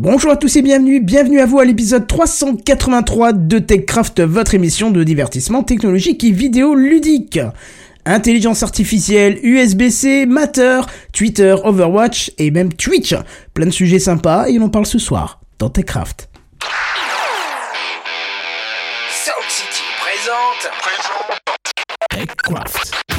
Bonjour à tous et bienvenue, bienvenue à vous à l'épisode 383 de TechCraft, votre émission de divertissement technologique et vidéo ludique. Intelligence artificielle, USB-C, Matter, Twitter, Overwatch et même Twitch. Plein de sujets sympas et on en parle ce soir dans TechCraft. Présente. TechCraft.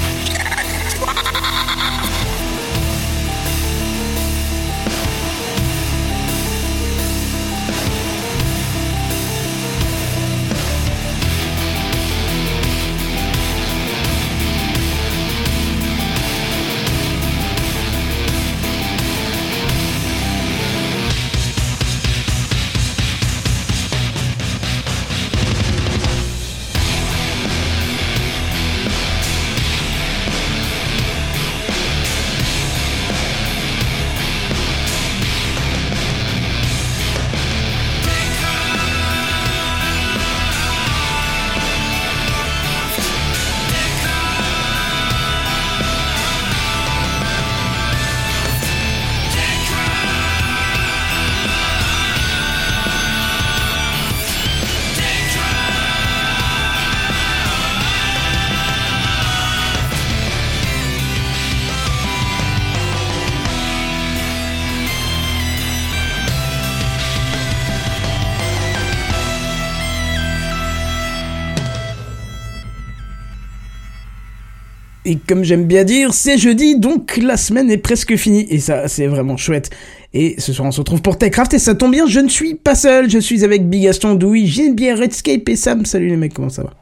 Et comme j'aime bien dire, c'est jeudi, donc la semaine est presque finie. Et ça, c'est vraiment chouette. Et ce soir, on se retrouve pour TechCraft. Et ça tombe bien, je ne suis pas seul. Je suis avec Bigaston, Douy, bien Redscape et Sam. Salut les mecs, comment ça va?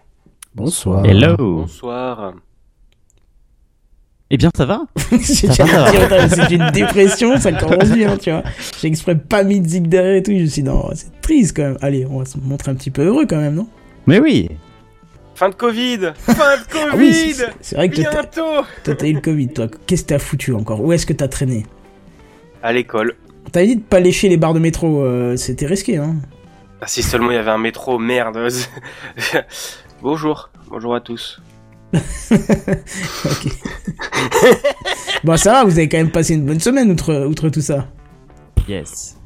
Bonsoir. Hello. Bonsoir. Eh bien, ça va? C'est une dépression, ça commence bien, tu vois. J'ai exprès pas mis de zig derrière et tout. Je me suis dit, non, c'est triste quand même. Allez, on va se montrer un petit peu heureux quand même, non? Mais oui. Fin de Covid Fin de Covid Ah oui, c'est- vrai que Bientôt toi, t'as eu le Covid, toi. Qu'est-ce que t'as foutu encore? Où est-ce que t'as traîné? À l'école. T'avais dit de pas lécher les barres de métro, euh, c'était risqué, hein Ah, si seulement il y avait un métro, merde. Bonjour. Bonjour à tous. Ok. bon, ça va, vous avez quand même passé une bonne semaine outre, outre tout ça. Yes.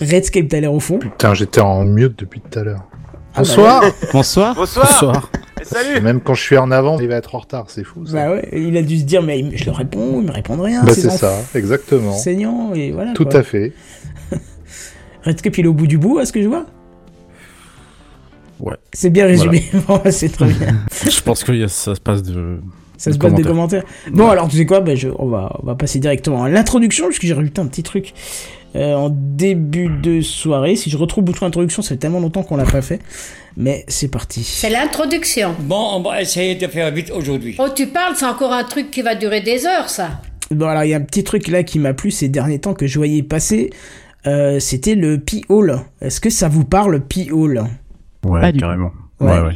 Redscape, t'as l'air au fond. Putain, j'étais en mute depuis tout à l'heure. Ah bah Bonsoir Bonsoir. Bonsoir Salut Même quand je suis en avant, il va être en retard, c'est fou ça. Bah ouais, il a dû se dire, mais je le réponds, il me répond rien. Bah, ces c'est ça, exactement. Et voilà. Tout quoi. à fait. Redscape, il est au bout du bout, à ce que je vois Ouais. C'est bien résumé. C'est très bien. Je pense que ça se passe de. Ça se passe des commentaires. Bon, alors tu sais quoi? Ben, je, on, va, on va passer directement à l'introduction, puisque j'ai rajouté un petit truc euh, en début de soirée. Si je retrouve le bouton introduction, ça fait tellement longtemps qu'on l'a pas fait. Mais c'est parti. C'est l'introduction. Bon, on va essayer de faire vite aujourd'hui. Oh, tu parles, c'est encore un truc qui va durer des heures, ça. Bon, alors il y a un petit truc là qui m'a plu ces derniers temps que je voyais passer. Euh, C'était le P-Hall. Est-ce que ça vous parle, P-Hall Ouais, Pas carrément. Ouais. Ouais, ouais.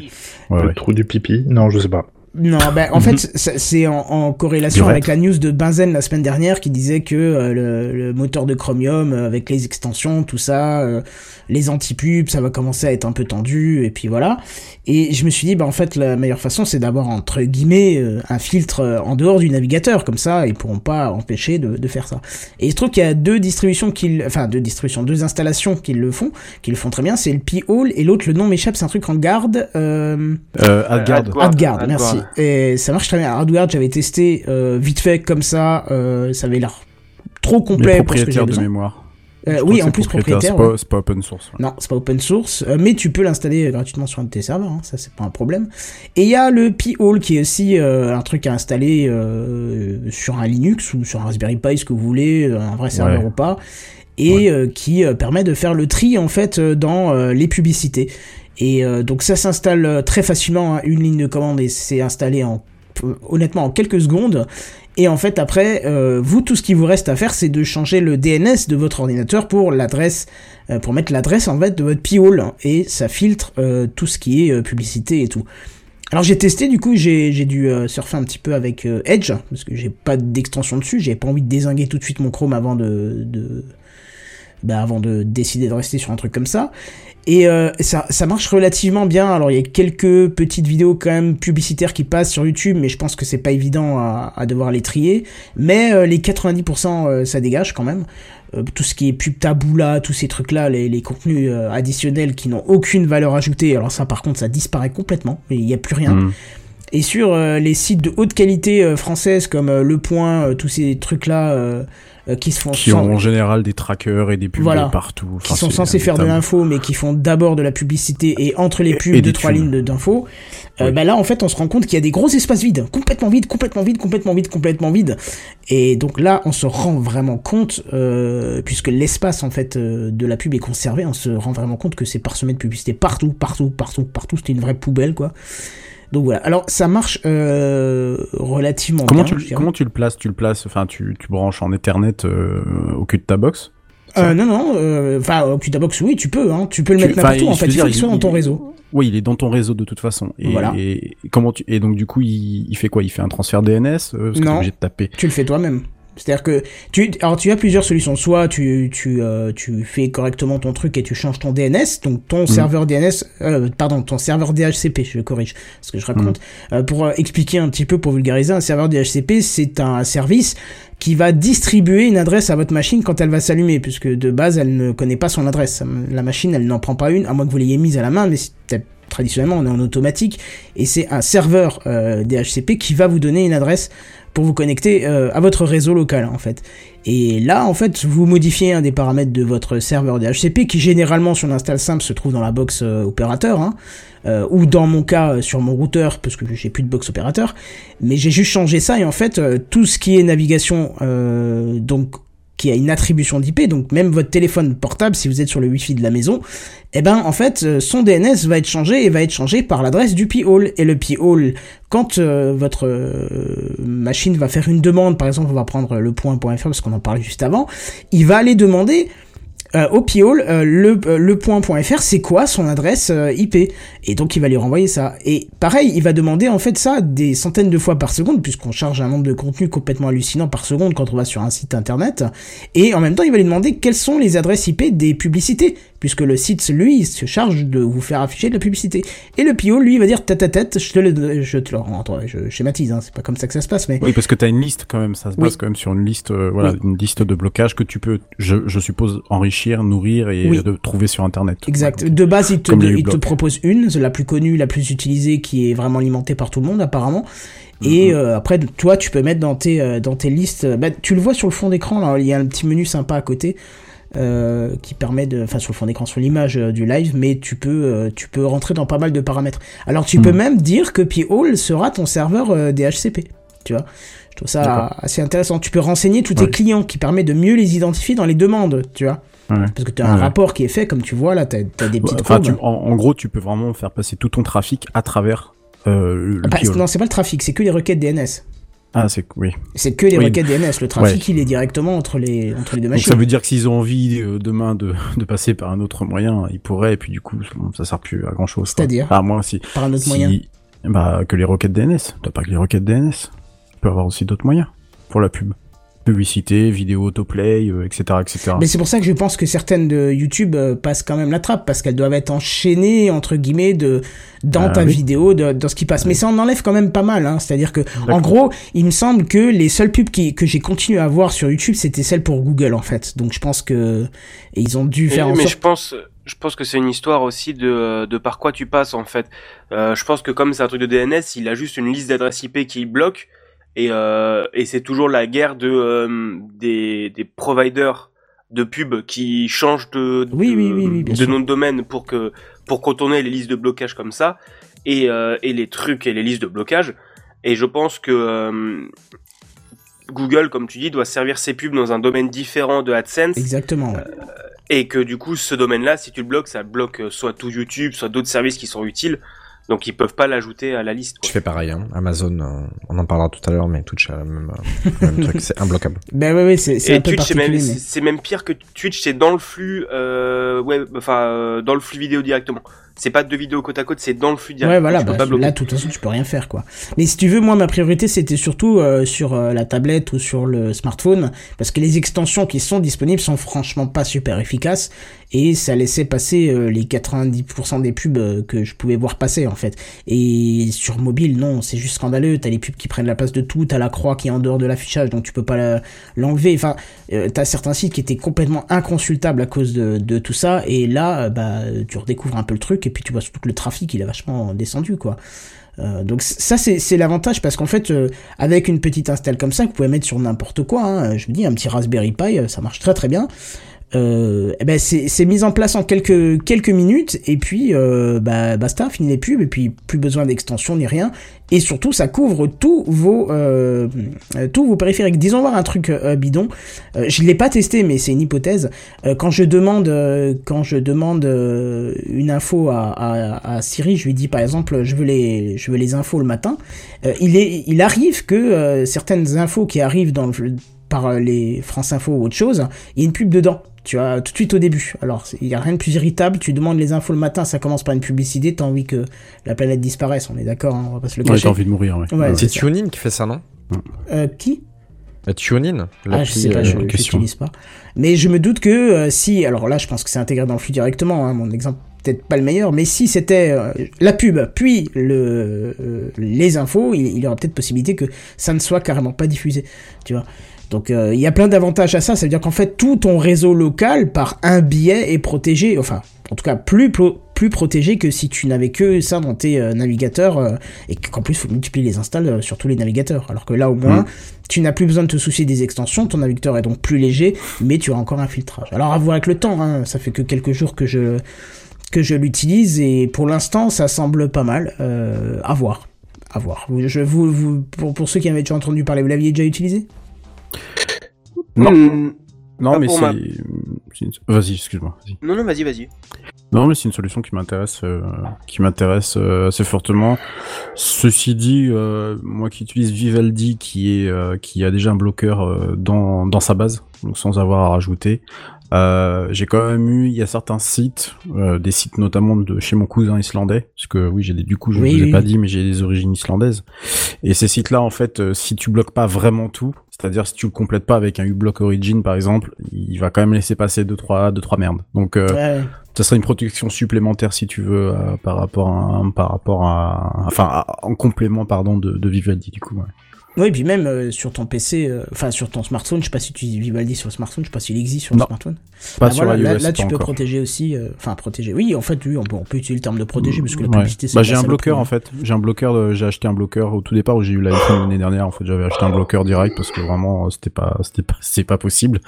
ouais, Le ouais. trou du pipi? Non, je sais pas. Non, ben en fait, ça- c'est en, en corrélation avec la news de Benzen la semaine dernière qui disait que euh, le, le moteur de Chromium, euh, avec les extensions, tout ça, euh, les anti-pubs, ça va commencer à être un peu tendu, et puis voilà. Et je me suis dit, bah en fait, la meilleure façon, c'est d'avoir entre guillemets euh, un filtre en dehors du navigateur, comme ça, ils pourront pas empêcher de, de faire ça. Et il se trouve qu'il y a deux distributions qui, le- enfin deux distributions, deux installations qui le font, qui le font très bien. C'est le P-Hall et l'autre, le nom m'échappe, c'est un truc en garde. Euh, Euh, Adgard. Adgard. Hardguard, Hardguard. merci. Et ça marche très bien. Hardguard, j'avais testé euh, vite fait comme ça, euh, ça avait l'air trop complet pour ce que j'avais propriétaires de mémoire. Euh, oui, en plus propriétaire. C'est pas, open source. ouais. Non, c'est pas open source, euh, mais tu peux l'installer gratuitement sur un de tes serveurs, hein, ça c'est pas un problème. Et il y a le P-Hall qui est aussi euh, un truc à installer euh, sur un Linux ou sur un Raspberry Pi, ce que vous voulez, un vrai serveur Ouais. ou pas, et qui permet de faire le tri en fait dans les publicités. Et euh, donc ça s'installe euh, très facilement, hein, une ligne de commande et c'est installé en euh, honnêtement en quelques secondes. Et en fait après, euh, vous tout ce qui vous reste à faire, c'est de changer le DNS de votre ordinateur pour l'adresse, euh, pour mettre l'adresse en fait de votre P-Hall et ça filtre euh, tout ce qui est publicité et tout. Alors j'ai testé, du coup j'ai dû surfer un petit peu avec Edge parce que j'ai pas d'extension dessus, j'ai pas envie de désinguer tout de suite mon Chrome avant de de, bah, avant de décider de rester sur un truc comme ça. Et euh, ça, ça marche relativement bien. Alors il y a quelques petites vidéos quand même publicitaires qui passent sur YouTube, mais je pense que c'est pas évident à, à devoir les trier. Mais euh, les 90% euh, ça dégage quand même. Tout ce qui est pub taboula, tous ces trucs-là, les, les contenus additionnels qui n'ont aucune valeur ajoutée. Alors ça par contre ça disparaît complètement, il n'y a plus rien. Mm. Et sur les sites de haute qualité française comme Le Point, tous ces trucs-là qui se font Qui sans- ont en général des trackers et des pubs Voilà. partout. qui sont censés faire de l'info, mais qui font d'abord de la publicité et entre les Et- pubs et deux des trois lignes d'infos. Euh, bah là, en fait, on se rend compte qu'il y a des gros espaces vides, complètement vides, complètement vides, complètement vides, complètement vides. Et donc là, on se rend vraiment compte, euh, puisque l'espace en fait euh, de la pub est conservé, on se rend vraiment compte que c'est parsemé de publicité partout, partout, partout, partout. C'était une vraie poubelle, quoi. Donc voilà. Alors ça marche euh, relativement Comment bien. tu, comment tu le places? Tu le places, enfin, tu, tu branches en Ethernet euh, au cul de ta box? Euh, non, non. euh, Enfin, au Qtabox, oui, tu peux. Hein, tu peux le Tu- mettre n'importe où. En fait, il faut qu'il soit dans ton il- réseau. Oui, il est dans ton réseau de toute façon. Et, Voilà. et comment tu et donc du coup, il, il fait quoi? Il fait un transfert DNS euh, Parce que Non. obligé de taper. tu le fais toi-même. C'est-à-dire que tu, alors tu as plusieurs solutions. Soit tu tu euh, tu fais correctement ton truc et tu changes ton DNS, donc ton serveur DNS, euh, pardon, ton serveur DHCP, je corrige ce que je raconte. Euh, pour euh, expliquer un petit peu, pour vulgariser, un serveur DHCP, c'est un service qui va distribuer une adresse à votre machine quand elle va s'allumer, puisque de base elle ne connaît pas son adresse. La machine, elle n'en prend pas une, à moins que vous l'ayez mise à la main, mais c'est- traditionnellement on est en automatique et c'est un serveur euh, DHCP qui va vous donner une adresse pour vous connecter euh, à votre réseau local en fait. Et là en fait vous modifiez un des paramètres de votre serveur DHCP qui généralement sur l'install simple se trouve dans la box euh, opérateur hein, euh, ou dans mon cas sur mon routeur parce que j'ai plus de box opérateur. Mais j'ai juste changé ça et en fait tout ce qui est navigation donc qui a une attribution d'IP, donc même votre téléphone portable, si vous êtes sur le Wi-Fi de la maison, eh ben en fait euh, son DNS va être changé et va être changé par l'adresse du P-hole. Et le P-hole, quand euh, votre euh, machine va faire une demande, par exemple on va prendre le point.fr parce qu'on en parlait juste avant, il va aller demander euh, au P-hole euh, le, euh, point.fr c'est quoi son adresse euh, IP et donc il va lui renvoyer ça. Et pareil il va demander en fait ça des centaines de fois par seconde puisqu'on charge un nombre de contenus complètement hallucinant par seconde quand on va sur un site internet. Et en même temps il va lui demander quelles sont les adresses IP des publicités puisque le site lui il se charge de vous faire afficher de la publicité et le PO lui va dire tête à tête je te le je te le attends, je schématise hein, c'est pas comme ça que ça se passe mais Oui, parce que t'as une liste quand même. Ça se Oui. base quand même sur une liste, euh, voilà, Oui. une liste de blocage que tu peux, je, je suppose, enrichir, nourrir et Oui. de trouver sur Internet. Exact. Ouais. De base, il te, il te propose une, la plus connue, la plus utilisée, qui est vraiment alimentée par tout le monde apparemment. Et Mhm. euh, après, toi, tu peux mettre dans tes euh, dans tes listes. Bah, tu le vois sur le fond d'écran. Là, il y a un petit menu sympa à côté euh, qui permet de, enfin sur le fond d'écran, sur l'image euh, du live, mais tu peux euh, tu peux rentrer dans pas mal de paramètres. Alors, tu peux Mhm. même dire que P-Hole sera ton serveur DHCP. Tu vois. Je trouve ça assez intéressant. Tu peux renseigner tous tes clients, qui permet de mieux les identifier dans les demandes. Tu vois. Ouais. Parce que tu as un rapport qui est fait, comme tu vois là, t'as as des petites Enfin, tu, en, en gros, tu peux vraiment faire passer tout ton trafic à travers euh, le, Ah, bah, non, c'est pas le trafic, c'est que les requêtes DNS. Ah, c'est oui. C'est que les Oui. requêtes DNS. Le trafic, il est directement entre les, entre les deux Donc machines. ça veut dire que s'ils ont envie euh, demain de, de passer par un autre moyen, ils pourraient, et puis du coup, ça sert plus à grand chose. C'est-à-dire Ah, moi. Par un autre Si- moyen. Bah, que les requêtes DNS. T'as pas que les requêtes DNS. Tu peux avoir aussi d'autres moyens pour la pub. Publicité, vidéo autoplay, euh, etc., etc. Mais c'est pour ça que je pense que certaines de YouTube euh, passent quand même la trappe, parce qu'elles doivent être enchaînées, entre guillemets, de, dans Ah ta oui. vidéo, de, dans ce qui passe. Mais ça en enlève quand même pas mal, hein. C'est-à-dire que, en gros, il me semble que les seules pubs qui, que j'ai continué à voir sur YouTube, c'était celles pour Google, en fait. Donc je pense que, et ils ont dû faire en mais sorte. je pense, je pense que c'est une histoire aussi de, de par quoi tu passes en fait. Euh, je pense que comme c'est un truc de DNS, il a juste une liste d'adresses IP qui bloque et, euh, et c'est toujours la guerre de euh, des, des providers de pub qui changent de, de, Oui, oui, oui, oui, bien de sûr. nom de domaine pour que pour contourner les listes de blocage comme ça et, euh, et les trucs et les listes de blocage. Et je pense que euh, Google, comme tu dis, doit servir ses pubs dans un domaine différent de AdSense. Exactement. ouais. Et que du coup, ce domaine-là, si tu le bloques, ça bloque euh, soit tout YouTube, soit d'autres services qui sont utiles. Donc ils peuvent pas l'ajouter à la liste. Je Quoi. fais pareil, hein. Amazon, euh, on en parlera tout à l'heure, mais Twitch a le même, euh, le même truc, c'est imbloquable. Ben ouais, ouais, c'est c'est Twitch, c'est même, mais- même pire que Twitch, c'est dans le flux, euh, ouais, enfin, euh, dans le flux vidéo directement. C'est pas deux vidéos côte à côte, c'est dans le flux direct. Ouais, voilà, bah, là, de toute façon, tu peux rien faire, quoi. Mais si tu veux, moi, ma priorité, c'était surtout euh, sur euh, la tablette ou sur le smartphone, parce que les extensions qui sont disponibles sont franchement pas super efficaces, et ça laissait passer euh, les 90% des pubs que je pouvais voir passer, en fait. Et sur mobile, non, c'est juste scandaleux, t'as les pubs qui prennent la place de tout, t'as la croix qui est en dehors de l'affichage, donc tu peux pas l'enlever, enfin, t'as certains sites qui étaient complètement inconsultables à cause de, de tout ça, et là, bah, tu redécouvres un peu le truc, et puis tu vois surtout que le trafic, il est vachement descendu, quoi. Euh, donc ça c'est l'avantage parce qu'en fait euh, avec une petite install comme ça vous pouvez mettre sur n'importe quoi hein, je me dis un petit Raspberry Pi euh, ça marche très très bien euh, eh ben c'est mis en place en quelques quelques minutes. Et puis euh, bah basta fini les pubs. Et puis plus besoin d'extension ni rien. Et surtout ça couvre tous vos euh, euh, tous vos périphériques. Disons voir un truc euh, bidon. Euh, je l'ai pas testé mais c'est une hypothèse. Quand je demande quand je demande une info à, à, à Siri je lui dis par exemple je veux les je veux les infos le matin. Il est il arrive que certaines infos qui arrivent dans le, par les France Info ou autre chose il y a une pub dedans tu vois, tout de suite au début. Alors, il y a rien de plus irritable. Tu demandes les infos le matin, ça commence par une publicité, t'as envie que la planète disparaisse. On est d'accord, hein, on va pas se le Ouais, cacher. j'ai envie de mourir, ouais. Ouais, C'est ça. TuneIn qui fait ça, non Euh, qui? Euh, TuneIn Ah, je sais pas, je euh, je question. l'utilise pas. Mais je me doute que euh, si, alors là, je pense que c'est intégré dans le flux directement. Hein, mon exemple peut-être pas le meilleur, mais si c'était euh, la pub puis le euh, les infos, il, il y aura peut-être possibilité que ça ne soit carrément pas diffusé. Tu vois. Donc euh, il y a plein d'avantages à ça. Ça veut dire qu'en fait tout ton réseau local par un biais est protégé. Enfin, en tout cas plus pro- plus protégé que si tu n'avais que ça dans tes euh, navigateurs euh, et qu'en plus faut multiplier les installs sur tous les navigateurs. Alors que là au moins Mm. tu n'as plus besoin de te soucier des extensions, ton navigateur est donc plus léger, mais tu as encore un filtrage. Alors à voir avec le temps, hein, ça fait que quelques jours que je que je l'utilise et pour l'instant ça semble pas mal. À voir, à voir. Je vous, vous pour, pour ceux qui avaient déjà entendu parler, vous l'aviez déjà utilisé? Non. Non, Pas mais c'est. ma- une- Vas-y, excuse-moi. vas-y. Non, non, vas-y, vas-y. Non, mais c'est une solution qui m'intéresse, euh, qui m'intéresse euh, assez fortement. Ceci dit, euh, moi qui utilise Vivaldi, qui est, qui a déjà un bloqueur dans dans sa base, donc sans avoir à rajouter. Euh, j'ai quand même eu, il y a certains sites, euh, des sites notamment de chez mon cousin islandais, parce que oui, j'ai des, du coup, je Oui, vous ai oui, pas dit, mais j'ai des origines islandaises. Et ces sites-là, en fait, euh, si tu bloques pas vraiment tout, c'est-à-dire si tu le complètes pas avec un uBlock Origin, par exemple, il va quand même laisser passer deux trois, deux trois merdes. Donc euh, Ouais. ça serait une protection supplémentaire si tu veux euh, par rapport à par rapport à enfin à- en complément pardon de, de Vivaldi du coup ouais. Oui, et puis même euh, sur ton PC, euh, enfin sur ton smartphone, je sais pas si tu utilises Vivaldi sur le smartphone, je sais pas s'il existe sur le Non. smartphone. pas Bah sur voilà, là, tu peux encore. protéger aussi, euh, enfin protéger. Oui, en fait, oui, on peut, on peut utiliser le terme de protéger parce que la Ouais. publicité. c'est bah j'ai un bloqueur en fait j'ai un bloqueur j'ai acheté un bloqueur au tout départ où j'ai eu l'iPhone l'année dernière en fait j'avais acheté un bloqueur direct parce que vraiment c'était pas c'était pas c'est pas possible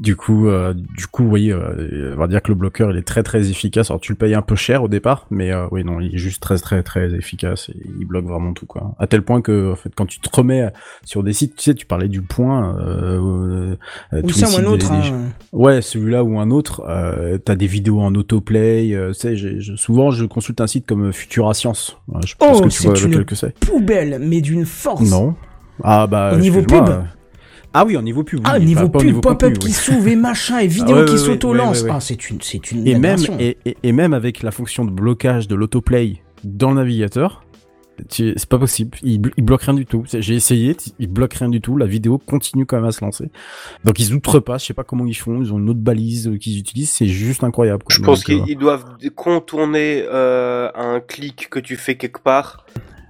du coup du coup euh, on va dire que le bloqueur il est très très efficace alors tu le payes un peu cher au départ mais oui non il est juste très très très efficace et il bloque vraiment tout quoi à tel point que en fait quand tu te remets sur des sites tu sais tu parlais du point euh, euh, Ou ça ou un autre. des- des- hein. Ouais, celui-là ou un autre, euh, t'as des vidéos en autoplay, euh, tu sais, je- souvent je consulte un site comme Futura Science. Je pense Oh, que tu c'est vois une lequel que c'est. Poubelle, mais d'une force. Non. Ah bah Au niveau pub euh, Ah oui, au niveau pub. Ah, oui, niveau pas- pub, pop-up qui oui. s'ouvre et machin, et vidéo ouais, qui s'auto-lance. ouais, ouais, ouais. Ah, c'est une, c'est une Et même et, et, et même avec la fonction de blocage de l'autoplay dans le navigateur, c'est pas possible. Il, il bloque rien du tout. J'ai essayé, il bloque rien du tout. La vidéo continue quand même à se lancer. Donc ils outrepassent. Je sais pas comment ils font. Ils ont une autre balise euh, qu'ils utilisent. C'est juste incroyable. Je pense euh, qu'ils ils doivent contourner euh, un clic que tu fais quelque part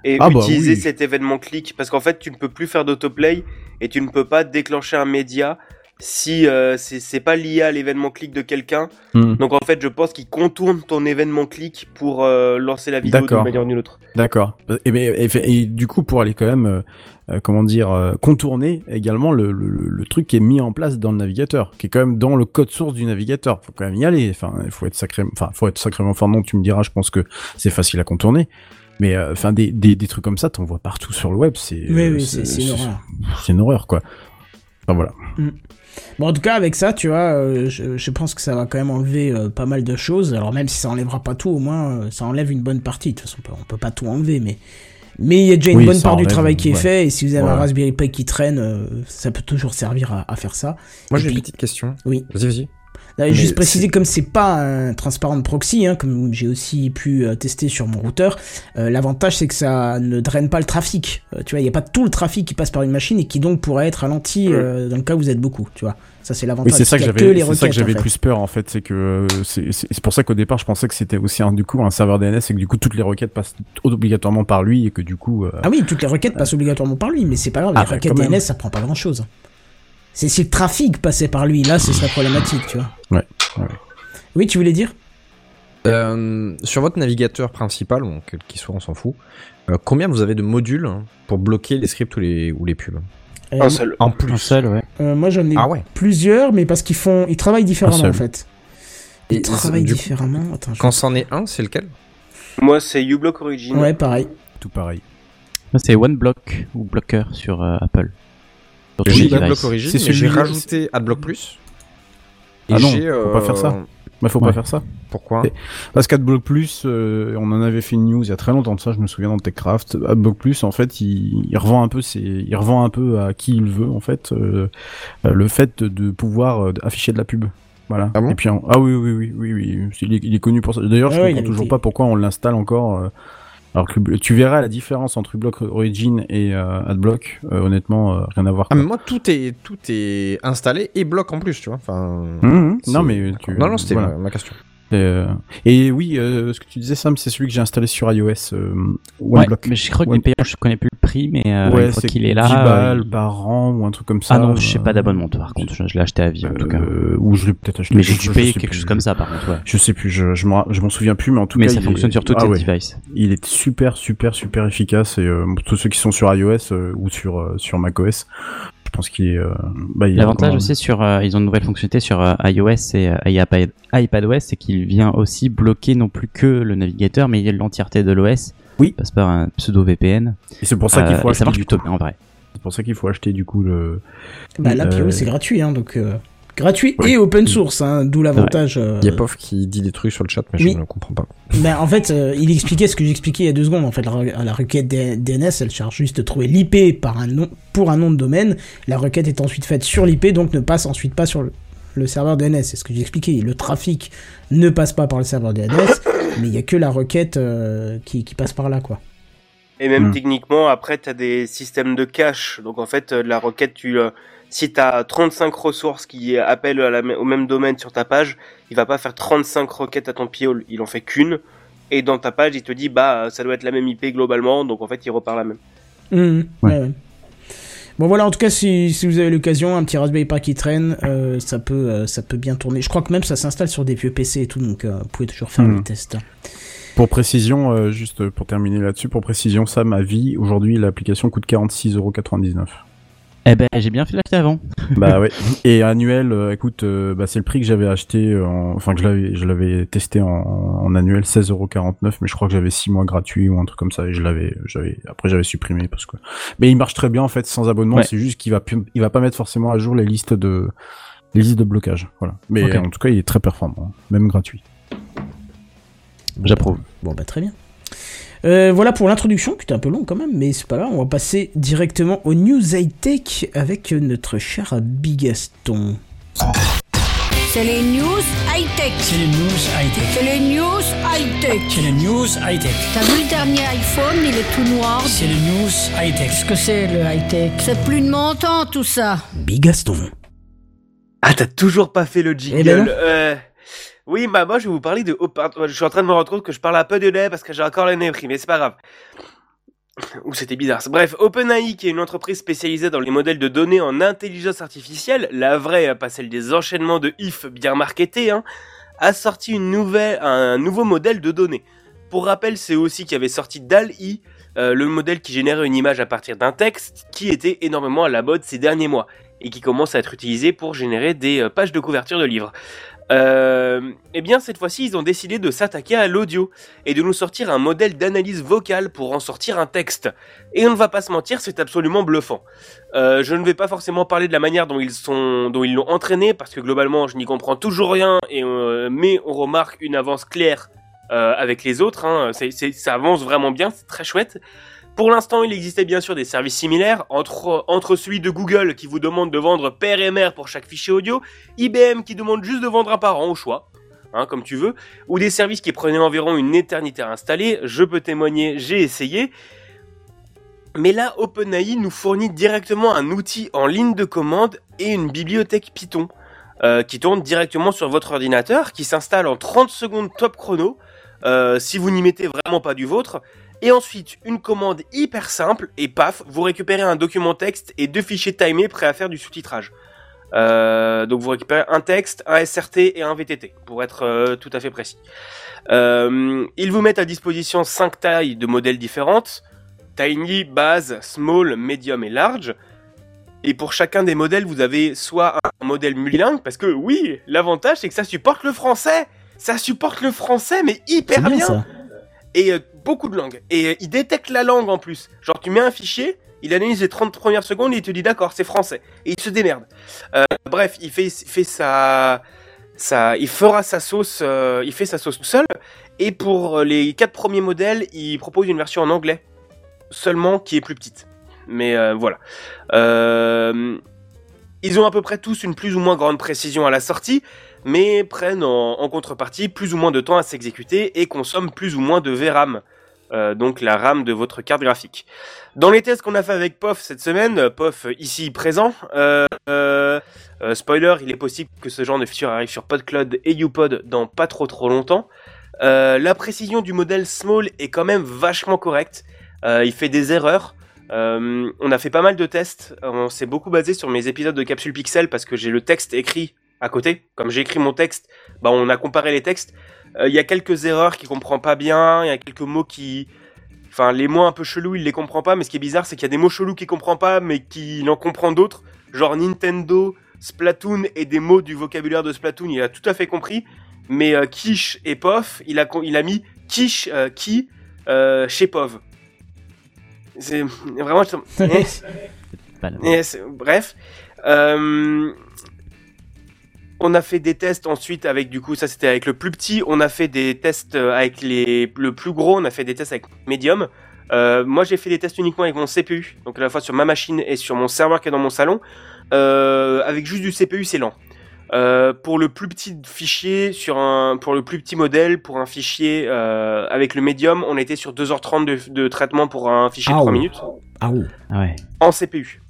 et Ah bah utiliser oui. cet événement clic parce qu'en fait tu ne peux plus faire d'autoplay et tu ne peux pas déclencher un média si euh, c'est pas lié à l'événement clic de quelqu'un. hmm. Donc en fait je pense qu'ils contournent ton événement clic pour euh, lancer la vidéo d'une D'accord. manière ou d'une autre. D'accord. Et, et, et- et du coup, pour aller quand même, euh, comment dire, euh, contourner également le, le, truc qui est mis en place dans le navigateur, qui est quand même dans le code source du navigateur. Faut quand même y aller. Enfin, il faut être sacré, enfin, faut être sacrément fort. Non, tu me diras. Je pense que c'est facile à contourner. Mais euh, enfin, des, des, des trucs comme ça, t'en vois partout sur le web. C'est Oui, euh, oui, c'est c'est une horreur. C'est une horreur, quoi. Enfin voilà. Bon, en tout cas, avec ça, tu vois, euh, je, je pense que ça va quand même enlever euh, pas mal de choses. Alors, même si ça enlèvera pas tout, au moins, euh, ça enlève une bonne partie. De toute façon, on peut, on peut pas tout enlever, mais. Mais il y a déjà une Oui, bonne part du travail qui est fait, et si vous avez un. Raspberry Pi qui traîne, euh, ça peut toujours servir à, à faire ça. Moi j'ai une petite question. Oui. Vas-y, vas-y. Là, juste préciser, comme c'est pas un transparent proxy, hein, comme j'ai aussi pu euh, tester sur mon routeur, euh, l'avantage c'est que ça ne draine pas le trafic. Euh, tu vois, il n'y a pas tout le trafic qui passe par une machine et qui donc pourrait être ralenti euh, dans le cas où vous êtes beaucoup. Tu vois, ça c'est l'avantage. Oui, c'est ça que j'avais, c'est ça que j'avais en fait. plus peur en fait, c'est que c'est, pour ça qu'au départ je pensais que c'était aussi un du coup un serveur DNS et que du coup toutes les requêtes passent obligatoirement par lui et que du coup euh, Ah oui, toutes les requêtes passent obligatoirement par lui, mais c'est pas grave, Ah les bah, requêtes. DNS ça prend pas grand chose. C'est si le trafic passait par lui, là ce serait problématique, tu vois. Ouais, ouais. Oui, tu voulais dire? Euh, sur votre navigateur principal, bon, quel qu'il soit, on s'en fout, euh, combien vous avez de modules hein, pour bloquer les scripts ou les, ou les pubs? Euh, Un seul. En plus. Un seul, ouais. euh, Moi j'en ai Ah ouais. plusieurs, mais parce qu'ils font, ils travaillent différemment en fait. Ils Et travaillent du coup, différemment. Attends, Quand c'en est un, c'est lequel? Moi, c'est uBlock Origin. Ouais, pareil. tout pareil. Moi, c'est OneBlock ou Blocker sur euh, Apple. Sur tous J'ai AdBlock. Origin, mais j'ai rajouté AdBlock Plus. Et Ah non, faut pas faire ça. Bah faut Ouais. pas faire ça. Pourquoi Parce qu'AdBlock Plus, euh, on en avait fait une news il y a très longtemps de ça, je me souviens dans TechCraft. AdBlock Plus, en fait, il, il revend un peu, ses, il revend un peu à qui il veut, en fait, euh, euh, le fait de, pouvoir euh, afficher de la pub. Voilà. Ah bon Et puis, en- ah oui, oui, oui, oui, oui, il est, il est connu pour ça. D'ailleurs, je Ah ouais, comprends toujours été- pas pourquoi on l'installe encore. euh, alors que tu verras la différence entre uBlock Origin et euh, AdBlock. euh, honnêtement, euh, rien à voir. Ah, mais moi, tout est, tout est installé et bloc en plus, tu vois. Enfin, Mhm. c'est- Non, mais tu, non, non, c'était voilà. ma, ma question. Et, euh, et oui, euh, ce que tu disais, Sam, c'est celui que j'ai installé sur iOS. Euh, Ouais, OneBlock. mais je crois qu'il One- payant, je connais plus le prix, mais ouais, une fois qu'il est là. 10 euh, balles par an ou un truc comme ça. Ah non, je sais pas d'abonnement, par contre, je, je l'ai acheté à vie en tout cas. ou je l'ai peut-être acheté. Mais j'ai dû payer quelque plus. chose comme ça, par contre, ouais. Je sais plus, je, je m'en souviens plus, mais en tout Mais cas. ça il fonctionne est- sur toutes ah les ouais. devices. Il est super, super, super efficace et tous ceux qui sont sur iOS ou sur sur macOS, je pense qu'il est. euh, bah, L'avantage aussi sur, euh, ils ont une nouvelle fonctionnalité sur euh, iOS et, euh, iPad, iPadOS, c'est qu'il vient aussi bloquer non plus que le navigateur, mais l'entièreté de l'OS. Oui. Il passe par un pseudo VPN. Et c'est pour ça qu'il Euh, faut et acheter. ça marche du plutôt coup. bien en vrai. C'est pour ça qu'il faut acheter du coup le. Bah là, Euh, Pyro, c'est gratuit, hein, donc euh, gratuit Ouais. et open source, hein, d'où l'avantage. euh, Yapov qui dit des trucs sur le chat, mais Oui. je ne comprends pas. Ben, en fait, euh, il expliquait ce que j'expliquais il y a deux secondes. En fait, la, re- la requête DNS, elle cherche juste de trouver l'IP par un nom, pour un nom de domaine. La requête est ensuite faite sur l'IP, donc ne passe ensuite pas sur le, le serveur DNS. C'est ce que j'expliquais. Le trafic ne passe pas par le serveur DNS, mais il y a que la requête euh, qui, qui passe par là, quoi. Et même Hmm. techniquement, après, tu as des systèmes de cache. Donc en fait, euh, la requête, tu, euh, si tu as 35 ressources qui appellent à la m- au même domaine sur ta page, il va pas faire 35 requêtes à ton piole. Il en fait qu'une. Et dans ta page, il te dit, bah, ça doit être la même IP globalement. Donc en fait, il repart la même. Ouais. ouais, ouais. Bon voilà, en tout cas, si, si vous avez l'occasion, un petit Raspberry Pi qui traîne, euh, ça peut euh, ça peut bien tourner. Je crois que même ça s'installe sur des vieux PC et tout, donc euh, vous pouvez toujours faire Mhm. le test. Pour précision, euh, juste pour terminer là-dessus, pour précision, Sam, à vie, aujourd'hui, l'application coûte 46,99€. Eh ben, j'ai bien fait l'acheter avant. bah ouais. Et annuel, euh, écoute, euh, bah, c'est le prix que j'avais acheté, en... enfin que je l'avais, je l'avais testé en, en annuel, 16,49€, mais je crois que j'avais 6 mois gratuits ou un truc comme ça, et je l'avais, j'avais, après j'avais supprimé parce que. Mais il marche très bien en fait sans abonnement, Ouais. c'est juste qu'il va, pu- il va pas mettre forcément à jour les listes de, les listes de blocage, voilà. Mais en tout cas, il est très performant, même gratuit. J'approuve. Bon bah très bien. Euh, voilà pour l'introduction, qui était un peu long quand même, mais c'est pas grave, on va passer directement aux news high-tech avec notre cher Bigaston. C'est les news high-tech. C'est les news high-tech. C'est les news high-tech. C'est les news high-tech. T'as vu le dernier iPhone, il est tout noir. C'est les news high-tech. Qu'est-ce que c'est le high-tech C'est plus de mon temps tout ça. Bigaston. Ah, t'as toujours pas fait le jingle. Eh ben. Euh, Oui, bah moi je vais vous parler de. Je suis en train de me rendre compte que je parle un peu de lait parce que j'ai encore le nez pris, mais c'est pas grave. Ou c'était bizarre. Bref, OpenAI, qui est une entreprise spécialisée dans les modèles de données en intelligence artificielle, la vraie, pas celle des enchaînements de if bien marketés, hein, a sorti une nouvelle, un nouveau modèle de données. Pour rappel, c'est aussi qui avait sorti DAL-I, euh, le modèle qui générait une image à partir d'un texte, qui était énormément à la mode ces derniers mois et qui commence à être utilisé pour générer des euh, pages de couverture de livres. Euh, eh bien, cette fois-ci, ils ont décidé de s'attaquer à l'audio et de nous sortir un modèle d'analyse vocale pour en sortir un texte. Et on ne va pas se mentir, c'est absolument bluffant. Euh, je ne vais pas forcément parler de la manière dont ils sont, dont ils l'ont entraîné, parce que globalement, je n'y comprends toujours rien. Euh, mais on remarque une avance claire euh, avec les autres. Hein. Ça avance vraiment bien, c'est très chouette. Pour l'instant, il existait bien sûr des services similaires entre, celui de Google qui vous demande de vendre père et mère pour chaque fichier audio, IBM qui demande juste de vendre un parent au choix, hein, comme tu veux, ou des services qui prenaient environ une éternité à installer. Je peux témoigner, j'ai essayé. Mais là, OpenAI nous fournit directement un outil en ligne de commande et une bibliothèque Python euh, qui tourne directement sur votre ordinateur, qui s'installe en 30 secondes top chrono, euh, si vous n'y mettez vraiment pas du vôtre. Et ensuite, une commande hyper simple, et paf, vous récupérez un document texte et deux fichiers timés prêts à faire du sous-titrage. Euh, donc vous récupérez un texte, un SRT et un VTT, pour être euh, tout à fait précis. Euh, ils vous mettent à disposition 5 tailles de modèles différentes, Tiny, Base, Small, Medium et Large. Et pour chacun des modèles, vous avez soit un modèle multilingue, parce que oui, l'avantage c'est que ça supporte le français Ça supporte le français, mais hyper bien, bien, ça. Et beaucoup de langues. Et euh, il détecte la langue en plus. Genre tu mets un fichier, il analyse les 30 premières secondes et il te dit d'accord, c'est français. Et il se démerde. Euh, bref, il fait, fait sa, sa, il fera sa sauce, euh, il fait sa sauce tout seul. Et pour les quatre premiers modèles, il propose une version en anglais seulement qui est plus petite. Mais euh, voilà. Ils ont à peu près tous une plus ou moins grande précision à la sortie, mais prennent en, contrepartie plus ou moins de temps à s'exécuter et consomment plus ou moins de VRAM. Euh, donc la RAM de votre carte graphique. Dans les tests qu'on a fait avec POF cette semaine, euh, POF ici présent, euh, spoiler, il est possible que ce genre de feature arrive sur PodCloud et UPod dans pas trop trop longtemps. La précision du modèle Small est quand même vachement correcte. Il fait des erreurs. Euh, on a fait pas mal de tests. On s'est beaucoup basé sur mes épisodes de Capsule Pixel parce que j'ai le texte écrit à côté. Comme j'ai écrit mon texte, bah on a comparé les textes. Euh, Il y a quelques erreurs qu'il comprend pas bien. Il y a quelques mots qui, enfin les mots un peu chelous, il les comprend pas. Mais ce qui est bizarre, c'est qu'il y a des mots chelous qu'il comprend pas, mais qu'il en comprend d'autres. Genre Nintendo, Splatoon et des mots du vocabulaire de Splatoon, il a tout à fait compris. Mais euh, quiche et pof, il a il a mis quiche euh, qui chez pov. C'est vraiment. Bref. Euh, on a fait des tests ensuite avec, du coup, ça c'était avec le plus petit. On a fait des tests euh, avec les, le plus gros. On a fait des tests avec Medium. Euh, moi j'ai fait des tests uniquement avec mon CPU. Donc à la fois sur ma machine et sur mon serveur qui est dans mon salon. Euh, avec juste du CPU, c'est lent. Euh, pour le plus petit fichier, sur un, pour le plus petit modèle, pour un fichier euh, avec le Medium, on était sur 2h30 de, de traitement pour un fichier de Ah 3 ouais. minutes Ah ouais. Ah ouais. en CPU.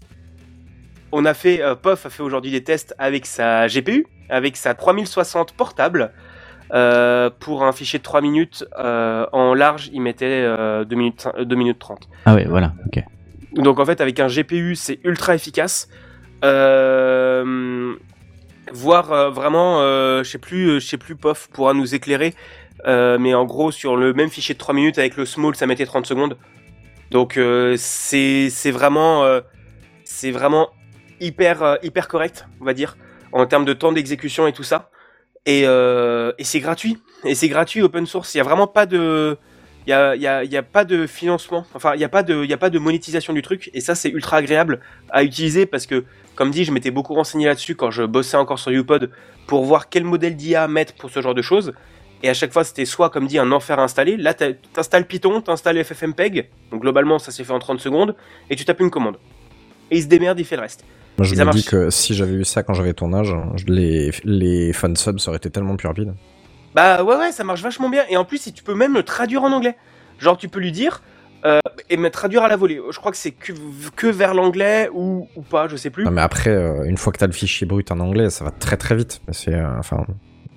On a fait, euh, POF a fait aujourd'hui des tests avec sa GPU, avec sa 3060 portable. Euh, pour un fichier de 3 minutes, euh, en large, il mettait euh, 2, minutes, 2 minutes 30. Ah ouais, voilà, ok. Donc en fait, avec un GPU, c'est ultra efficace. Voire euh, vraiment, euh, je sais plus, euh, je sais plus, POF pourra nous éclairer. Mais en gros, sur le même fichier de 3 minutes avec le small, ça mettait 30 secondes. Donc euh, c'est vraiment euh, c'est vraiment hyper hyper correct, on va dire, en termes de temps d'exécution et tout ça. Et, et c'est gratuit. Et c'est gratuit open source. Il y a vraiment pas de il y a, il y, a, il y a pas de financement, enfin il y a pas de y a pas de monétisation du truc. Et ça c'est ultra agréable à utiliser parce que comme dit je m'étais beaucoup renseigné là-dessus quand je bossais encore sur UPod pour voir quel modèle d'IA mettre pour ce genre de choses. Et à chaque fois c'était soit comme dit un enfer à installer là t'installes Python t'installes FFmpeg donc globalement ça s'est fait en 30 secondes. Et tu tapes une commande. Et il se démerde il fait le reste. Moi, je ça me dis que si j'avais eu ça quand j'avais ton âge, les, les fun subs auraient été tellement plus rapides. Bah ouais ouais ça marche vachement bien et en plus si tu peux même le traduire en anglais genre tu peux lui dire euh, et me traduire à la volée je crois que c'est que, que vers l'anglais ou, ou pas je sais plus Non, mais après, euh, une fois que t'as le fichier brut en anglais, ça va très très vite. C'est, euh, enfin,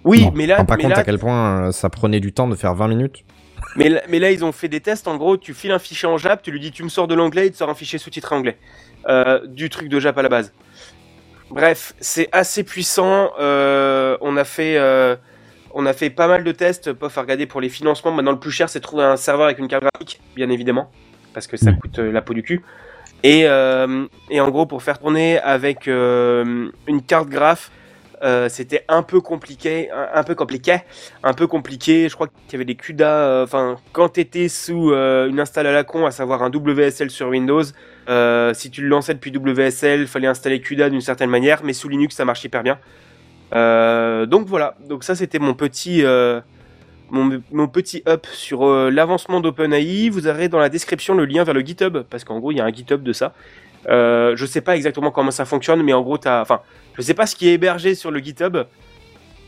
oui non, mais là pas mais compte là, à quel point euh, ça prenait du temps de faire 20 minutes. Mais là, mais là, ils ont fait des tests. En gros, tu files un fichier en Jap, tu lui dis tu me sors de l'anglais, il te sort un fichier sous-titré anglais. Du truc de Jap à la base. Bref, c'est assez puissant. On a fait, on a fait pas mal de tests. Pof à regarder pour les financements. Maintenant, le plus cher, c'est de trouver un serveur avec une carte graphique, bien évidemment, parce que ça Mm. coûte euh, la peau du cul. Et, euh, et en gros, pour faire tourner avec euh, une carte graphe, euh, c'était un peu compliqué, un, un peu compliqué, un peu compliqué. Je crois qu'il y avait des CUDA. Enfin, quand t'étais sous une install à la con, à savoir un WSL sur Windows, si tu le lançais depuis WSL, fallait installer CUDA d'une certaine manière, mais sous Linux, ça marche hyper bien. Euh, donc voilà. Donc ça, c'était mon petit, euh, mon, mon petit up sur euh, l'avancement d'OpenAI. Vous aurez dans la description le lien vers le GitHub, parce qu'en gros, il y a un GitHub de ça. Euh, je sais pas exactement comment ça fonctionne, mais en gros, t'as, enfin, je sais pas ce qui est hébergé sur le GitHub,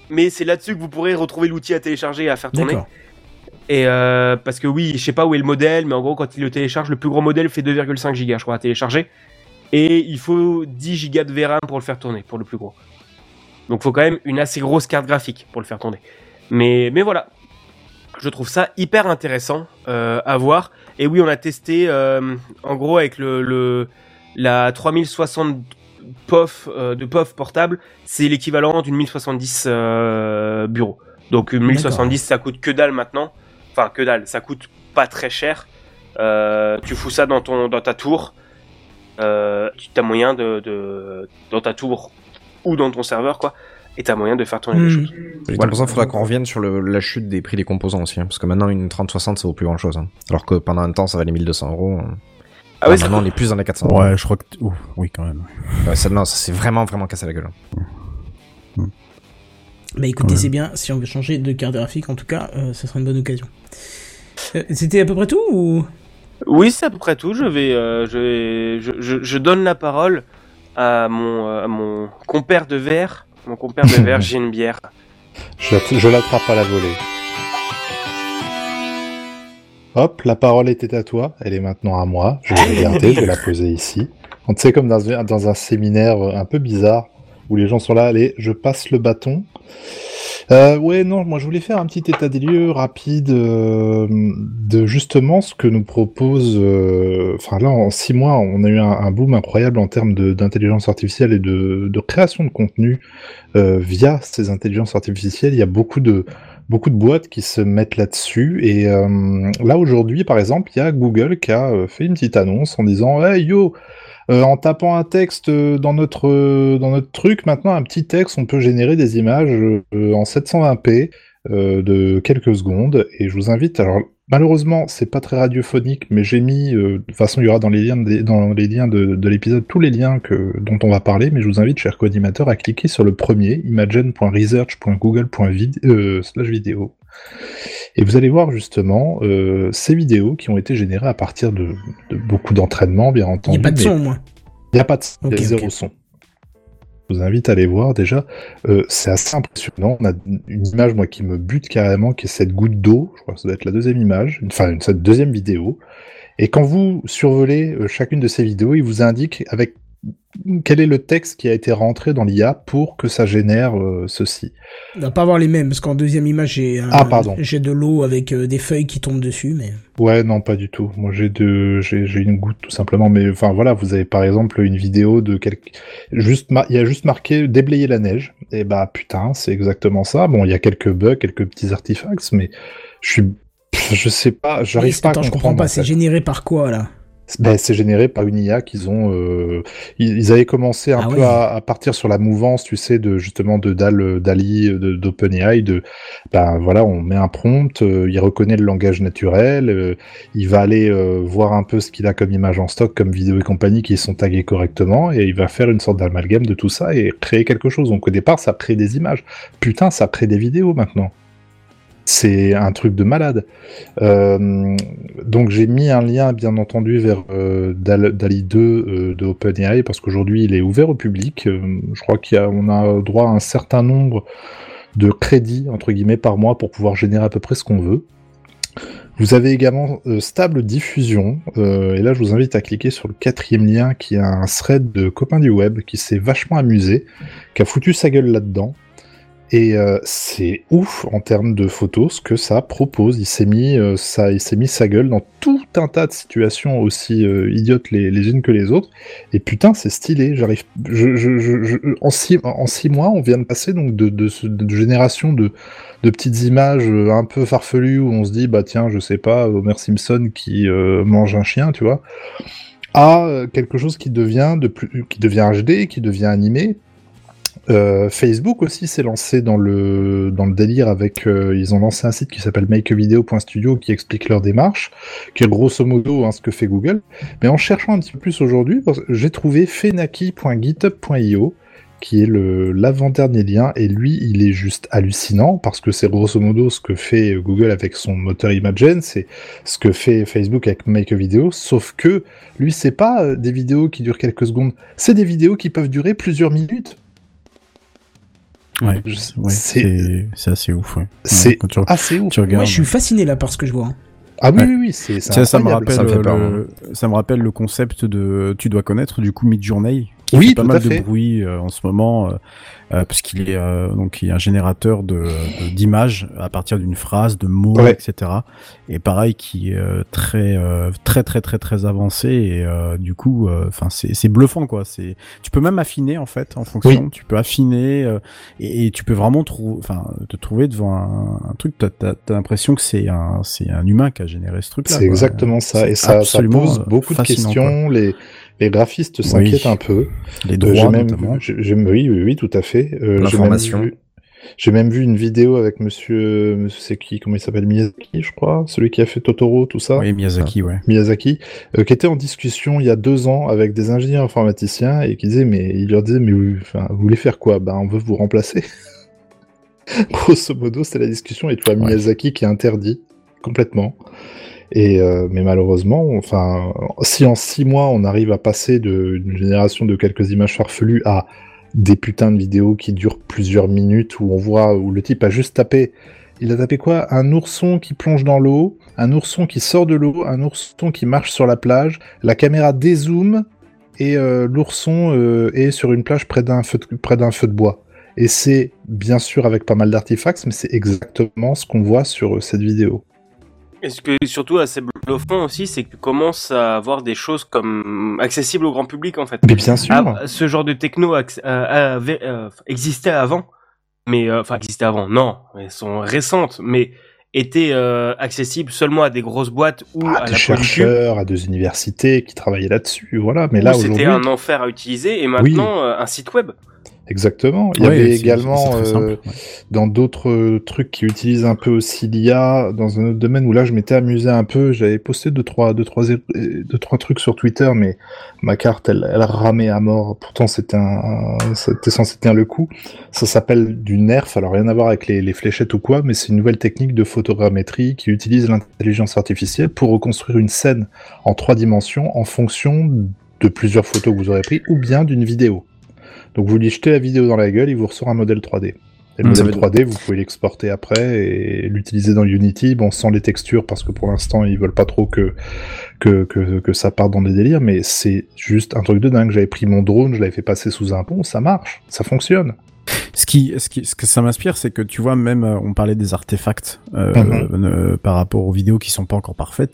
mais c'est là-dessus que vous pourrez retrouver l'outil à télécharger et à faire tourner. Et euh, parce que oui, je sais pas où est le modèle, mais en gros, quand il le télécharge, le plus gros modèle fait 2,5 gigas, je crois, à télécharger. Et il faut 10 gigas de VRAM pour le faire tourner, pour le plus gros. Donc, faut quand même une assez grosse carte graphique pour le faire tourner. Mais, mais voilà. Je trouve ça hyper intéressant euh, à voir. Et oui, on a testé, euh, en gros, avec le, le la 3060 POF euh, de POF portable, c'est l'équivalent d'une 1070 euh, bureau. Donc une 1070, ça coûte que dalle maintenant. Enfin, que dalle, ça coûte pas très cher. Tu fous ça dans ton dans ta tour. Tu as moyen de, de dans ta tour ou dans ton serveur quoi. Et t'as moyen de faire tourner des Mhm. choses. Ça qu'il faudra qu'on revienne sur le- la chute des prix des composants aussi, hein, parce que maintenant une 3060 ça vaut plus grand chose. Alors que pendant un temps ça valait 1200 euros. hein. Ah ouais, maintenant on est plus dans les 400 euros. Ouais, je crois que. Oui, quand même. Ouais, ça, non, ça s'est vraiment vraiment cassé la gueule. Bah écoutez, Ouais. c'est bien. Si on veut changer de carte graphique, en tout cas, euh, ça sera une bonne occasion. Euh, C'était à peu près tout ou? Oui, c'est à peu près tout. Je vais, euh, je, vais je, je, je donne la parole à mon, euh, à mon compère de verre. Mon compère de verre, j'ai une bière. Je, je l'attrape à la volée. Hop, la parole était à toi, elle est maintenant à moi. Je vais la garder, je vais la poser ici. On sait comme dans, un- dans un séminaire un peu bizarre où les gens sont là, allez, je passe le bâton. Euh, ouais, non, moi je voulais faire un petit état des lieux rapide euh, de justement ce que nous propose. euh, Enfin là, en six mois, on a eu un, boom incroyable en termes d'intelligence artificielle et de, de création de contenu euh, via ces intelligences artificielles. Il y a beaucoup de beaucoup de boîtes qui se mettent là-dessus. Et euh, là aujourd'hui, par exemple, il y a Google qui a fait une petite annonce en disant Hey yo, euh, en tapant un texte euh, dans notre euh, dans notre truc, maintenant un petit texte, on peut générer des images en 720p euh, de quelques secondes. Et je vous invite. Alors malheureusement, c'est pas très radiophonique, mais j'ai mis de toute façon, il y aura dans les liens de, l'épisode tous les liens dont on va parler. Mais je vous invite, chers co-animateurs, à cliquer sur le premier imagen.research.google.vid slash vidéo. Et vous allez voir justement euh, ces vidéos qui ont été générées à partir de, de beaucoup d'entraînement, bien il entendu. n'y a pas de son au moins il n'y a pas de son, il zéro son. Je vous invite à aller voir déjà. Euh, c'est assez impressionnant. On a une image moi qui me bute carrément, qui est cette goutte d'eau. Je crois que ça doit être la deuxième image, enfin cette deuxième vidéo. Et quand vous survolez euh, chacune de ces vidéos, il vous indique avec quel est le texte qui a été rentré dans l'IA pour que ça génère euh, ceci? On va pas avoir les mêmes, parce qu'en deuxième image, j'ai un- Ah, j'ai de l'eau avec euh, des feuilles qui tombent dessus, mais... Ouais, non, pas du tout. Moi, j'ai de, j'ai, une goutte tout simplement. Mais enfin, voilà, vous avez par exemple une vidéo de quelque, juste, mar- il y a juste marqué déblayer la neige. Et bah putain, c'est exactement ça. Bon, il y a quelques bugs, quelques petits artefacts, mais je suis, je sais pas, j'arrive pas attends, à je comprendre. comprends pas, en c'est généré par quoi, là? Ben, c'est généré par une IA qu'ils ont. euh, ils, ils avaient commencé un Ah peu à, à partir sur la mouvance, tu sais, de justement de Dal, Dali, de- d'OpenAI. De, ben voilà, on met un prompt, euh, il reconnaît le langage naturel, euh, il va aller voir un peu ce qu'il a comme image en stock, comme vidéo et compagnie qui sont taguées correctement, et il va faire une sorte d'amalgame de tout ça et créer quelque chose. Donc au départ, ça crée des images. Putain, ça crée des vidéos maintenant. C'est un truc de malade. Euh, donc j'ai mis un lien bien entendu vers euh, Dal- Dali 2 euh, de OpenAI parce qu'aujourd'hui il est ouvert au public. Je crois qu'on a, droit à un certain nombre de crédits entre guillemets par mois pour pouvoir générer à peu près ce qu'on veut. Vous avez également stable diffusion et là je vous invite à cliquer sur le quatrième lien qui a un thread de copain du web qui s'est vachement amusé, qui a foutu sa gueule là-dedans. Et euh, c'est ouf en termes de photos ce que ça propose. Il s'est mis, euh, mis sa gueule dans tout un tas de situations aussi euh, idiotes les, unes que les autres. Et putain, c'est stylé. J'arrive, en six, mois, on vient de passer donc de, génération de, petites images un peu farfelues où on se dit bah tiens, je sais pas, Homer Simpson qui mange un chien, tu vois, à quelque chose qui devient qui devient HD, qui devient animé. Euh, Facebook aussi s'est lancé dans le dans le délire avec euh, ils ont lancé un site qui s'appelle makeavideo.studio qui explique leur démarche qui est grosso modo hein, ce que fait Google mais en cherchant un petit peu plus aujourd'hui j'ai trouvé fenaki.github.io qui est l'avant-dernier lien, et lui, il est juste hallucinant, parce que c'est grosso modo ce que fait Google avec son moteur Imagen, c'est ce que fait Facebook avec Make a Video, sauf que lui, c'est pas euh, des vidéos qui durent quelques secondes, c'est des vidéos qui peuvent durer plusieurs minutes. Ouais, ouais, c'est- assez ouf. Ouais. C'est Ouais, quand tu, assez ouf. tu regardes. Moi, je suis fasciné là par ce que je vois. hein. Ah oui, Ouais. oui, oui, c'est Tiens, ça me rappelle ça me fait peur, le, ça me rappelle le concept de tu dois connaître du coup Midjourney qui Oui, fait pas tout mal à de fait. bruit euh, en ce moment euh, euh, parce qu'il est euh, donc il y a un générateur de d'images à partir d'une phrase, de mots, Ouais. etc. Et pareil qui est euh, très euh, très très très très avancé et euh, du coup enfin c'est c'est bluffant quoi. C'est tu peux même affiner en fait en fonction. Tu peux affiner euh, et, et tu peux vraiment trouver enfin te trouver devant un, un truc. T'as t'as t'as l'impression que c'est un c'est un humain qui a généré ce truc là. C'est exactement ça, et ça, ça pose beaucoup de questions. Les, les graphistes s'inquiètent un peu. Les droits même notamment. j'ai- oui, oui, oui, tout à fait. Euh, j'ai même L'information. vu- J'ai même vu une vidéo avec monsieur, monsieur c'est qui, comment il s'appelle, Miyazaki, je crois, celui qui a fait Totoro, tout ça. Oui, Miyazaki, ouais. Miyazaki, euh, qui était en discussion il y a deux ans avec des ingénieurs informaticiens et qui disait, mais il leur disait, mais vous, enfin, vous voulez faire quoi? Ben, on veut vous remplacer. Grosso modo, c'est la discussion et tu vois Ouais. Miyazaki qui est interdit complètement. Et euh, mais malheureusement, enfin, si en six mois on arrive à passer d'une génération de quelques images farfelues à des putains de vidéos qui durent plusieurs minutes où on voit où le type a juste tapé, il a tapé quoi? Un ourson qui plonge dans l'eau, un ourson qui sort de l'eau, un ourson qui marche sur la plage, la caméra dézoome et euh, l'ourson euh, est sur une plage près d'un feu de, près d'un feu de bois. Et c'est bien sûr avec pas mal d'artefacts, mais c'est exactement ce qu'on voit sur euh, cette vidéo. Et ce que surtout assez bluffant aussi, c'est que tu commences à avoir des choses comme accessibles au grand public en fait. Mais bien sûr. Ah, ce genre de techno euh, existait avant, mais euh, enfin existait avant. Non, elles sont récentes, mais étaient euh, accessibles seulement à des grosses boîtes ou à à des la chercheurs, à des universités qui travaillaient là-dessus, voilà. Mais où là c'était un enfer à utiliser et maintenant euh, un site web. Exactement. Il y Ouais, avait également euh, ouais. dans d'autres euh, trucs qui utilisent un peu aussi l'IA dans un autre domaine où là je m'étais amusé un peu. J'avais posté deux trois deux trois é- deux trois trucs sur Twitter, mais ma carte elle, elle ramait à mort. Pourtant c'était un, un- c'était censé tenir le coup. Ça s'appelle du nerf. Alors rien à voir avec les, les fléchettes ou quoi, mais c'est une nouvelle technique de photogrammétrie qui utilise l'intelligence artificielle pour reconstruire une scène en trois dimensions en fonction de plusieurs photos que vous aurez pris ou bien d'une vidéo. Donc vous lui jetez la vidéo dans la gueule, il vous ressort un modèle 3D. Et le Mmh. modèle 3D, vous pouvez l'exporter après et l'utiliser dans Unity, bon sans les textures parce que pour l'instant ils veulent pas trop que que, que que ça parte dans des délires, mais c'est juste un truc de dingue. J'avais pris mon drone, je l'avais fait passer sous un pont, ça marche, ça fonctionne. Ce qui, ce qui, ce que ça m'inspire, c'est que tu vois, même, euh, on parlait des artefacts euh, Mhm. euh, par rapport aux vidéos qui sont pas encore parfaites.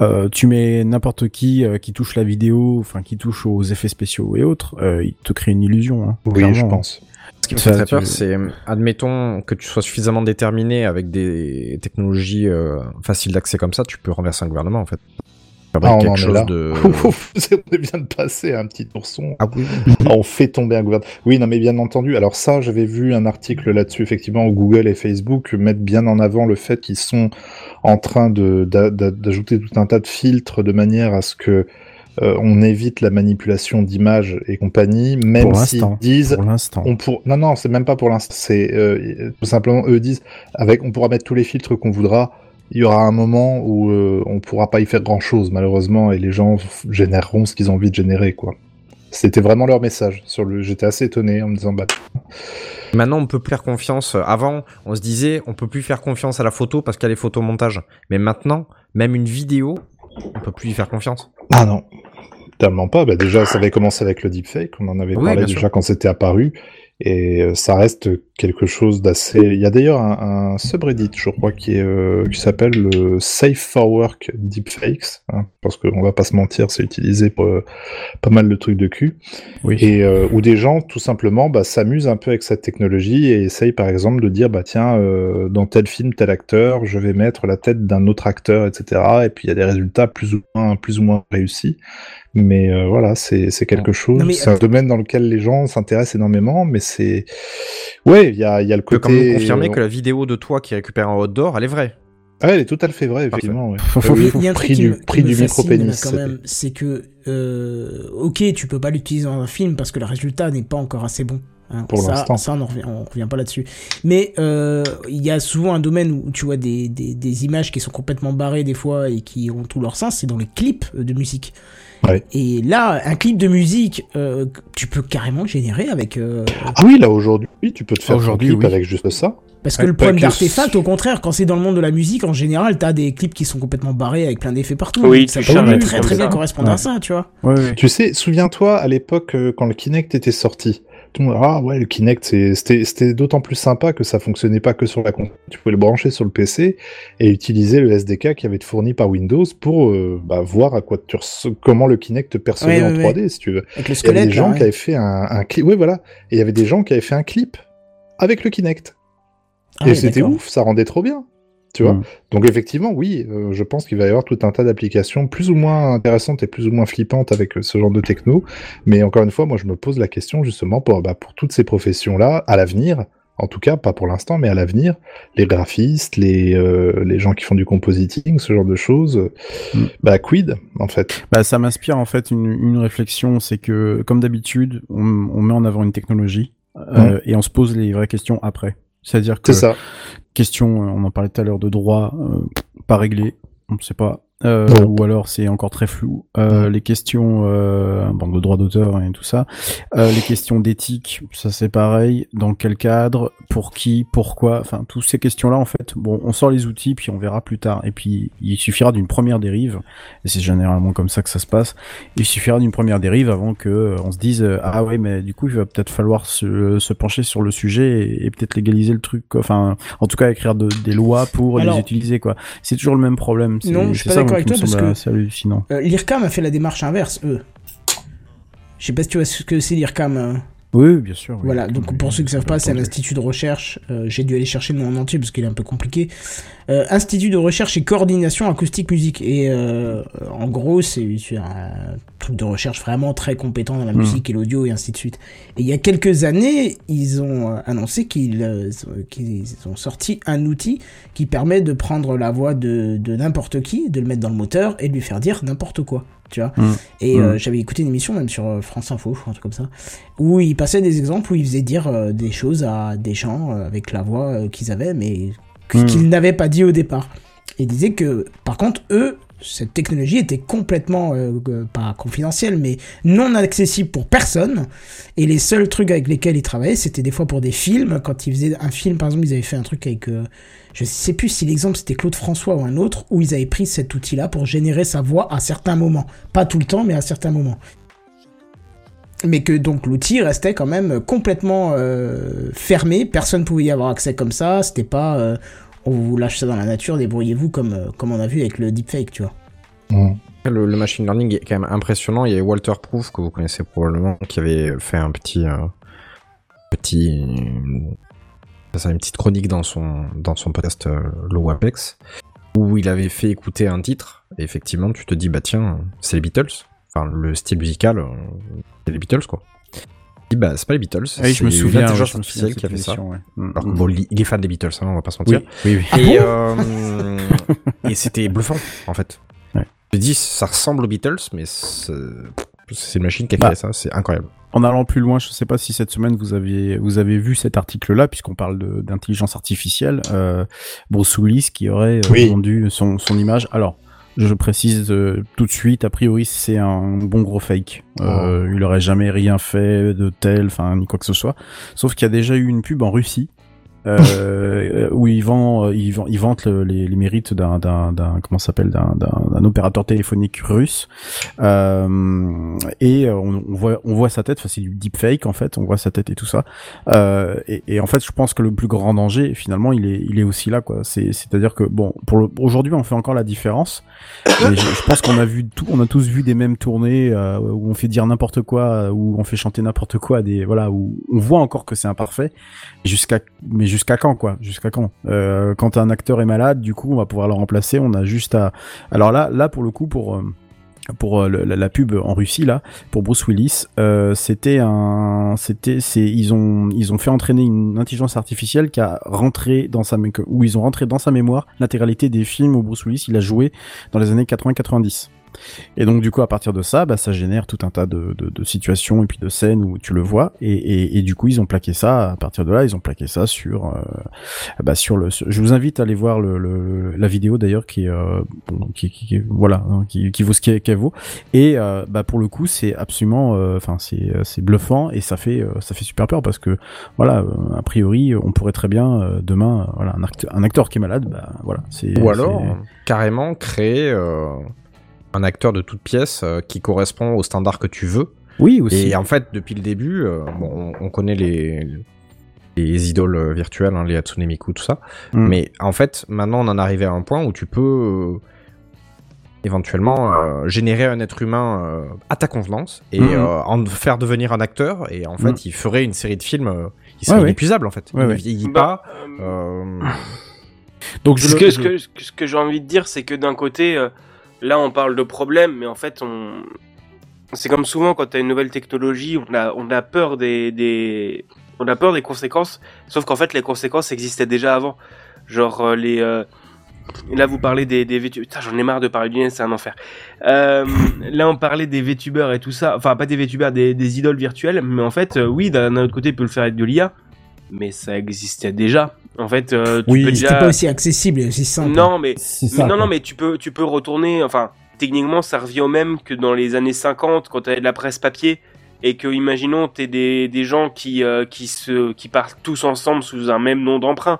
Euh, tu mets n'importe qui euh, qui touche la vidéo, enfin qui touche aux effets spéciaux et autres, euh, il te crée une illusion. Hein, Oui, je pense. Ce qui me fait très tu- peur, c'est, admettons que tu sois suffisamment déterminé avec des technologies euh, faciles d'accès comme ça, tu peux renverser un gouvernement en fait. Fabrique Ah, quelque chose là. de. on vient de passer un petit ourson. ah oui. on fait tomber un gouvernement. Oui, non, mais bien entendu. Alors ça, j'avais vu un article là-dessus, effectivement, où Google et Facebook mettent bien en avant le fait qu'ils sont en train d'ajouter tout un tas de filtres de manière à ce que euh, on évite la manipulation d'images et compagnie, même s'ils disent Pour l'instant. on pour... Non, non, c'est même pas pour l'instant. C'est euh, tout simplement eux disent avec on pourra mettre tous les filtres qu'on voudra. Il y aura un moment où euh, on pourra pas y faire grand chose malheureusement et les gens généreront ce qu'ils ont envie de générer quoi. C'était vraiment leur message. Sur le, j'étais assez étonné en me disant bah Maintenant, on peut plus faire confiance. Avant, on se disait, on peut plus faire confiance à la photo parce a les photomontages. Mais maintenant, même une vidéo, on peut plus y faire confiance. ah non, tellement pas. Bah déjà ça avait commencé avec le deepfake, on en avait Oui, parlé déjà sûr. quand c'était apparu. Et euh, ça reste quelque chose d'assez. Il y a d'ailleurs un, un subreddit, je crois, qui est euh, qui s'appelle le Safe for Work Deepfakes, hein, parce qu'on va pas se mentir, c'est utilisé pour euh, pas mal de trucs de cul. Oui. Et euh, où des gens tout simplement bah, s'amusent un peu avec cette technologie et essayent par exemple de dire bah tiens dans tel film tel acteur je vais mettre la tête d'un autre acteur etc. Et puis il y a des résultats plus ou moins plus ou moins réussis. Mais euh, voilà, c'est c'est quelque chose. C'est un domaine dans lequel les gens s'intéressent énormément, mais c'est ouais, il y a il y a le Tu peux côté. quand même confirmer que la vidéo de toi qui récupère un hot d'or, elle est vraie. Ah, elle est tout à fait vraie effectivement. Ouais. Faut- Oui, Il y a un truc prix qui du prix du fascine, micro pénis. là, quand même, c'est que euh, ok, tu peux pas l'utiliser dans un film parce que le résultat n'est pas encore assez bon. hein. Pour ça, l'instant. ça on, en revient, on revient pas là-dessus. Mais euh, il y a souvent un domaine où tu vois des, des, des images qui sont complètement barrées des fois et qui ont tout leur sens, c'est dans les clips de musique. Ouais. Et là, un clip de musique, euh, tu peux carrément le générer avec. euh, Ah oui, là aujourd'hui, tu peux te faire Aujourd'hui, clip oui. avec juste ça. Parce que Ouais, le problème d'artefact, au contraire, quand c'est dans le monde de la musique, en général, t'as des clips qui sont complètement barrés avec plein d'effets partout. Oui, ça peut très très bien correspondre Ouais. à ça, tu vois. Ouais, ouais. Tu sais, souviens-toi à l'époque euh, quand le Kinect était sorti. Tout le monde, ah ouais, le Kinect, c'était d'autant plus sympa que ça fonctionnait pas que sur la console. Tu pouvais le brancher sur le PC et utiliser le SDK qui avait été fourni par Windows pour euh, bah, voir à quoi tu comment le Kinect te percevait Ouais, en ouais, 3D, si tu veux. Avec le Il y avait squelette. des gens là, qui avaient fait un, un clip. Oui, voilà. Et il y avait des gens qui avaient fait un clip avec le Kinect. Ah et c'était ouf, ça rendait trop bien. Tu vois Mm. Donc effectivement, oui, euh, je pense qu'il va y avoir tout un tas d'applications plus ou moins intéressantes et plus ou moins flippantes avec euh, ce genre de techno. Mais encore une fois, moi, je me pose la question justement pour, bah, pour toutes ces professions-là, à l'avenir, en tout cas, pas pour l'instant, mais à l'avenir, les graphistes, les, euh, les gens qui font du compositing, ce genre de choses, Mm. bah, quid, en fait? Bah, ça m'inspire en fait une, une réflexion, c'est que comme d'habitude, on, on met en avant une technologie euh, et on se pose les vraies questions après. C'est-à-dire que C'est ça. Question, euh, on en parlait tout à l'heure de droit, euh, pas réglé, on ne sait pas. Euh, ou alors c'est encore très flou. Euh, Les questions euh, bon, de droit d'auteur et tout ça. Euh, les questions d'éthique, ça c'est pareil. Dans quel cadre? Pour qui? Pourquoi? Enfin, toutes ces questions-là, en fait, bon, on sort les outils, puis on verra plus tard. Et puis, il suffira d'une première dérive, et c'est généralement comme ça que ça se passe. Il suffira d'une première dérive avant que euh, on se dise euh, ah ouais, mais du coup, il va peut-être falloir se, se pencher sur le sujet et, et peut-être légaliser le truc. quoi. Enfin, en tout cas, écrire de- des lois pour Alors- les utiliser, quoi. C'est toujours le même problème. C'est- Non, je suis c'est pas ça, d'accord avec toi, parce que- hallucinant. Euh, L'IRCAM a fait la démarche inverse, eux. Je sais pas si tu vois ce que c'est l'IRCAM. Oui, bien sûr. oui. Voilà, donc pour ceux qui ne savent pas, c'est un Entendu. institut de recherche. euh, J'ai dû aller chercher le nom en entier parce qu'il est un peu compliqué. Euh, institut de recherche et coordination acoustique musique. Et euh, en gros, c'est un truc de recherche vraiment très compétent dans la Mm. musique et l'audio et ainsi de suite. Et il y a quelques années, ils ont annoncé qu'ils qu'ils ont sorti un outil qui permet de prendre la voix de, de n'importe qui, de le mettre dans le moteur et de lui faire dire n'importe quoi. Tu vois Mm. Et Mm. euh, j'avais écouté une émission même sur euh, France Info, un truc comme ça, où il passait des exemples où il faisait dire euh, des choses à des gens euh, avec la voix qu'ils avaient, mais Mm. qu'ils n'avaient pas dit au départ. Et il disait que, par contre, eux, cette technologie était complètement, euh, euh, pas confidentielle, mais non accessible pour personne. Et les seuls trucs avec lesquels ils travaillaient, c'était des fois pour des films. Quand ils faisaient un film, par exemple, ils avaient fait un truc avec, euh, je sais plus si l'exemple c'était Claude François ou un autre, où ils avaient pris cet outil-là pour générer sa voix à certains moments. Pas tout le temps, mais à certains moments. Mais que donc l'outil restait quand même complètement euh, fermé, personne pouvait y avoir accès comme ça, c'était pas on vous lâche ça dans la nature, débrouillez-vous comme, euh, comme on a vu avec le deepfake, tu vois. Le, le machine learning est quand même impressionnant. Il y a Walter Proof que vous connaissez probablement qui avait fait un petit euh, petit c'est une petite chronique dans son dans son podcast euh, Low Apex où il avait fait écouter un titre et effectivement tu te dis bah tiens c'est les Beatles. Enfin le style musical euh, c'est les Beatles quoi. Bah c'est pas les Beatles. Ah oui, je me c'est souviens. Souviens artificielle de qui a fait ça. ouais. Mm, Alors que mm. bon, il est fan des Beatles, hein, on va pas se Oui, mentir. oui, oui. Et, euh, et c'était bluffant, en fait. Ouais. Je dis, ça ressemble aux Beatles, mais c'est c'est une machine qui a Bah. créé ça, c'est incroyable. En allant plus loin, je sais pas si cette semaine vous avez vous avez vu cet article-là, puisqu'on parle de- d'intelligence artificielle. Euh, Bruce Willis qui aurait euh, Oui. vendu son, son image. Alors, je précise euh, tout de suite, a priori c'est un bon gros fake. Euh, Il aurait jamais rien fait de tel, enfin ni quoi que ce soit. Sauf qu'il y a déjà eu une pub en Russie. Euh, où il vend, euh, il vend, il vante le- les, mérites d'un, d'un, d'un, comment s'appelle, d'un, d'un, opérateur téléphonique russe. Euh, et on, on voit, on voit sa tête. Enfin, c'est du deepfake en fait. On voit sa tête et tout ça. Euh, et, et en fait, je pense que le plus grand danger, finalement, il est, il est aussi là, quoi. C'est, c'est-à-dire que bon, pour le, aujourd'hui, on fait encore la différence. Mais je, je pense qu'on a vu tout, on a tous vu des mêmes tournées euh, où on fait dire n'importe quoi, où on fait chanter n'importe quoi, des voilà, où on voit encore que c'est imparfait. Jusqu'à, mais jusqu'à quand, quoi Jusqu'à quand? Euh, Quand un acteur est malade, du coup, on va pouvoir le remplacer. On a juste à. Alors là, là pour le coup, pour euh, pour euh, la, pub en Russie là pour Bruce Willis c'était un c'était c'est ils ont ils ont fait entraîner une intelligence artificielle qui a rentré dans sa où ils ont rentré dans sa mémoire l'intégralité des films où Bruce Willis il a joué dans les années 80 90 Et donc du coup à partir de ça, bah, ça génère tout un tas de, de, de situations et puis de scènes où tu le vois. Et, et, et du coup ils ont plaqué ça. À partir de là, ils ont plaqué ça sur, euh, bah, sur le. sur- Je vous invite à aller voir le, le la vidéo d'ailleurs qui, euh, bon, qui, qui, qui- voilà, hein, qui, qui vaut ce qu'elle vaut. Et euh, bah pour le coup c'est absolument, enfin c'est c'est bluffant et ça fait ça fait super peur parce que voilà, a priori on pourrait très bien demain, voilà un acteur, un acteur qui est malade, bah voilà c'est. Ou alors, carrément, créer un acteur de toute pièce euh, qui correspond au standard que tu veux. Oui aussi. Et en fait, depuis le début, euh, bon, on, on connaît les, les idoles virtuelles, hein, les Hatsune Miku, tout ça. Mm. Mais en fait, maintenant, on en est arrivé à un point où tu peux euh, éventuellement euh, générer un être humain euh, à ta convenance et euh, en faire devenir un acteur. Et en fait, Mhm. il ferait une série de films. euh, il serait Ouais, ouais. inépuisable, en fait. Ouais, il ne vieillit Bah, pas. Donc je Ce le- que, je- ce que, ce que- ce que j'ai envie de dire, c'est que d'un côté, euh, là, on parle de problème, mais en fait, on... c'est comme souvent quand tu as une nouvelle technologie, on a, peur des, on a peur des conséquences, sauf qu'en fait, les conséquences existaient déjà avant. Genre, euh, les, euh, là, vous parlez des, des j'en ai marre de parler du c'est un enfer. Euh, là, on parlait des VTubers et tout ça, enfin, pas des VTubers, des, idoles virtuelles, mais en fait, oui, d'un autre côté, tu peux le faire avec de l'IA, mais ça existait déjà. En fait, euh, tu Oui, peux déjà... pas aussi accessible et aussi simple. Non, mais c'est mais ça, non, non, mais tu peux, tu peux retourner. Enfin, techniquement, ça revient au même que dans les années 50, quand t'avais de la presse papier, et que, imaginons, t'es des, des gens qui, euh, qui se, qui partent tous ensemble sous un même nom d'emprunt.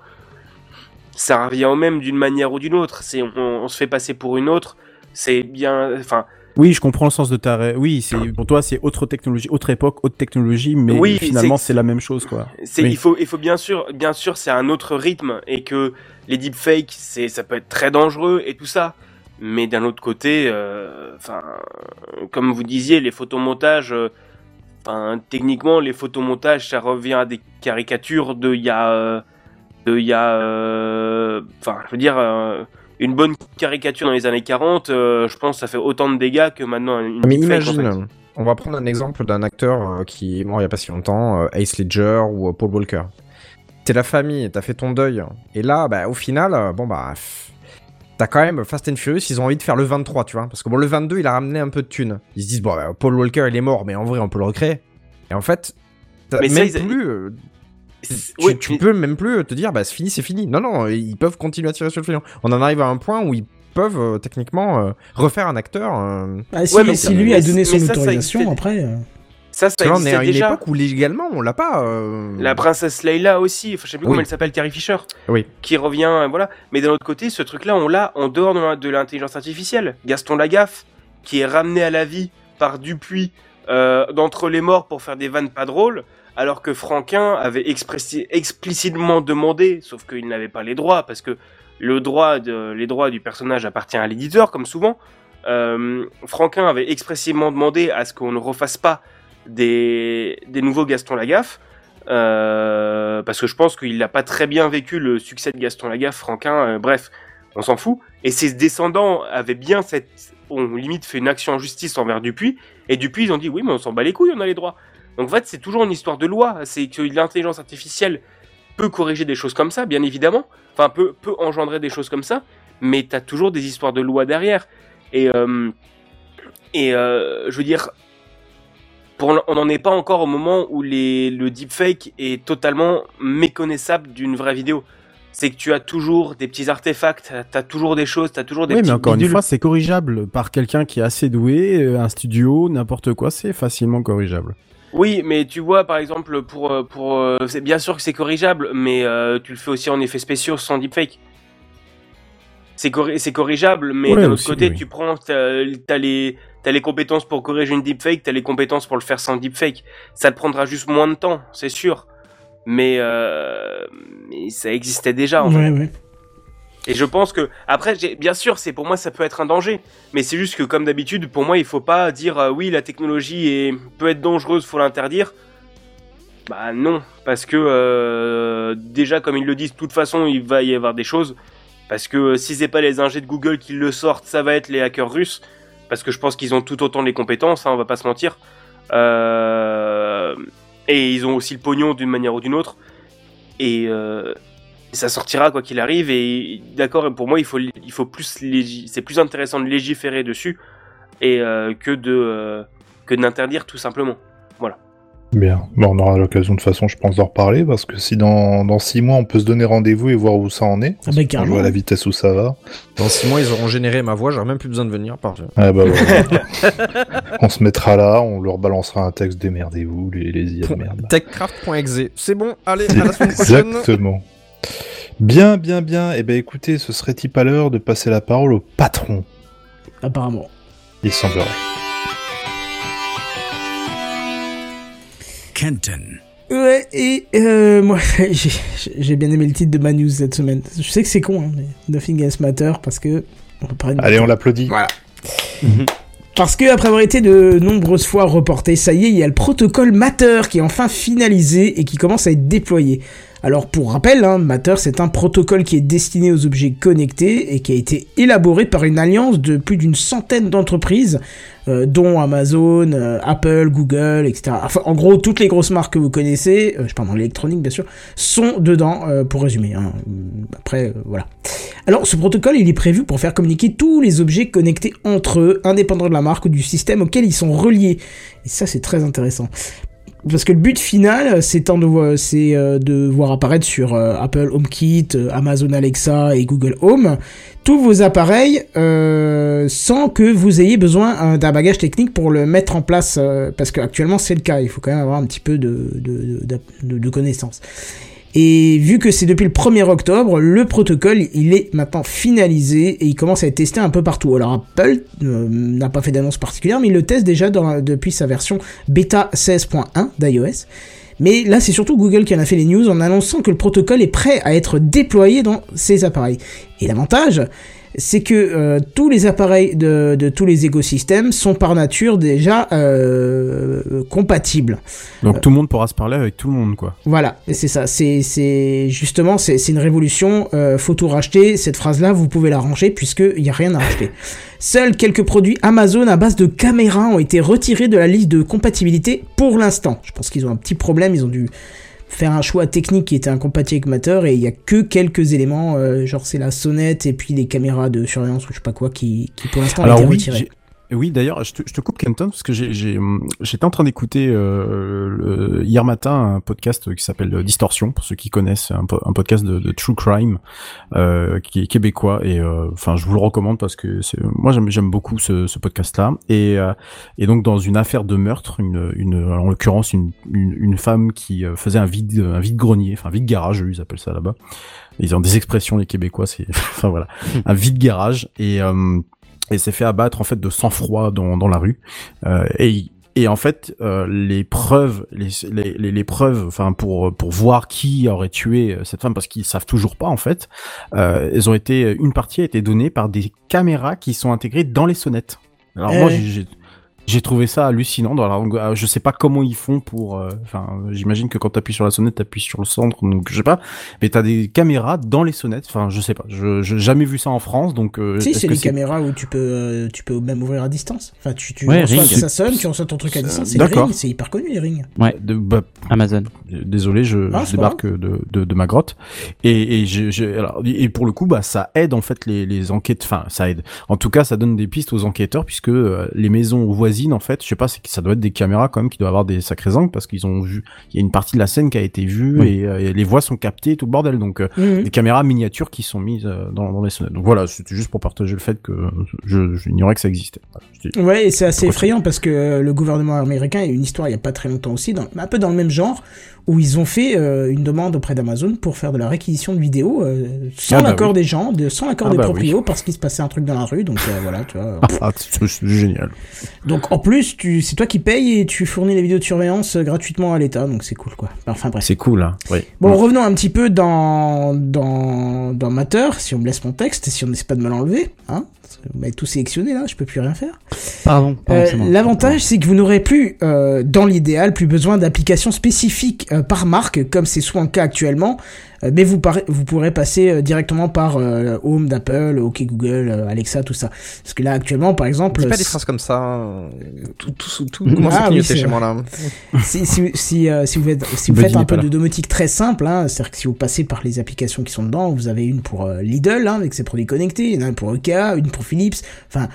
Ça revient au même d'une manière ou d'une autre. C'est, on, on se fait passer pour une autre. C'est bien, enfin, Oui, je comprends le sens de ta. ré- Oui, c'est pour toi c'est autre technologie, autre époque, autre technologie, mais Oui, finalement c'est- la même chose quoi. c'est, Oui. il faut, il faut bien sûr, bien sûr, c'est un autre rythme et que les deepfakes, c'est, ça peut être très dangereux et tout ça. Mais d'un autre côté, euh, enfin, comme vous disiez, les photomontages, euh, techniquement, les photomontages, ça revient à des caricatures de il y a, euh, de il y a, enfin, je veux dire, une bonne caricature dans les années 40, euh, je pense, que ça fait autant de dégâts que maintenant une Mais deepfake, en imagine, fait. on va prendre un exemple d'un acteur euh, qui est mort il y a pas si longtemps, euh, Ace Ledger ou Paul Walker. T'es la famille, t'as fait ton deuil, et là, bah, au final, bon bah, t'as quand même Fast and Furious, ils ont envie de faire le 23, tu vois, parce que bon, le 22, il a ramené un peu de thunes. Ils se disent, bon, bah, Paul Walker, il est mort, mais en vrai, on peut le recréer. Et en fait, t'as Mais ça, même ils- plus, euh, tu, oui, tu mais- peux même plus te dire, bah, c'est fini, c'est fini. Non, non, ils peuvent continuer à tirer sur le filon. On en arrive à un point où ils peuvent euh, techniquement euh, refaire un acteur. euh, Ah, si, Ouais, mais si lui mais- a donné son ça, ça autorisation, après. euh, ça, ça Parce que là, on est existait à une époque où légalement on l'a pas. euh, La princesse Leila aussi, enfin, je sais plus Oui. comment elle s'appelle, Carrie Fisher, Oui. qui revient, euh, voilà. Mais d'un autre côté, ce truc-là, on l'a en dehors de l'intelligence artificielle. Gaston Lagaffe, qui est ramené à la vie par Dupuis euh, d'entre les morts pour faire des vannes pas drôles, alors que Franquin avait explicitement demandé, sauf qu'il n'avait pas les droits, parce que le droit de, les droits du personnage appartient à l'éditeur, comme souvent. Euh, Franquin avait expressément demandé à ce qu'on ne refasse pas des, nouveaux Gaston Lagaffe, euh, parce que je pense qu'il n'a pas très bien vécu le succès de Gaston Lagaffe, Franquin, euh, bref, on s'en fout. Et ses descendants avaient bien cette... Limite fait une action en justice envers Dupuis, et Dupuis ils ont dit oui mais on s'en bat les couilles, on a les droits. Donc en fait c'est toujours une histoire de loi, c'est que l'intelligence artificielle peut corriger des choses comme ça, bien évidemment, enfin peut, peut engendrer des choses comme ça, mais t'as toujours des histoires de loi derrière. Et, euh, et euh, je veux dire, pour, on n'en est pas encore au moment où les, le deepfake est totalement méconnaissable d'une vraie vidéo. C'est que tu as toujours des petits artefacts, t'as as toujours des choses, t'as toujours des Oui, mais encore une fois, c'est corrigeable par quelqu'un qui est assez doué, euh, un studio, n'importe quoi, c'est facilement corrigeable. Oui, mais tu vois, par exemple, pour, euh, pour, euh, c'est bien sûr que c'est corrigeable, mais euh, tu le fais aussi en effets spéciaux sans deepfake. C'est corri- c'est corrigeable, mais Ouais, d'un autre côté, oui. tu prends, t'as t'as les, t'as les compétences pour corriger une deepfake, t'as les compétences pour le faire sans deepfake. Ça te prendra juste moins de temps, c'est sûr. Mais, euh, mais ça existait déjà, en fait. Ouais. Et je pense que après, bien sûr, c'est pour moi ça peut être un danger, mais c'est juste que comme d'habitude, pour moi, il faut pas dire euh, oui, la technologie peut être dangereuse, faut l'interdire. Bah non, parce que euh, déjà comme ils le disent, de toute façon, il va y avoir des choses. Parce que euh, si c'est pas les ingés de Google qui le sortent, ça va être les hackers russes. Parce que je pense qu'ils ont tout autant les compétences, hein, on va pas se mentir. Euh, et ils ont aussi le pognon d'une manière ou d'une autre. Et, ça sortira quoi qu'il arrive et d'accord pour moi il faut il faut plus c'est plus intéressant de légiférer dessus et euh, que de euh, que d'interdire tout simplement. Bien. Bon, on aura l'occasion de toute façon, je pense, d'en reparler parce que si dans, dans six mois on peut se donner rendez-vous et voir où ça en est, Ah bah, on voit à la vitesse où ça va. Dans 6 mois, ils auront généré ma voix, j'aurai même plus besoin de venir. Par... Ah bah, voilà. on se mettra là, on leur balancera un texte démerdez-vous, les, les IA de merde. Techcraft.exe. C'est bon, allez, à la semaine prochaine. Exactement. Bien, bien, bien. Eh ben écoutez, ce serait-il pas l'heure de passer la parole au patron? Apparemment. Il semblerait. Kenton. Ouais, et euh, moi, j'ai bien aimé le titre de ma news cette semaine. Je sais que c'est con, hein, mais Nothing Else Matter, parce que... On peut parler de Allez, on l'applaudit. Voilà. Parce que après avoir été de nombreuses fois reporté, ça y est, il y a le protocole Matter qui est enfin finalisé et qui commence à être déployé. Alors pour rappel, hein, Matter c'est un protocole qui est destiné aux objets connectés et qui a été élaboré par une alliance de plus d'une centaine d'entreprises, euh, dont Amazon, euh, Apple, Google, etc. Enfin en gros toutes les grosses marques que vous connaissez, euh, je parle dans l'électronique bien sûr, sont dedans pour résumer. hein. Après voilà. Alors ce protocole il est prévu pour faire communiquer tous les objets connectés entre eux, indépendants de la marque ou du système auquel ils sont reliés. Et ça c'est très intéressant. Parce que le but final, c'est de, euh, de voir apparaître sur euh, Apple HomeKit, euh, Amazon Alexa et Google Home tous vos appareils sans que vous ayez besoin d'un bagage technique pour le mettre en place. parce qu'actuellement c'est le cas, il faut quand même avoir un petit peu de, de- de connaissances. Et vu que c'est depuis le 1er octobre, le protocole il est maintenant finalisé et il commence à être testé un peu partout. Alors Apple euh, n'a pas fait d'annonce particulière, mais il le teste déjà depuis sa version bêta 16.1 d'iOS. Mais là, c'est surtout Google qui en a fait les news en annonçant que le protocole est prêt à être déployé dans ses appareils. Et l'avantage, c'est que euh, tous les appareils de, de tous les écosystèmes sont par nature déjà euh, compatibles. Donc tout le monde pourra se parler avec tout le monde, quoi. Voilà, et c'est ça. C'est, c'est justement, c'est, c'est une révolution. Euh, faut tout racheter. Cette phrase-là, vous pouvez la ranger puisque il y a rien à racheter. Seuls quelques produits Amazon à base de caméras ont été retirés de la liste de compatibilité pour l'instant. Je pense qu'ils ont un petit problème. Ils ont dû faire un choix technique qui était incompatible avec Matter et il y a que quelques éléments, euh, genre c'est la sonnette et puis les caméras de surveillance ou je sais pas quoi qui, qui pour l'instant ont été oui, retirés. Oui d'ailleurs, je te, je te coupe Kenton parce que j'étais en train d'écouter euh, hier matin un podcast qui s'appelle euh, Distorsion, pour ceux qui connaissent, un, un podcast de, de true crime euh, qui est québécois et euh, enfin je vous le recommande parce que moi j'aime, beaucoup ce, ce podcast-là. Et, euh, et donc dans une affaire de meurtre, une, une en l'occurrence une, une, une femme qui faisait un vide un vide grenier, enfin vide garage, ils appellent ça là-bas. Ils ont des expressions les Québécois, c'est enfin voilà, un vide garage et euh, et s'est fait abattre en fait de sang-froid dans, dans la rue. Euh, et, et en fait, euh, les preuves, les, les, les, les preuves, enfin pour pour voir qui aurait tué euh, cette femme, parce qu'ils savent toujours pas en fait, euh, elles ont été, une partie a été donnée par des caméras qui sont intégrées dans les sonnettes. Alors Eh moi, ouais. j'ai- j'ai trouvé ça hallucinant. Dans la, euh, je sais pas comment ils font pour. euh, Enfin, j'imagine que quand t'appuies sur la sonnette, t'appuies sur le centre, donc je sais pas. Mais t'as des caméras dans les sonnettes. Enfin, je sais pas. Je j'ai jamais vu ça en France, donc. euh, Si, c'est les caméras où tu peux, euh, tu peux même ouvrir à distance. Enfin, tu, tu Ouais, reçois, Ring. ça sonne, tu reçois ton truc à distance. C'est D'accord. hyper connu les rings. Ouais, de, bah, Amazon. Désolé, je, Ah, je débarque de, de, de ma grotte. Et, et, j'ai- j'ai- alors, et pour le coup, bah, ça aide en fait les, les enquêtes. Enfin, ça aide. En tout cas, ça donne des pistes aux enquêteurs puisque euh, les maisons voisines, en fait, je sais pas, c'est que ça doit être des caméras quand même qui doivent avoir des sacrés angles parce qu'ils ont vu. Il y a une partie de la scène qui a été vue Oui. et, euh, et les voix sont captées, tout le bordel. Donc, euh, Mhm. des caméras miniatures qui sont mises euh, dans, dans les sonnettes. Donc voilà, c'était juste pour partager le fait que je j'ignorais que ça existait. Voilà, Ouais, et c'est assez effrayant parce que le gouvernement américain, a eu une histoire il y a pas très longtemps aussi, dans, un peu dans le même genre, où ils ont fait euh, une demande auprès d'Amazon pour faire de la réquisition de vidéos euh, sans Ah bah l'accord oui. des gens, de, sans l'accord Ah des bah proprios, parce qu'il se passait un truc dans la rue, donc euh, voilà, tu vois. Ah, c'est c'est génial. Donc en plus, tu, c'est toi qui payes et tu fournis les vidéos de surveillance euh, gratuitement à l'État, donc c'est cool quoi. Enfin bref. C'est cool, hein. Oui. Bon, revenons un petit peu dans, dans, dans Matter, si on me laisse mon texte, et si on n'essaie pas de me l'enlever, hein. Vous m'avez tout sélectionné là, je peux plus rien faire. Pardon. pardon, Euh. L'avantage, c'est que vous n'aurez plus, euh, dans l'idéal, plus besoin d'applications spécifiques euh, par marque, comme c'est souvent le cas actuellement, euh, mais vous, vous pourrez passer euh, directement par euh, Home d'Apple, OK Google, euh, Alexa, tout ça. Parce que là, actuellement, par exemple, Dis pas des phrases comme ça. euh, Tout, tout, tout commence Ah à oui, chez moi là. si, si, si, euh, si vous faites, si vous Buddy faites un peu de domotique très simple, hein, c'est-à-dire que si vous passez par les applications qui sont dedans, vous avez une pour euh, Lidl, hein, avec ses produits connectés, une pour Ikea, une pour Philips, enfin,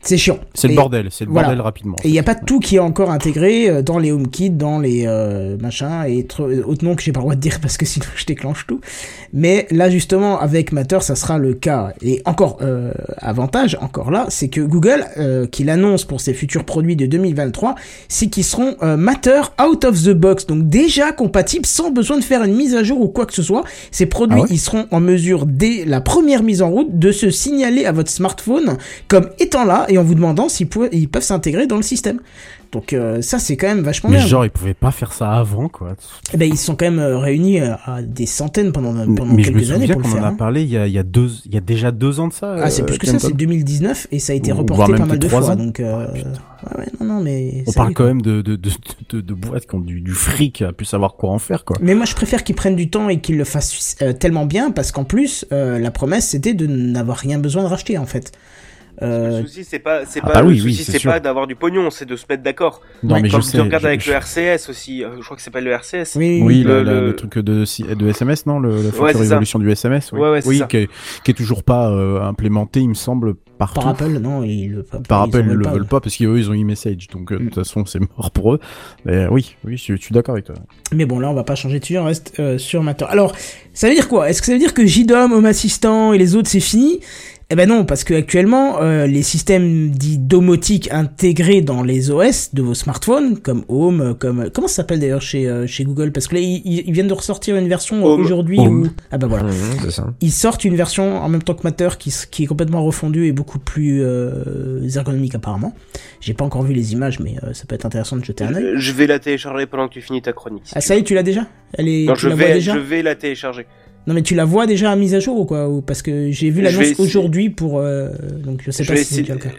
C'est chiant. C'est le bordel, c'est le voilà. bordel rapidement. Et il n'y a pas tout qui est encore intégré euh, dans les HomeKit, dans les euh, machins et tr- autres noms que j'ai pas le droit de dire parce que sinon je déclenche tout. Mais là justement avec Matter ça sera le cas. Et encore euh, avantage encore là, c'est que Google euh, qui l'annonce pour ses futurs produits de 2023, c'est qu'ils seront euh, Matter out of the box, donc déjà compatibles sans besoin de faire une mise à jour ou quoi que ce soit. Ces produits Ah ouais ils seront en mesure dès la première mise en route de se signaler à votre smartphone comme étant là et en vous demandant s'ils ils peuvent s'intégrer dans le système. Donc euh, ça c'est quand même vachement Mais bien. genre, ils pouvaient pas faire ça avant, quoi. Eh ben, ils sont quand même euh, réunis euh, à des centaines pendant, pendant mais je me quelques années pour le qu'on en a hein. parlé il y a, il y a deux, il y a déjà deux ans de ça. Ah c'est plus que ça, c'est 2019 et ça a été reporté pas mal de fois. ans. Donc euh, Ah, ouais, non non mais On parle quand même de, de, de, boîtes qui ont du, du fric à plus savoir quoi en faire, quoi. Mais moi je préfère qu'ils prennent du temps et qu'ils le fassent euh, tellement bien parce qu'en plus la promesse c'était de n'avoir rien besoin de racheter en fait. Euh, Le souci, c'est pas, c'est Ah pas, bah le oui, c'est c'est pas d'avoir du pognon, c'est de se mettre d'accord. Non, Ouais, mais Comme je tu sais. regardes je- avec je- le RCS aussi, euh, je crois que ça s'appelle le RCS. oui, Oui, Le- truc de, de SMS, non le, La Ouais, c'est ça. évolution du SMS, oui. Ouais, ouais, c'est oui ça. qui, est, qui est toujours pas euh, implémenté, il me semble, partout. par Apple non ils le Par ils Apple, ils le pas, veulent pas parce qu'eux, ils ont e-message. Donc, euh, de Mm. toute façon, c'est mort pour eux. Mais oui, oui, je, je suis d'accord avec toi. Mais bon, là, on va pas changer dessus, on reste euh, sur Matter. Alors, ça veut dire quoi? Est-ce que ça veut dire que JDOM, Home Assistant et les autres, c'est fini? Eh ben non, parce que actuellement, euh, les systèmes dits domotiques intégrés dans les OS de vos smartphones, comme Home, comme... Comment ça s'appelle d'ailleurs chez, euh, chez Google? Parce que là, ils, ils viennent de ressortir une version aujourd'hui où... Ah bah voilà. C'est ça. Ils sortent une version en même temps que Matter qui, qui est complètement refondue et beaucoup plus euh, ergonomique apparemment. J'ai pas encore vu les images, mais euh, ça peut être intéressant de jeter un œil. Je, je vais la télécharger pendant que tu finis ta chronique. si Ah ça y est, tu l'as déjà? Elle est... Non, je vais, déjà? je vais la télécharger. Non mais tu la vois déjà à mise à jour ou quoi? Parce que j'ai vu l'annonce aujourd'hui pour euh, donc je sais Je pas vais, si c'est le cas.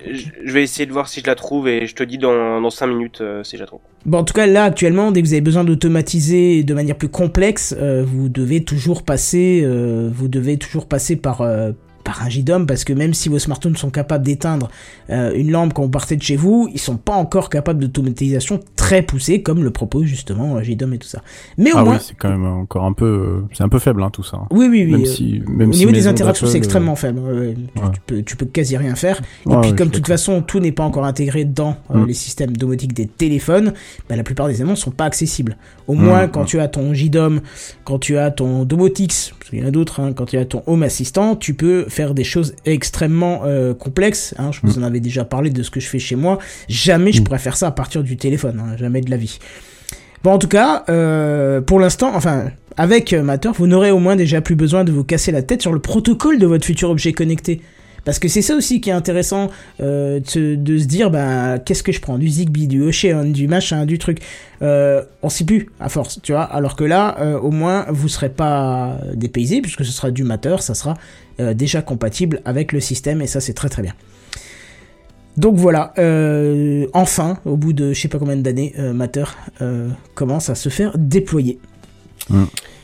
je vais essayer de voir si je la trouve et je te dis dans, dans 5 minutes euh, si je la trouve. Bon en tout cas là actuellement dès que vous avez besoin d'automatiser de manière plus complexe, euh, vous devez toujours passer vous devez toujours passer par par un JDOM parce que même si vos smartphones sont capables d'éteindre euh, une lampe quand vous partez de chez vous, ils sont pas encore capables d'automatisation très poussée comme le propose justement euh, JDOM et tout ça. Mais au Ah moins oui, c'est quand même encore un peu, c'est un peu faible, hein, tout ça. oui oui oui. Même euh, si, Au si niveau des interactions, c'est extrêmement faible. Ouais. Tu-. Tu, peux, tu peux quasi rien faire. Et puis, comme de toute façon, tout n'est pas encore intégré dans Mm. les systèmes domotiques des téléphones, bah, la plupart des éléments sont pas accessibles. Au moins, Mm, quand mm. tu as ton JDOM, quand tu as ton Domotix, parce qu'il y en a d'autres, hein, quand tu as ton Home Assistant, tu peux faire des choses extrêmement euh, complexes. Hein, je vous en avais déjà parlé de ce que je fais chez moi. Jamais je Mm. pourrais faire ça à partir du téléphone. hein, jamais de la vie. Bon, en tout cas, euh, pour l'instant, enfin, avec Matter, vous n'aurez au moins déjà plus besoin de vous casser la tête sur le protocole de votre futur objet connecté. Parce que c'est ça aussi qui est intéressant euh, de, se, dire, bah, qu'est-ce que je prends? Du Zigbee, du Ocean, du machin, du truc. Euh, on sait plus, à force, tu vois. Alors que là, euh, au moins, vous serez pas dépaysé, puisque ce sera du Matter, ça sera euh, déjà compatible avec le système, et ça, c'est très très bien. Donc voilà, enfin, au bout de je sais pas combien d'années, Matter commence à se faire déployer.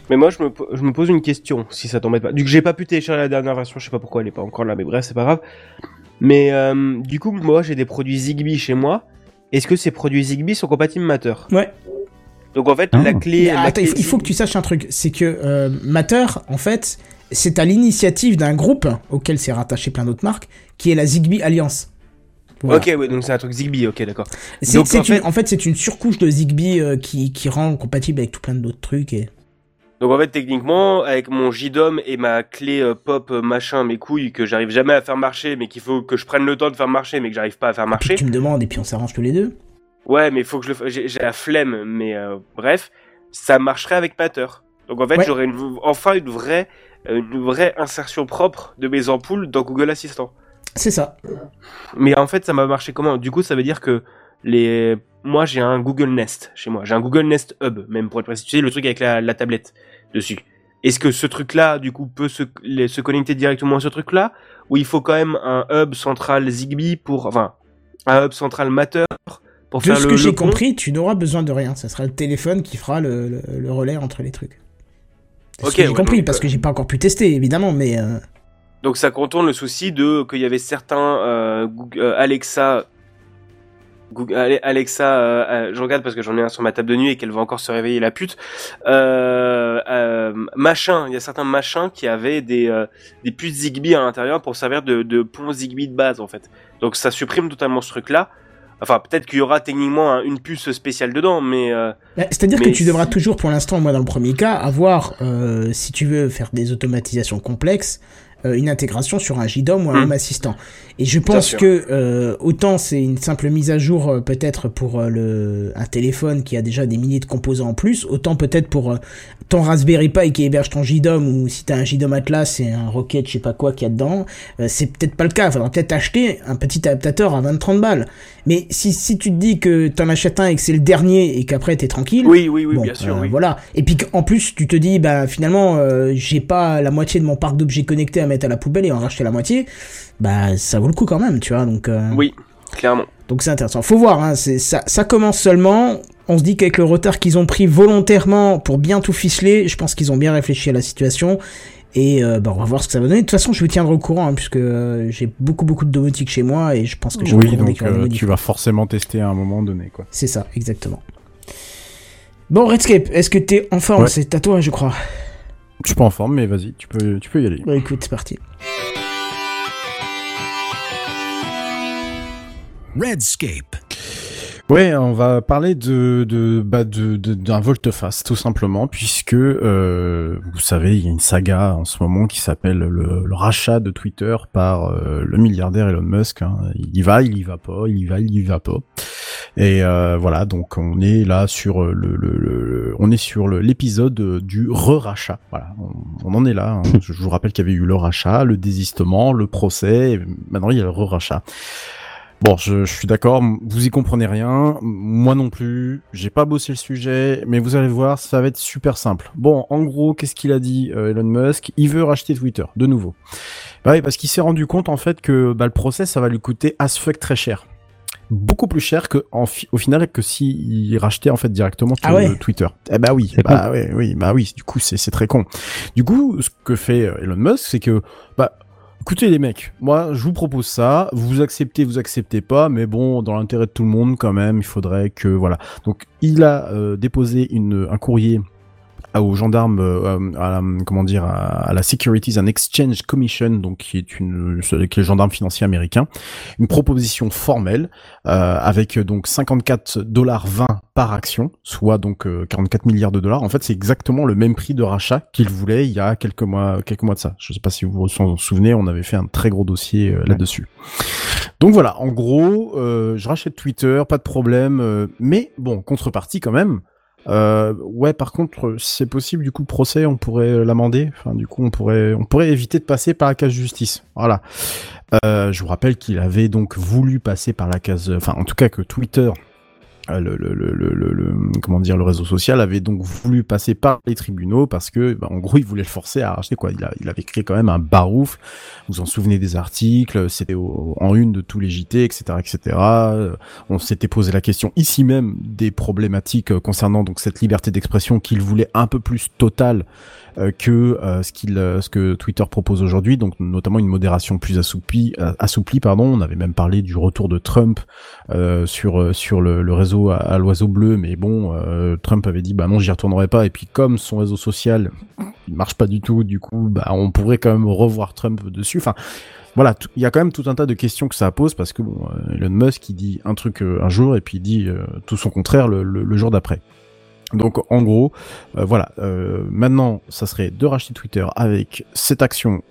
Mais moi, je me, po- je me pose une question, si ça t'embête pas. Du coup, j'ai pas pu télécharger la dernière version, je sais pas pourquoi elle est pas encore là, mais bref, c'est pas grave. Mais euh, du coup, moi, j'ai des produits Zigbee chez moi. Est-ce que ces produits Zigbee sont compatibles Matter? Ouais. Donc en fait, Ah. la clé. La attends, clé il faut, que tu saches un truc, c'est que euh, Matter, en fait, c'est à l'initiative d'un groupe auquel s'est rattaché plein d'autres marques, qui est la Zigbee Alliance. Voilà. Ok, ouais, donc c'est un truc Zigbee, ok, d'accord. En une, fait- en fait, c'est une surcouche de Zigbee euh, qui, qui rend compatible avec tout plein d'autres trucs. Et... Donc en fait, techniquement, avec mon JDOM et ma clé euh, pop euh, machin, mes couilles, que j'arrive jamais à faire marcher, mais qu'il faut que je prenne le temps de faire marcher, mais que j'arrive pas à faire marcher. tu me demandes et puis on s'arrange tous les deux. Ouais, mais faut que je le j'ai j'ai la flemme, mais euh, bref, ça marcherait avec Matter. Donc en fait, Ouais. j'aurais une- enfin une vraie, une vraie insertion propre de mes ampoules dans Google Assistant. C'est ça. Mais en fait, ça m'a marché comment? Du coup, ça veut dire que les, moi, j'ai un Google Nest chez moi. J'ai un Google Nest Hub, même pour être précis. Tu sais, le truc avec la, la tablette dessus. Est-ce que ce truc-là, du coup, peut se, les- se connecter directement à ce truc-là? Ou il faut quand même un hub central Zigbee pour, enfin, un hub central Matter pour De faire ce le que j'ai compris, tu n'auras besoin de rien. Ça sera le téléphone qui fera le, le, le relais entre les trucs. C'est Ok, ce que j'ai ouais, compris, donc, parce euh, que j'ai pas encore pu tester, évidemment, mais... euh, Donc ça contourne le souci de qu'il y avait certains euh, Alexa Google, Alexa, euh, euh, je regarde parce que j'en ai un sur ma table de nuit et qu'elle va encore se réveiller la pute. Euh, euh, machins, il y a certains machins qui avaient des, des puces Zigbee à l'intérieur pour servir de, de pont Zigbee de base en fait. Donc ça supprime totalement ce truc-là. Enfin, peut-être qu'il y aura techniquement un- une puce spéciale dedans, mais euh, Bah, C'est-à-dire que tu devras toujours, pour l'instant, moi dans le premier cas, avoir, euh, si tu veux faire des automatisations complexes, une intégration sur un JDOM ou un Hmm. Home Assistant. Et je pense que euh, autant c'est une simple mise à jour euh, peut-être pour euh, le un téléphone qui a déjà des milliers de composants en plus, autant peut-être pour euh, ton Raspberry Pi qui héberge ton JDOM ou si t'as un JDOM Atlas et un Rocket, je sais pas quoi qu'il y a dedans, euh, c'est peut-être pas le cas. Faudra peut-être acheter un petit adaptateur à 20-30 balles. Mais si si tu te dis que t'en achètes un et que c'est le dernier et qu'après t'es tranquille, oui, oui, oui, Bon, bien sûr, euh, oui. Voilà. Et puis qu'en plus, tu te dis, bah finalement, euh, j'ai pas la moitié de mon parc d'objets connectés à mettre à la poubelle et en racheter la moitié. Bah ça vaut le coup quand même, tu vois. Donc euh, Oui, clairement. donc c'est intéressant. Faut voir. Hein, ça, ça commence seulement. On se dit qu'avec le retard qu'ils ont pris volontairement pour bien tout ficeler, je pense qu'ils ont bien réfléchi à la situation. Et euh, bah, on va voir ce que ça va donner. De toute façon, je vous tiendrai au courant, hein, puisque euh, j'ai beaucoup beaucoup de domotique chez moi et je pense que je Oui, donc euh, tu vas forcément tester à un moment donné, quoi. C'est ça, exactement. Bon, Redscape, est-ce que t'es en forme? Ouais. C'est à toi, je crois. Je suis pas en forme, mais vas-y, tu peux, tu peux y aller. Bah écoute, c'est parti. Redscape. Ouais, on va parler de de bah de d'un volte-face tout simplement puisque euh, vous savez il y a une saga en ce moment qui s'appelle le, rachat de Twitter par euh, le milliardaire Elon Musk. hein. Il y va, il y va pas, il y va, il y va pas. Et euh, voilà, donc on est là sur le, le, on est sur l'épisode du re-rachat. Voilà, on, en est là. hein. Je, vous rappelle qu'il y avait eu le rachat, le désistement, le procès. Maintenant il y a le re-rachat. Bon, je, je suis d'accord, vous y comprenez rien, moi non plus, j'ai pas bossé le sujet, mais vous allez voir, ça va être super simple. Bon, en gros, qu'est-ce qu'il a dit euh, Elon Musk? Il veut racheter Twitter, de nouveau. Bah oui, parce qu'il s'est rendu compte en fait que bah, le procès, ça va lui coûter as fuck très cher. Beaucoup plus cher que en fi- au final que s'il rachetait en fait directement Ah ouais euh, Twitter. Eh bah oui, bah ouais, oui, bah oui, du coup c'est c'est très con. Du coup, ce que fait euh, Elon Musk, c'est que bah Écoutez les mecs, moi je vous propose ça, vous acceptez, vous acceptez pas, mais bon, dans l'intérêt de tout le monde quand même, il faudrait que voilà. Donc il a euh, déposé une, un courrier aux gendarmes, euh, à la, comment dire, à, à la Securities and Exchange Commission, donc qui est une, qui est le gendarme financier américain, une proposition formelle euh, avec euh, donc 54 dollars 20 par action, soit donc euh, 44 milliards de dollars. En fait, c'est exactement le même prix de rachat qu'il voulait il y a quelques mois, quelques mois de ça. Je sais pas si vous vous en souvenez, on avait fait un très gros dossier euh, là-dessus. Donc voilà, en gros, euh, je rachète Twitter, pas de problème, euh, mais bon, contrepartie quand même. Euh, ouais, par contre, c'est possible du coup procès, on pourrait l'amender. Enfin, du coup, on pourrait, on pourrait éviter de passer par la case justice. Voilà. Euh, je vous rappelle qu'il avait donc voulu passer par la case, enfin, en tout cas que Twitter, le, le, le, le, comment dire, le réseau social avait donc voulu passer par les tribunaux parce que, bah, en gros, il voulait le forcer à racheter quoi. Il, a, il avait créé quand même un barouf. Vous en souvenez des articles, c'était en une de tous les JT, etc., etc. Euh, On s'était posé la question ici même des problématiques euh, concernant donc cette liberté d'expression qu'il voulait un peu plus totale euh, que euh, ce qu'il euh, ce que Twitter propose aujourd'hui donc notamment une modération plus assouplie euh, assouplie pardon. On avait même parlé du retour de Trump euh, sur euh, sur le, le réseau à, à l'oiseau bleu mais bon euh, Trump avait dit bah non j'y retournerai pas. Et puis comme son réseau social il marche pas du tout du coup bah on pourrait quand même revoir Trump dessus. Enfin voilà, il y a quand même tout un tas de questions que ça pose parce que bon, euh, Elon Musk il dit un truc euh, un jour et puis il dit euh, tout son contraire le, le- le jour d'après. Donc en gros, euh, voilà, euh, maintenant ça serait de racheter Twitter avec cette action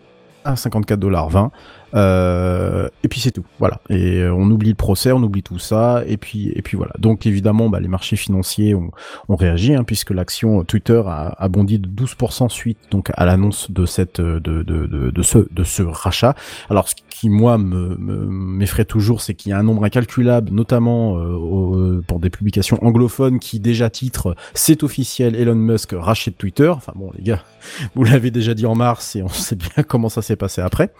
à 54 dollars 20 euh, et puis c'est tout. Voilà. Et euh, on oublie le procès on oublie tout ça. Et puis et puis voilà. Donc évidemment bah, les marchés financiers ont, ont réagi hein, puisque l'action Twitter a, a bondi de 12% suite donc à l'annonce de cette de, de, de, de ce de ce rachat. Alors ce qui moi me me- m'effraie toujours c'est qu'il y a un nombre incalculable notamment euh, au- pour des publications anglophones qui déjà titrent c'est officiel Elon Musk rachète Twitter. Enfin bon les gars vous l'avez déjà dit en mars et on sait bien comment ça s'est passé après.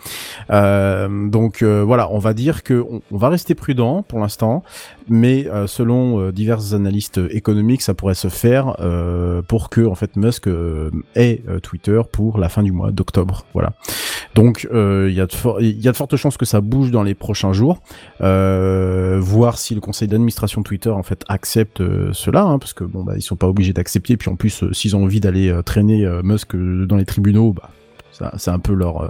Euh, Euh, donc euh, voilà, on va dire que on, on va rester prudent pour l'instant, mais euh, selon euh, divers analystes économiques, ça pourrait se faire euh, pour que en fait Musk ait Twitter pour la fin du mois d'octobre. Voilà. Donc il y y a de fortes chances que ça bouge dans les prochains jours. Voir si le conseil d'administration Twitter en fait accepte cela, hein, parce que bon bah ils sont pas obligés d'accepter. Puis en plus, s'ils ont envie d'aller traîner Musk dans les tribunaux, bah c'est un peu leur euh,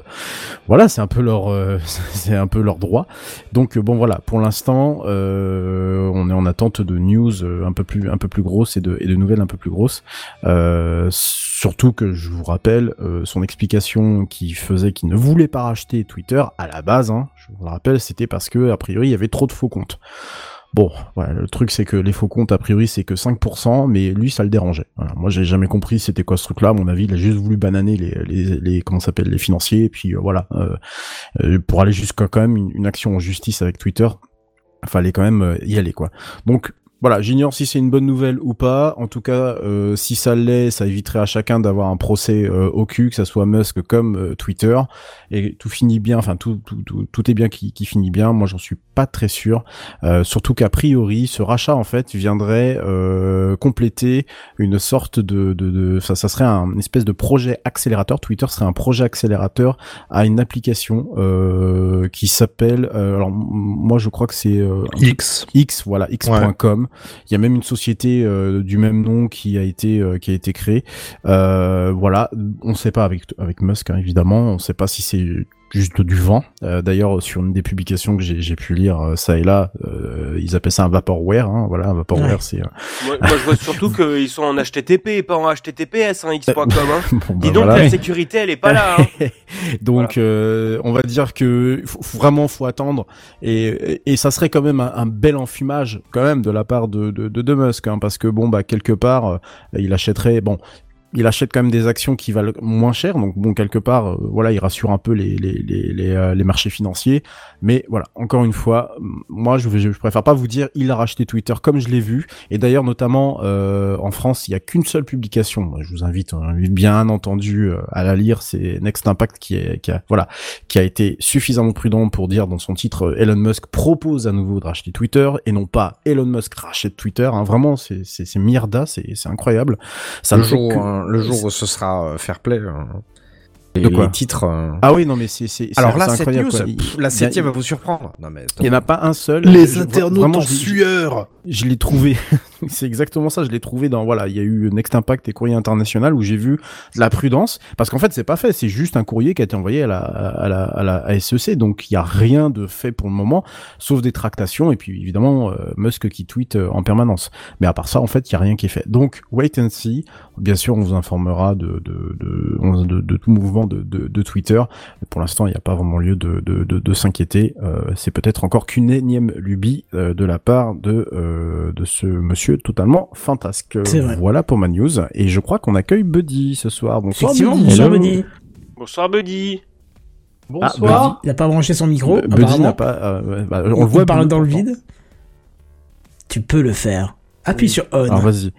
voilà c'est un peu leur euh, c'est un peu leur droit. Donc euh, bon voilà pour l'instant euh, on est en attente de news euh, un peu plus un peu plus grosses et de et de nouvelles un peu plus grosses. Euh, surtout que je vous rappelle son explication qui faisait qu'il ne voulait pas racheter Twitter à la base hein, je vous le rappelle c'était parce que a priori il y avait trop de faux comptes Bon, voilà, le truc c'est que les faux comptes a priori c'est que 5%, mais lui ça le dérangeait. Voilà, moi j'ai jamais compris c'était quoi ce truc-là. À mon avis, il a juste voulu bananer les les, les comment s'appelle les financiers, et puis euh, voilà, euh, euh, pour aller jusqu'à quand même une, action en justice avec Twitter, fallait quand même y aller quoi. Donc voilà, j'ignore si c'est une bonne nouvelle ou pas. En tout cas, euh, si ça l'est, ça éviterait à chacun d'avoir un procès euh, au cul, que ça soit Musk comme euh, Twitter, et tout finit bien. Enfin, tout tout tout, tout est bien qui, qui finit bien. Moi, j'en suis pas très sûr. Euh, surtout qu'a priori, ce rachat en fait viendrait euh, compléter une sorte de de, de ça, ça serait un une espèce de projet accélérateur. Twitter serait un projet accélérateur à une application euh, qui s'appelle. euh, alors moi, je crois que c'est euh, X. X, voilà, x.com. Il y a même une société euh, du même nom qui a été euh, créée. Euh, voilà, on ne sait pas avec avec Musk hein, évidemment, on ne sait pas si c'est juste du vent. Euh, D'ailleurs, sur une des publications que j'ai pu lire euh, ça et là, euh, ils appellent ça un vaporware. Hein, voilà, un vaporware, Ouais. c'est. euh, Moi, moi, je vois surtout qu'ils sont en HTTP et pas en HTTPS, hein, X.com. Hein. bon, bah, Dis donc, voilà. la sécurité, elle est pas là. Hein. Donc, euh, on va dire que faut, vraiment faut attendre et, et, et ça serait quand même un, un bel enfumage quand même de la part de de, de, de Musk, hein, parce que bon bah quelque part euh, il achèterait bon. Il achète quand même des actions qui valent moins cher, donc bon quelque part, euh, voilà, il rassure un peu les les les les, euh, les marchés financiers. Mais voilà, encore une fois, moi je, je préfère pas vous dire il a racheté Twitter comme je l'ai vu. Et d'ailleurs notamment euh, en France, il y a qu'une seule publication. Je vous invite, hein, bien entendu euh, à la lire. C'est Next Impact qui est qui a voilà qui a été suffisamment prudent pour dire dans son titre Elon Musk propose à nouveau de racheter Twitter et non pas Elon Musk rachète Twitter. Hein, vraiment, c'est c'est c'est mierda, c'est c'est incroyable. Ça le, jour, que- le jour où ce sera euh, fair play. euh, les, De quoi les titres. euh, Ah oui, non mais c'est c'est Alors là, cette news, pff, la a- septième va vous surprendre. Non mais Il y en a pas un seul. Les Je- internautes en je l'ai- sueur. je l'ai trouvé, c'est exactement ça, je l'ai trouvé dans, voilà, il y a eu Next Impact et Courrier International où j'ai vu de la prudence, parce qu'en fait, c'est pas fait, c'est juste un courrier qui a été envoyé à la, à la, à la à SEC, donc il y a rien de fait pour le moment, sauf des tractations, et puis évidemment, euh, Musk qui tweet euh, en permanence. Mais à part ça, en fait, il y a rien qui est fait. Donc, wait and see. Bien sûr, on vous informera de, de, de, de, tout mouvement de, de, Twitter. Pour l'instant, il n'y a pas vraiment lieu de, de, de, s'inquiéter. Euh, c'est peut-être encore qu'une énième lubie de la part de, de ce monsieur totalement fantasque. Voilà pour ma news. Et je crois qu'on accueille Buddy ce soir. Bonsoir Buddy. bonsoir. Buddy. Bonsoir, Buddy. Ah, Buddy, Il a pas branché son micro. Buddy n'a pas. euh, bah, on le voit parle dans le vide. Tu peux le faire. Appuie sur on. Alors vas-y.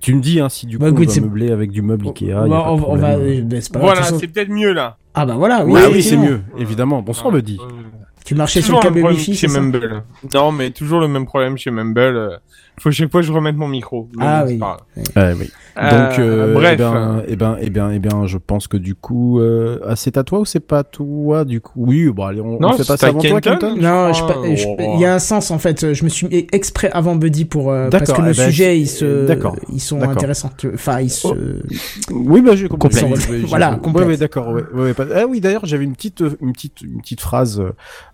Tu me dis hein, si du coup Bah, on doit c'est- meubler avec du meuble Ikea. y a on, pas va, on on ben, pas grave, de Voilà, c'est peut-être mieux là. Ah bah voilà, oui, Oui, oui, c'est mieux, évidemment. Bonsoir Buddy. Euh, Tu marchais sur le un câble Wi-Fi, chez Mumble. Non, mais toujours le même problème chez Mumble. Euh, Faut chaque fois que je remette mon micro. Ah oui. pas. Ouais, oui. Euh, Donc, euh, bref. eh ben, eh ben, eh bien, eh bien, je pense que du coup, euh, ah, c'est à toi ou c'est pas à toi du coup? Oui, bon, allez, on, Non, on fait c'est passer à avant toi, Kenton Kenton. Non, je, je- il y a un sens en fait. Je me suis mis exprès avant Buddy pour euh, parce que le eh ben, sujet je- ils se, d'accord, ils sont intéressants. Enfin, ils se. Oh. Oui, bah j'ai compris. Complète. Oui, oui, j'ai- Voilà, ouais, d'accord. Ouais, ouais, ouais, pas- Ah oui, d'ailleurs, j'avais une petite, euh, une petite, une petite phrase,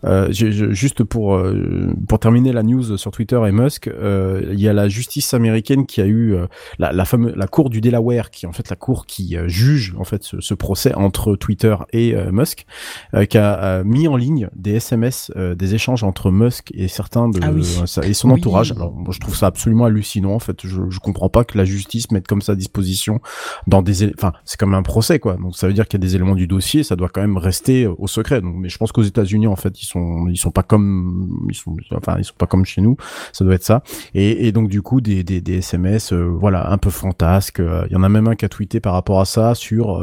euh, je- juste pour euh, pour terminer la news sur Twitter et Musk. euh, Il y a la justice américaine qui a eu euh, la, la fameuse, la cour du Delaware, qui est en fait la cour qui euh, juge en fait ce, ce procès entre Twitter et euh, Musk, euh, qui a mis en ligne des SMS, euh, des échanges entre Musk et certains de Ah oui. euh, et son Oui. entourage. Alors, moi, je trouve ça absolument hallucinant. En fait, je, je comprends pas que la justice mette comme ça à disposition dans des, enfin, c'est comme un procès, quoi. Donc, ça veut dire qu'il y a des éléments du dossier, ça doit quand même rester au secret. Donc, mais je pense qu'aux États-Unis, en fait, ils sont, ils sont pas comme, ils sont, enfin, ils sont pas comme chez nous. Ça doit être ça. Et, et donc du coup des, des, des SMS, euh, voilà, un peu fantasques. Euh, Il y en a même un qui a tweeté par rapport à ça sur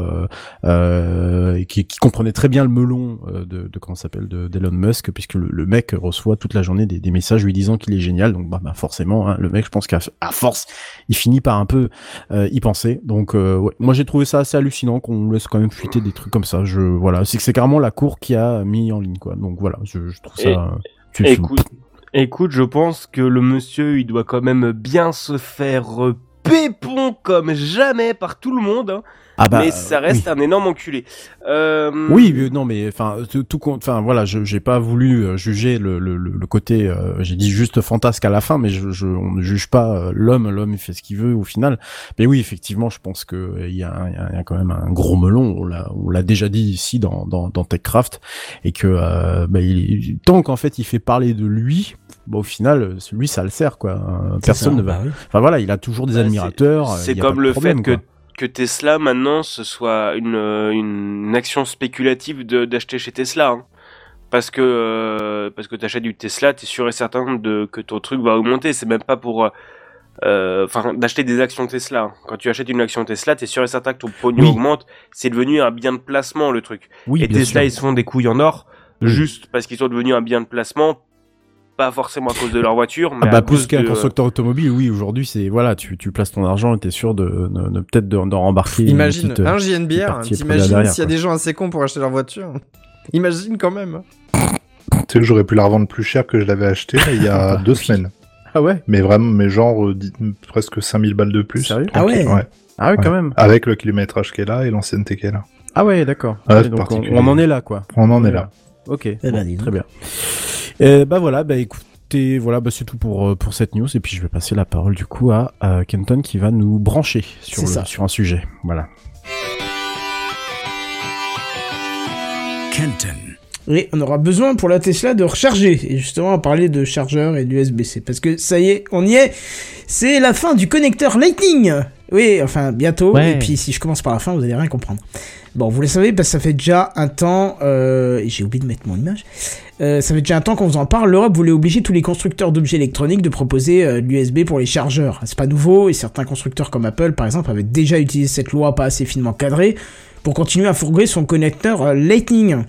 euh, qui, qui comprenait très bien le melon de, de comment ça s'appelle de d'Elon Musk, puisque le, le mec reçoit toute la journée des, des messages lui disant qu'il est génial. Donc bah, bah, forcément, hein, le mec, je pense qu'à force, il finit par un peu y penser. Donc ouais, moi j'ai trouvé ça assez hallucinant qu'on laisse quand même fuiter des trucs comme ça. Je voilà, c'est que c'est carrément la cour qui a mis en ligne quoi. Donc voilà, je, je trouve ça. Et- Écoute, écoute, je pense que le monsieur, il doit quand même bien se faire euh, pépon comme jamais par tout le monde. Ah bah, mais ça reste un énorme enculé. Euh, Oui, mais non, mais enfin, tout, compte, enfin voilà, je j'ai pas voulu euh, juger le, le, le le côté, euh, j'ai dit juste fantasque à la fin, mais je, je on ne juge pas euh, l'homme, l'homme il fait ce qu'il veut au final. Mais oui, effectivement, je pense que euh, il y a, y a- il y a quand même un gros melon. On l'a on l'a déjà dit ici dans dans, dans Techcraft et que euh, bah, il, tant qu'en fait il fait parler de lui, bah, au final, euh, lui ça le sert quoi. Euh, Personne ça, ne va. bah oui. Enfin voilà, il a toujours des Bah, admirateurs. euh, C'est comme le problème, fait que, quoi. Que Tesla maintenant ce soit une, une action spéculative de- d'acheter chez Tesla. hein. Parce que euh, parce que t'achètes du Tesla, t'es sûr et certain de que ton truc va augmenter. C'est même pas pour euh, enfin d'acheter des actions Tesla. hein. Quand tu achètes une action Tesla, t'es sûr et certain que ton pognon Oui. augmente. C'est devenu un bien de placement le truc. Oui, et Tesla sûr. ils se font des couilles en or Oui. juste parce qu'ils sont devenus un bien de placement, pas forcément à cause de leur voiture, mais Ah bah à plus cause qu'un de... constructeur automobile, oui, aujourd'hui c'est voilà, tu, tu places ton argent et t'es sûr de, de, de- peut-être de- d'en rembarquer. une Imagine, petite, euh, un JNBR, t'imagines s'il y a des gens assez cons pour acheter leur voiture Imagine quand même. Tu sais que j'aurais pu la revendre plus cher que je l'avais acheté il y a deux semaines. Ah ouais Mais vraiment, mais genre euh, presque 5000 balles de plus. Sérieux Ah ouais ouais. Ah ouais, quand Ouais. même. Avec le kilométrage qu'elle a et l'ancienneté qu'elle a. Ah ouais, d'accord. Ah, on, en est là, quoi. On en est là. Ok. ben, bon, dis donc. très bien. Et bah voilà, bah écoutez, voilà, bah c'est tout pour euh, pour cette news et puis je vais passer la parole du coup à, à Kenton qui va nous brancher sur C'est le- ça. sur un sujet. Voilà. Kenton. Oui, on aura besoin pour la Tesla de recharger. Et justement, on va parler de chargeur et d'USB-C. Parce que ça y est, on y est. C'est la fin du connecteur Lightning. Oui, enfin, bientôt. Ouais. Et puis, si je commence par la fin, vous allez rien comprendre. Bon, vous le savez, parce que ça fait déjà un temps... Euh, et J'ai oublié de mettre mon image. Euh, ça fait déjà un temps qu'on vous en parle. L'Europe voulait obliger tous les constructeurs d'objets électroniques de proposer euh, l'USB pour les chargeurs. C'est pas nouveau, et certains constructeurs comme Apple, par exemple, avaient déjà utilisé cette loi pas assez finement cadrée pour continuer à fourguer son connecteur Lightning.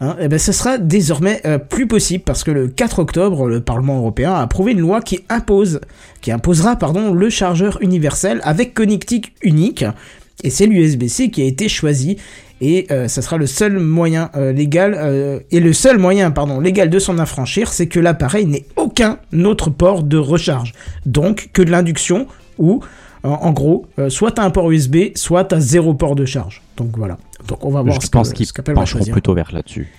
Hein, eh ben, ce sera désormais plus possible parce que le 4 octobre, le Parlement européen a approuvé une loi qui impose, qui imposera pardon, le chargeur universel avec connectique unique. Et c'est l'USB-C qui a été choisi. Et euh, ça sera le seul moyen euh, légal euh, et le seul moyen pardon légal de s'en affranchir, c'est que l'appareil n'ait aucun autre port de recharge, donc que de l'induction ou en, gros, soit t'as un port USB, soit t'as zéro port de charge. Donc voilà. Donc on va voir Je ce pense qu'ils va pencheront plutôt vers là-dessus.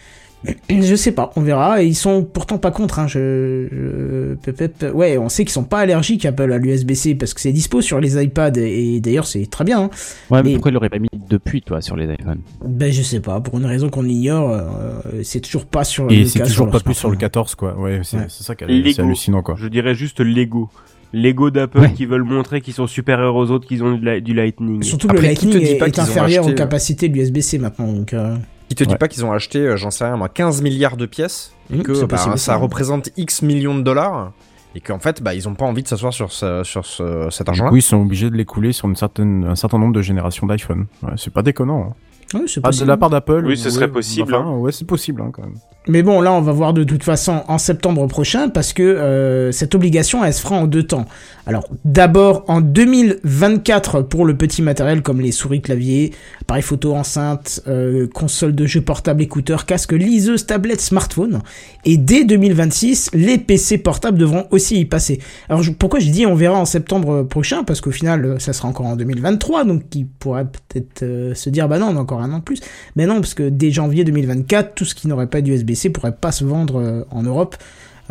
Je sais pas, on verra. Ils sont pourtant pas contre. Hein. Je, je- ouais, on sait qu'ils sont pas allergiques Apple à l'USB-C parce que c'est dispo sur les iPads et, et d'ailleurs c'est très bien. hein. Ouais, mais, Mais- pourquoi il l'aurait pas mis depuis, toi, sur les iPhones? Ben je sais pas, pour une raison qu'on ignore, euh, c'est toujours pas sur Et le c'est toujours pas plus sur le smartphone. 14 quoi. Ouais, c'est Ouais. ça qui est hallucinant quoi. Je dirais juste Lego. Lego d'Apple Ouais. qui veulent montrer qu'ils sont supérieurs aux autres, qu'ils ont du, li- du Lightning. Surtout que le Lightning est, est inférieur acheté, aux capacités de l'USB-C maintenant. Donc, euh, Qui te dit Ouais. pas qu'ils ont acheté, euh, j'en sais rien moi, 15 milliards de pièces et Mm, que c'est bah, possible, ça ça. représente X millions de dollars et qu'en fait bah ils ont pas envie de s'asseoir sur ce, sur ce, cet Du argent-là. coup, ils sont obligés de l'écouler sur une certaine, un certain nombre de générations d'iPhone. Ouais, c'est pas déconnant. Hein. c'est Ah, de possible. la part d'Apple. Oui, ce ouais, serait possible, enfin, ouais, c'est possible hein, quand même. Mais bon, là, on va voir de toute façon en septembre prochain parce que euh, cette obligation, elle se fera en deux temps. Alors, d'abord en 2024 pour le petit matériel comme les souris, claviers, appareils photo, enceinte, euh, console de jeux portable, écouteurs, casque, liseuse, tablette, smartphone. Et dès 2026, les PC portables devront aussi y passer. Alors, je- pourquoi j'ai dit on verra en septembre prochain? Parce qu'au final, euh, ça sera encore en 2023, donc qui pourrait peut-être euh, se dire bah non, on a encore un an de plus. Mais non, parce que dès janvier 2024, tout ce qui n'aurait pas d'USB-C pourrait pas se vendre en Europe.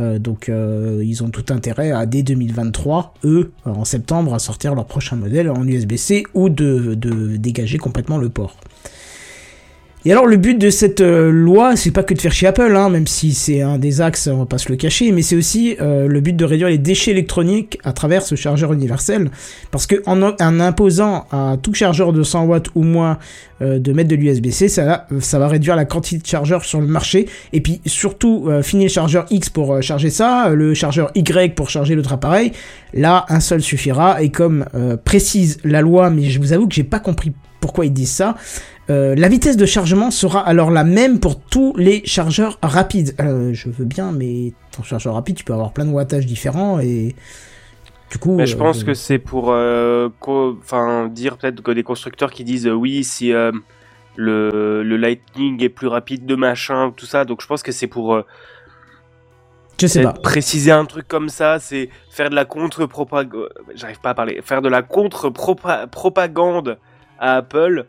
Euh, donc euh, ils ont tout intérêt à dès 2023, eux, euh, en septembre, à sortir leur prochain modèle en USB-C ou de, de dégager complètement le port. Et alors le but de cette euh, loi, c'est pas que de faire chier Apple, hein, même si c'est un des axes, on va pas se le cacher, mais c'est aussi euh, le but de réduire les déchets électroniques à travers ce chargeur universel, parce que en, en imposant à tout chargeur de 100 watts ou moins euh, de mettre de l'USB-C, ça, va- ça va réduire la quantité de chargeurs sur le marché, et puis surtout euh, fini le chargeur X pour euh, charger ça, euh, le chargeur Y pour charger l'autre appareil, là un seul suffira, et comme précise la loi, mais je vous avoue que j'ai pas compris pourquoi ils disent ça. Euh, la vitesse de chargement sera alors la même pour tous les chargeurs rapides. Euh, je veux bien, mais ton chargeur rapide, tu peux avoir plein de wattages différents et du coup. Mais je euh, pense que c'est pour euh, enfin dire peut-être que des constructeurs qui disent euh, oui si euh, le, le Lightning est plus rapide de machin tout ça donc je pense que c'est pour euh, je sais pas. préciser un truc comme ça c'est faire de la contre propagande j'arrive pas à parler faire de la contre propagande Apple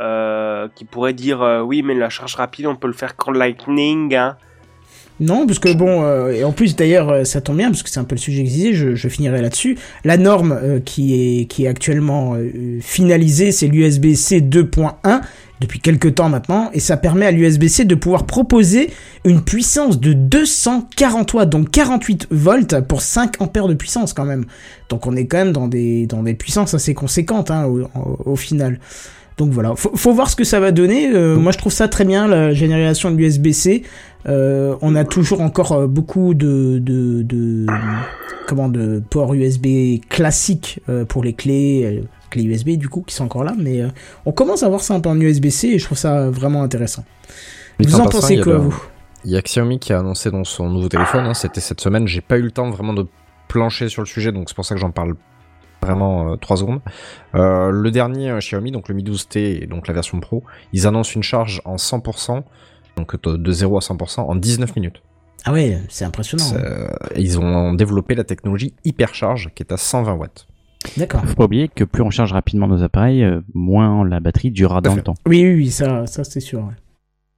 euh, qui pourrait dire euh, oui mais la charge rapide on peut le faire qu'en Lightning hein. Non, parce que bon, euh, et en plus d'ailleurs, ça tombe bien parce que c'est un peu le sujet que je. Je, finirai là-dessus. La norme qui est qui est actuellement finalisée, c'est l'USB-C 2.1 depuis quelques temps maintenant, et ça permet à l'USB-C de pouvoir proposer une puissance de 240 watts, donc 48 volts pour 5 ampères de puissance quand même. Donc on est quand même dans des dans des puissances assez conséquentes hein, au, final. Donc voilà, faut, voir ce que ça va donner. Euh, moi, je trouve ça très bien la génération de l'USB-C. Euh, on a toujours encore euh, beaucoup de, de, comment de port USB classiques pour les clés, clés USB du coup qui sont encore là, mais euh, on commence à voir ça un peu en USB-C et je trouve ça vraiment intéressant. Mais Vous en passant, pensez quoi le- vous? Il y a Xiaomi qui a annoncé dans son nouveau téléphone, hein, c'était cette semaine, j'ai pas eu le temps vraiment de plancher sur le sujet, donc c'est pour ça que j'en parle vraiment 3 secondes. Euh, le dernier euh, Xiaomi, donc le Mi 12T et donc la version Pro, ils annoncent une charge en 100%, donc de de 0 à 100% en 19 minutes. Ah ouais, c'est impressionnant. Hein. euh, ils ont développé la technologie Hypercharge qui est à 120 watts. D'accord. Faut pas oublier que plus on charge rapidement nos appareils, euh, moins la batterie durera dans fait. le temps. Oui, oui, oui, ça, ça c'est sûr. ouais.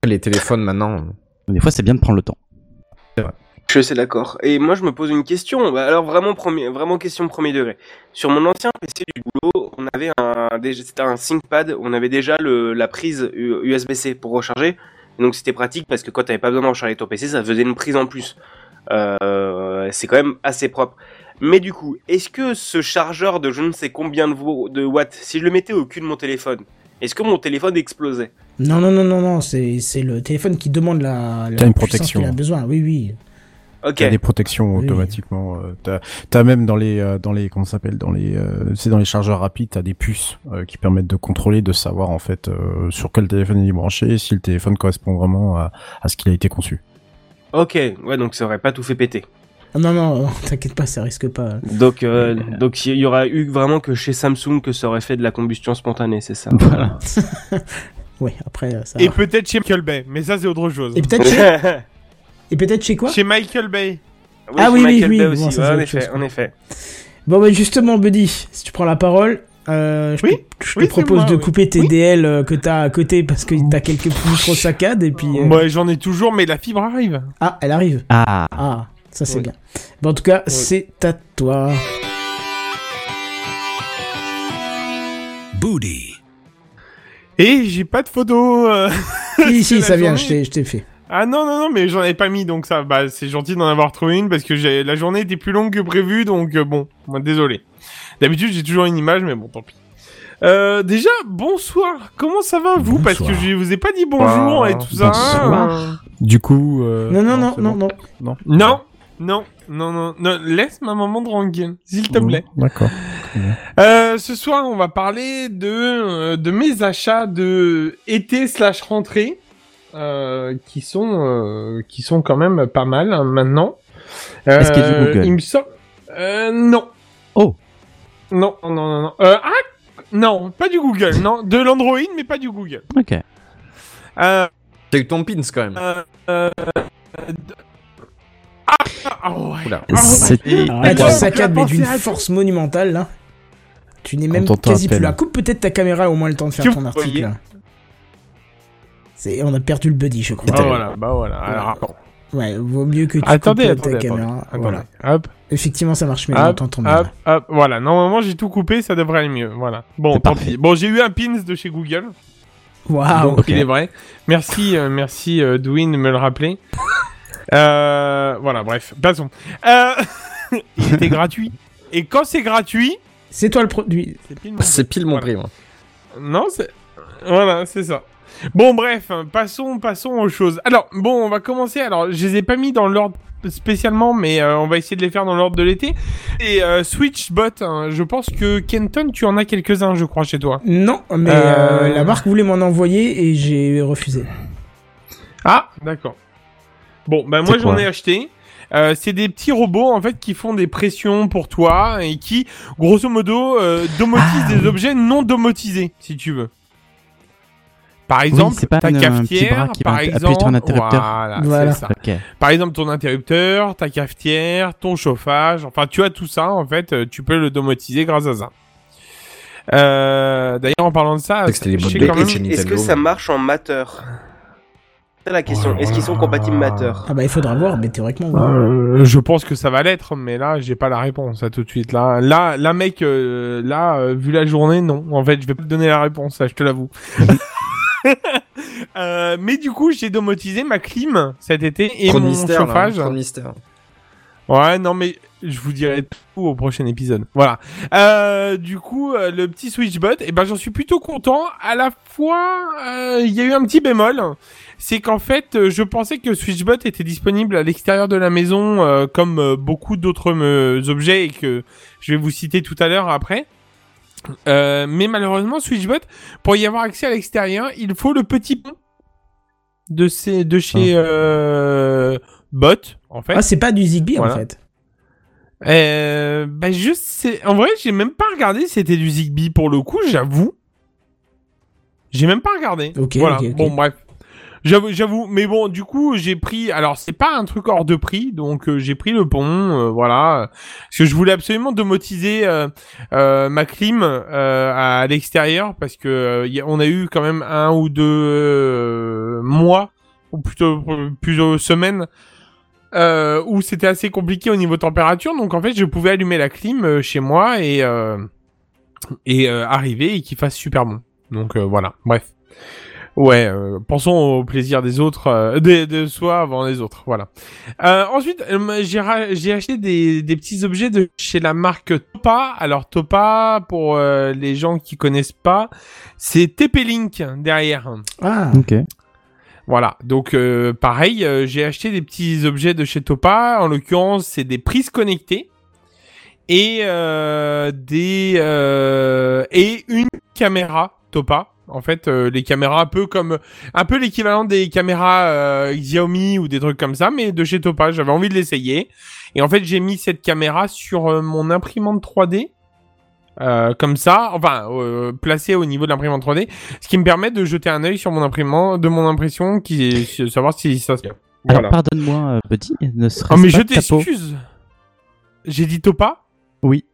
Les téléphones maintenant, Des fois, c'est bien de prendre le temps. Je suis d'accord. Et moi, je me pose une question. Bah, alors, vraiment, premier, vraiment question premier degré. Sur mon ancien PC du boulot, on avait un, déjà- c'était un ThinkPad, on avait déjà le, la prise U- USB-C pour recharger. Donc, c'était pratique parce que quand t'avais pas besoin de recharger ton PC, ça faisait une prise en plus. Euh, c'est quand même assez propre. Mais du coup, est-ce que ce chargeur de je ne sais combien de, watts, si je le mettais au cul de mon téléphone, est-ce que mon téléphone explosait? Non, non, non, non, non, c'est c'est le téléphone qui demande la, la T'as une protection. qu'il a besoin. Oui, oui. Ok. Il y a des protections Oui. automatiquement. euh, t'as, t'as même dans les, euh, dans les, comment ça s'appelle, dans les, euh, c'est dans les chargeurs rapides, t'as des puces euh, qui permettent de contrôler, de savoir en fait euh, sur quel téléphone il est branché, si le téléphone correspond vraiment à, à ce qu'il a été conçu. Ok, ouais, donc ça aurait pas tout fait péter. Ah, Non, non, t'inquiète pas, ça risque pas. Donc, euh, donc il y aura eu vraiment que chez Samsung que ça aurait fait de la combustion spontanée, c'est ça Voilà. Ouais, après euh, ça. Et peut-être chez Michael Bay, mais ça c'est autre chose. Et peut-être chez... Et peut-être chez quoi Chez Michael Bay. Ah oui, oui, Michael oui, Bay bon, aussi, ça, c'est ouais, en effet, chose, en effet. Bon, bah justement, Buddy, si tu prends la parole, euh, je Oui, te, je oui, propose moi, de oui. couper tes Oui. DL que t'as à côté parce que t'as quelques micro saccades et puis. euh, Moi j'en ai toujours, mais la fibre arrive. Ah, elle arrive. Ah, Ah, ça c'est Oui. bien. Bon, en tout cas, c'est à toi. Booty. Et j'ai pas de photo. euh. Si, si, ça vient, journée. je t'ai- je t'ai fait. Ah non, non, non, mais j'en avais pas mis, donc ça, bah, c'est gentil d'en avoir trouvé une parce que la journée était plus longue que prévu, donc euh, bon, moi, désolé. D'habitude, j'ai toujours une image, mais bon, tant pis. Euh, déjà, bonsoir. Comment ça va, vous? Parce que je vous ai pas dit bonjour et tout ça. Bonsoir. Du coup, euh, Non, non, non, non, bon. non. Non, non, non, non, non, laisse ma maman tranquille, s'il te Mmh, plaît. D'accord. Euh, ce soir, on va parler de, euh, de mes achats de été slash rentrée, euh, qui sont, euh, qui sont quand même pas mal hein, maintenant. Est-ce qu'il y a du Google Il me semble, euh, non. Oh. Non, non, non, non. Euh, ah, non, pas du Google, non, de l'Android, mais pas du Google. ok. Euh, T'as eu ton pins quand même. Ah, ah, ouais. Ah. C'était tu saccades, mais d'une force monumentale, là. Tu n'es même On quasi plus là. Coupe peut-être ta caméra, au moins le temps de faire ton article. on a perdu le buddy, je crois. Ah, voilà, bah voilà. Alors. Ouais, vaut mieux que tu attendez, coupes ta attendez, caméra. attendez. Voilà. Hop. Effectivement, ça marche mieux, on Hop, bien. hop, hop, voilà. Normalement, j'ai tout coupé, ça devrait aller mieux. Voilà. Bon, tant parfait. pis. Bon, j'ai eu un pins de chez Google. Waouh. Donc ok. il est vrai. Merci, euh, merci euh, Dwayne de me le rappeler. Euh, voilà, bref, passons. Euh, il était gratuit. Et quand c'est gratuit, C'est toi le produit. c'est pile mon prix, moi. Non, c'est voilà, c'est ça. Bon, bref, passons, passons aux choses. Alors, bon, on va commencer. Alors, je les ai pas mis dans l'ordre spécialement, mais euh, on va essayer de les faire dans l'ordre de l'été. Et euh, Switchbot, hein, je pense que Kenton, tu en as quelques-uns, je crois, chez toi. Non, mais Euh, euh, la marque voulait m'en envoyer et j'ai refusé. Ah, d'accord. Bon, ben moi j'en ai acheté. Euh, c'est des petits robots en fait qui font des pressions pour toi et qui, grosso modo, euh, domotisent Ah, des oui. objets non domotisés, si tu veux. Par exemple, pas ta une- cafetière, qui par exemple, sur un interrupteur. voilà, ça. Par exemple, ton interrupteur, ta cafetière, ton chauffage, enfin, tu as tout ça, en fait, euh, tu peux le domotiser grâce à ça. Euh, D'ailleurs, en parlant de ça. Est-ce que ça marche en mateur? C'est la question. Est-ce qu'ils sont compatibles mateur Ah bah il faudra voir, mais théoriquement. oui. Euh, je pense que ça va l'être, mais là, j'ai pas la réponse à tout de suite. Là, là, là, mec, euh, là, euh, vu la journée, non. En fait, je vais pas te donner la réponse, ça, je te l'avoue. Euh, mais du coup, j'ai domotisé ma clim cet été et Trop mon mystère, là, chauffage. trop de mystère. Ouais, non, mais je vous dirai tout au prochain épisode. Voilà. Euh, du coup, euh, le petit Switchbot, eh ben, j'en suis plutôt content. À la fois, euh, il y a eu un petit bémol. C'est qu'en fait, euh, je pensais que Switchbot était disponible à l'extérieur de la maison, euh, comme beaucoup d'autres objets et que je vais vous citer tout à l'heure après. Euh, mais malheureusement, Switchbot, pour y avoir accès à l'extérieur, il faut le petit pont de, ces, de chez euh, Bot, en fait. Ah, c'est pas du Zigbee Voilà. en fait. Euh, bah je sais. En vrai, j'ai même pas regardé si c'était du Zigbee pour le coup, j'avoue. J'ai même pas regardé. Ok, voilà. ok, ok. Bon, bref. J'avoue, j'avoue. Mais bon, du coup, j'ai pris. Alors, c'est pas un truc hors de prix, donc euh, j'ai pris le pont, euh, voilà. Parce que je voulais absolument domotiser euh, euh, ma clim euh, à l'extérieur, parce que y a- on a eu quand même un ou deux euh, mois, ou plutôt plusieurs semaines, euh, où c'était assez compliqué au niveau température. Donc en fait, je pouvais allumer la clim euh, chez moi et euh, et euh, arriver et qu'il fasse super bon. Donc euh, voilà. Bref. Ouais, euh, pensons au plaisir des autres, euh, de, de soi avant les autres, voilà. Euh, ensuite, euh, j'ai acheté des, des petits objets de chez la marque Topa. Alors Topa, pour euh, les gens qui connaissent pas, c'est TP-Link derrière. Ah, Ok. Voilà, donc euh, pareil, euh, j'ai acheté des petits objets de chez Topa. En l'occurrence, c'est des prises connectées et euh, des euh, et une caméra Topa. En fait, les caméras un peu comme un peu l'équivalent des caméras Xiaomi ou des trucs comme ça, mais de chez Topa. J'avais envie de l'essayer et en fait, j'ai mis cette caméra sur mon imprimante 3D. Euh, comme ça, enfin euh, placée au niveau de l'imprimante 3D, ce qui me permet de jeter un œil sur mon imprimant, de mon impression, qui est savoir si ça se Alors Voilà. pardonne-moi, euh, petit, ne serait-ce Oh mais pas je t'excuse. J'ai dit Topa? Oui.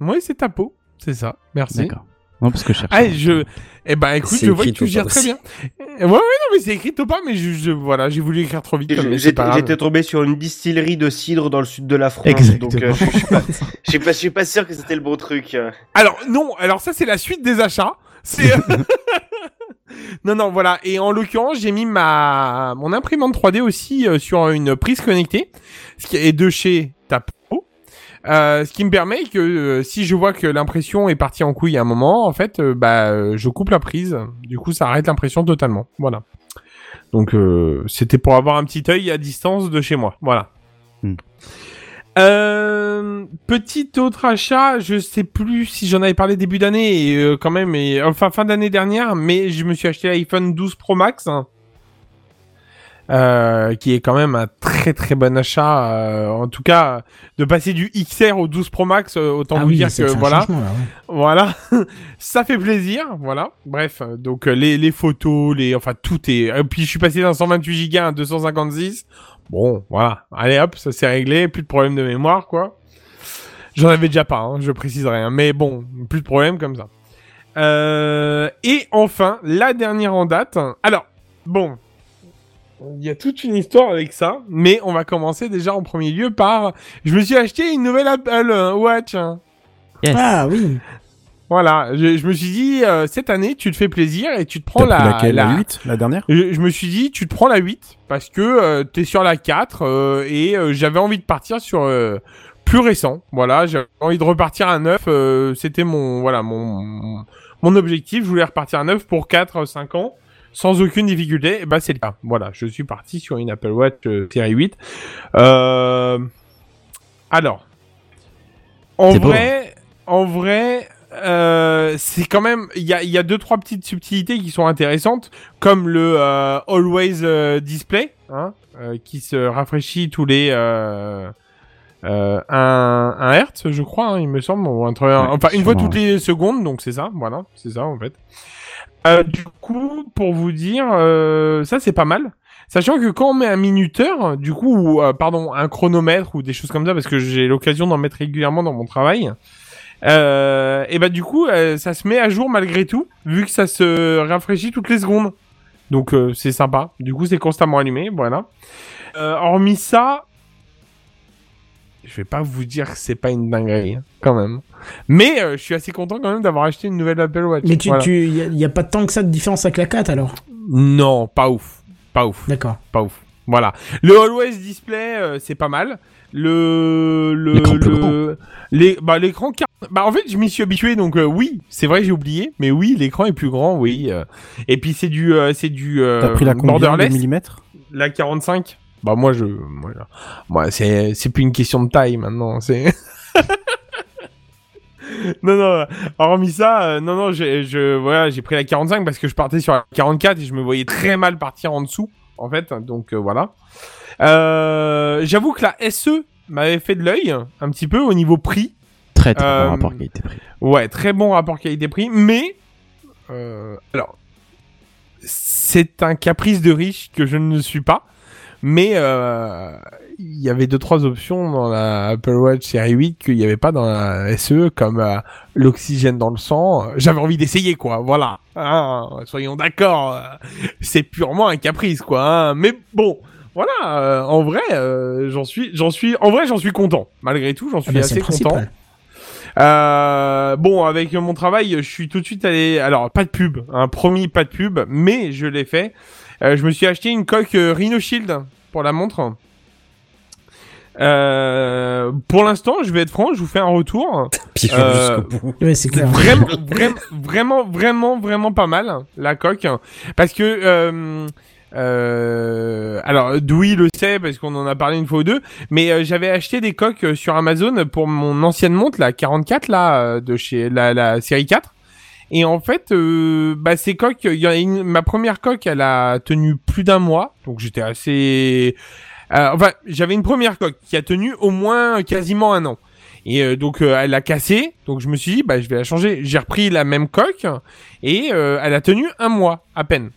Oui, c'est ta peau, c'est ça. Merci. D'accord. Non, parce que je cherche. Ah, je. Eh ben, écoute, je vois que tu gères très bien. Euh, Ouais, ouais, non, mais c'est écrit Topa, mais je, je- voilà, j'ai voulu écrire trop vite. J'étais pas tombé sur une distillerie de cidre dans le sud de la France. Exactement. Donc, euh, je suis pas, je suis pas, je suis pas sûr que c'était le bon truc. euh. Alors non, alors ça c'est la suite des achats. C'est non non voilà et en l'occurrence j'ai mis ma mon imprimante 3D aussi euh, sur une prise connectée, ce qui est de chez Tapo. Euh, ce qui me permet que euh, si je vois que l'impression est partie en couille à un moment, en fait, euh, bah, euh, je coupe la prise. Du coup, ça arrête l'impression totalement. Voilà. Donc, euh, c'était pour avoir un petit œil à distance de chez moi. Voilà. Hmm. Euh, petit autre achat, je sais plus si j'en avais parlé début d'année et euh, quand même, et, enfin fin d'année dernière, mais je me suis acheté l'iPhone 12 Pro Max, hein, euh, qui est quand même un très très bon achat. euh, en tout cas, de passer du XR au 12 Pro Max, euh, autant ah vous oui, dire que voilà, changement, là, ouais. voilà, ça fait plaisir, voilà. Bref, euh, donc les, les photos, les, enfin tout est. Et puis je suis passé d'un 128 Go à un 256. Bon, voilà, allez hop, ça s'est réglé, plus de problème de mémoire, quoi. J'en avais déjà pas, hein, je préciserai, hein, mais bon, plus de problème comme ça. Euh, et enfin, la dernière en date. Alors, bon, il y a toute une histoire avec ça, mais on va commencer déjà en premier lieu par, je me suis acheté une nouvelle Apple euh, Watch. Yes. Ah oui. Voilà, je, je me suis dit, euh, cette année, tu te fais plaisir et tu te prends la, laquelle, la, la 8, la dernière? Je, je me suis dit, tu te prends la 8 parce que euh, t'es sur la 4 euh, et euh, j'avais envie de partir sur euh, plus récent. Voilà, j'avais envie de repartir à 9. euh, C'était mon voilà mon mon objectif. Je voulais repartir à 9 pour 4 5 ans sans aucune difficulté. Et bah c'est le cas. Voilà, je suis parti sur une Apple Watch euh, série 8. Euh... Alors, en vrai, en vrai. Euh, c'est quand même il y a y a deux trois petites subtilités qui sont intéressantes comme le always display hein, qui se rafraîchit tous les euh, un, un hertz je crois hein, il me semble ou un truc- enfin une fois toutes les secondes donc c'est ça voilà c'est ça en fait euh, du coup pour vous dire euh, ça c'est pas mal Sachant que quand on met un minuteur, du coup, ou, euh, pardon, un chronomètre ou des choses comme ça, parce que j'ai l'occasion d'en mettre régulièrement dans mon travail, et bah du coup, ça se met à jour malgré tout, vu que ça se rafraîchit toutes les secondes. Donc c'est sympa. Du coup, c'est constamment allumé, voilà. Hormis ça, je vais pas vous dire que c'est pas une dinguerie, hein, quand même. Mais euh, je suis assez content quand même d'avoir acheté une nouvelle Apple Watch. Mais tu, Voilà. tu, y a, y a pas tant que ça de différence avec la 4 alors? Non, pas ouf, pas ouf. D'accord. pas ouf. Voilà. Le Always Display, euh, c'est pas mal. Le le L'écran plus le les bah l'écran quar- bah en fait je m'y suis habitué donc euh, oui c'est vrai j'ai oublié mais oui l'écran est plus grand oui euh. et puis c'est du euh, c'est du euh, T'as pris la combien de borderless millimètres la 45 bah moi je moi, c'est c'est plus une question de taille maintenant c'est non non hormis ça euh, non non j'ai je voilà j'ai pris la 45 parce que je partais sur la 44 et je me voyais très mal partir en dessous en fait donc euh, voilà. Euh, j'avoue que la SE m'avait fait de l'œil un petit peu au niveau prix. Très très bon rapport qualité-prix. Ouais, très bon rapport qualité-prix, mais alors c'est un caprice de riche que je ne suis pas, mais euh, il y avait deux trois options dans la Apple Watch série 8 qu'il n'y avait pas dans la SE comme euh, l'oxygène dans le sang. J'avais envie d'essayer quoi, voilà. Hein, soyons d'accord, c'est purement un caprice quoi. hein. Mais bon. Voilà, euh, en vrai, euh, j'en suis, j'en suis, en vrai, j'en suis content. Malgré tout, j'en suis Ah bah, c'est assez content. Euh, bon, avec mon travail, je suis tout de suite allé. Alors, pas de pub, un promis, pas de pub, mais je l'ai fait. Euh, je me suis acheté une coque euh, Rhino Shield pour la montre. Euh, pour l'instant, je vais être franc, je vous fais un retour. Euh, jusqu'au bout. Ouais, c'est clair. Vraiment, vraiment, vraiment, vraiment, vraiment pas mal la coque, parce que euh, euh, alors Dewey le sait parce qu'on en a parlé une fois ou deux, mais euh, j'avais acheté des coques sur Amazon pour mon ancienne montre la 44 là de chez la, la série 4. Et en fait, euh, bah ces coques, il y a une, ma première coque, elle a tenu plus d'un mois, donc j'étais assez, euh, enfin j'avais une première coque qui a tenu au moins quasiment un an. Et euh, donc euh, elle a cassé, donc je me suis dit bah je vais la changer. J'ai repris la même coque et euh, elle a tenu un mois à peine.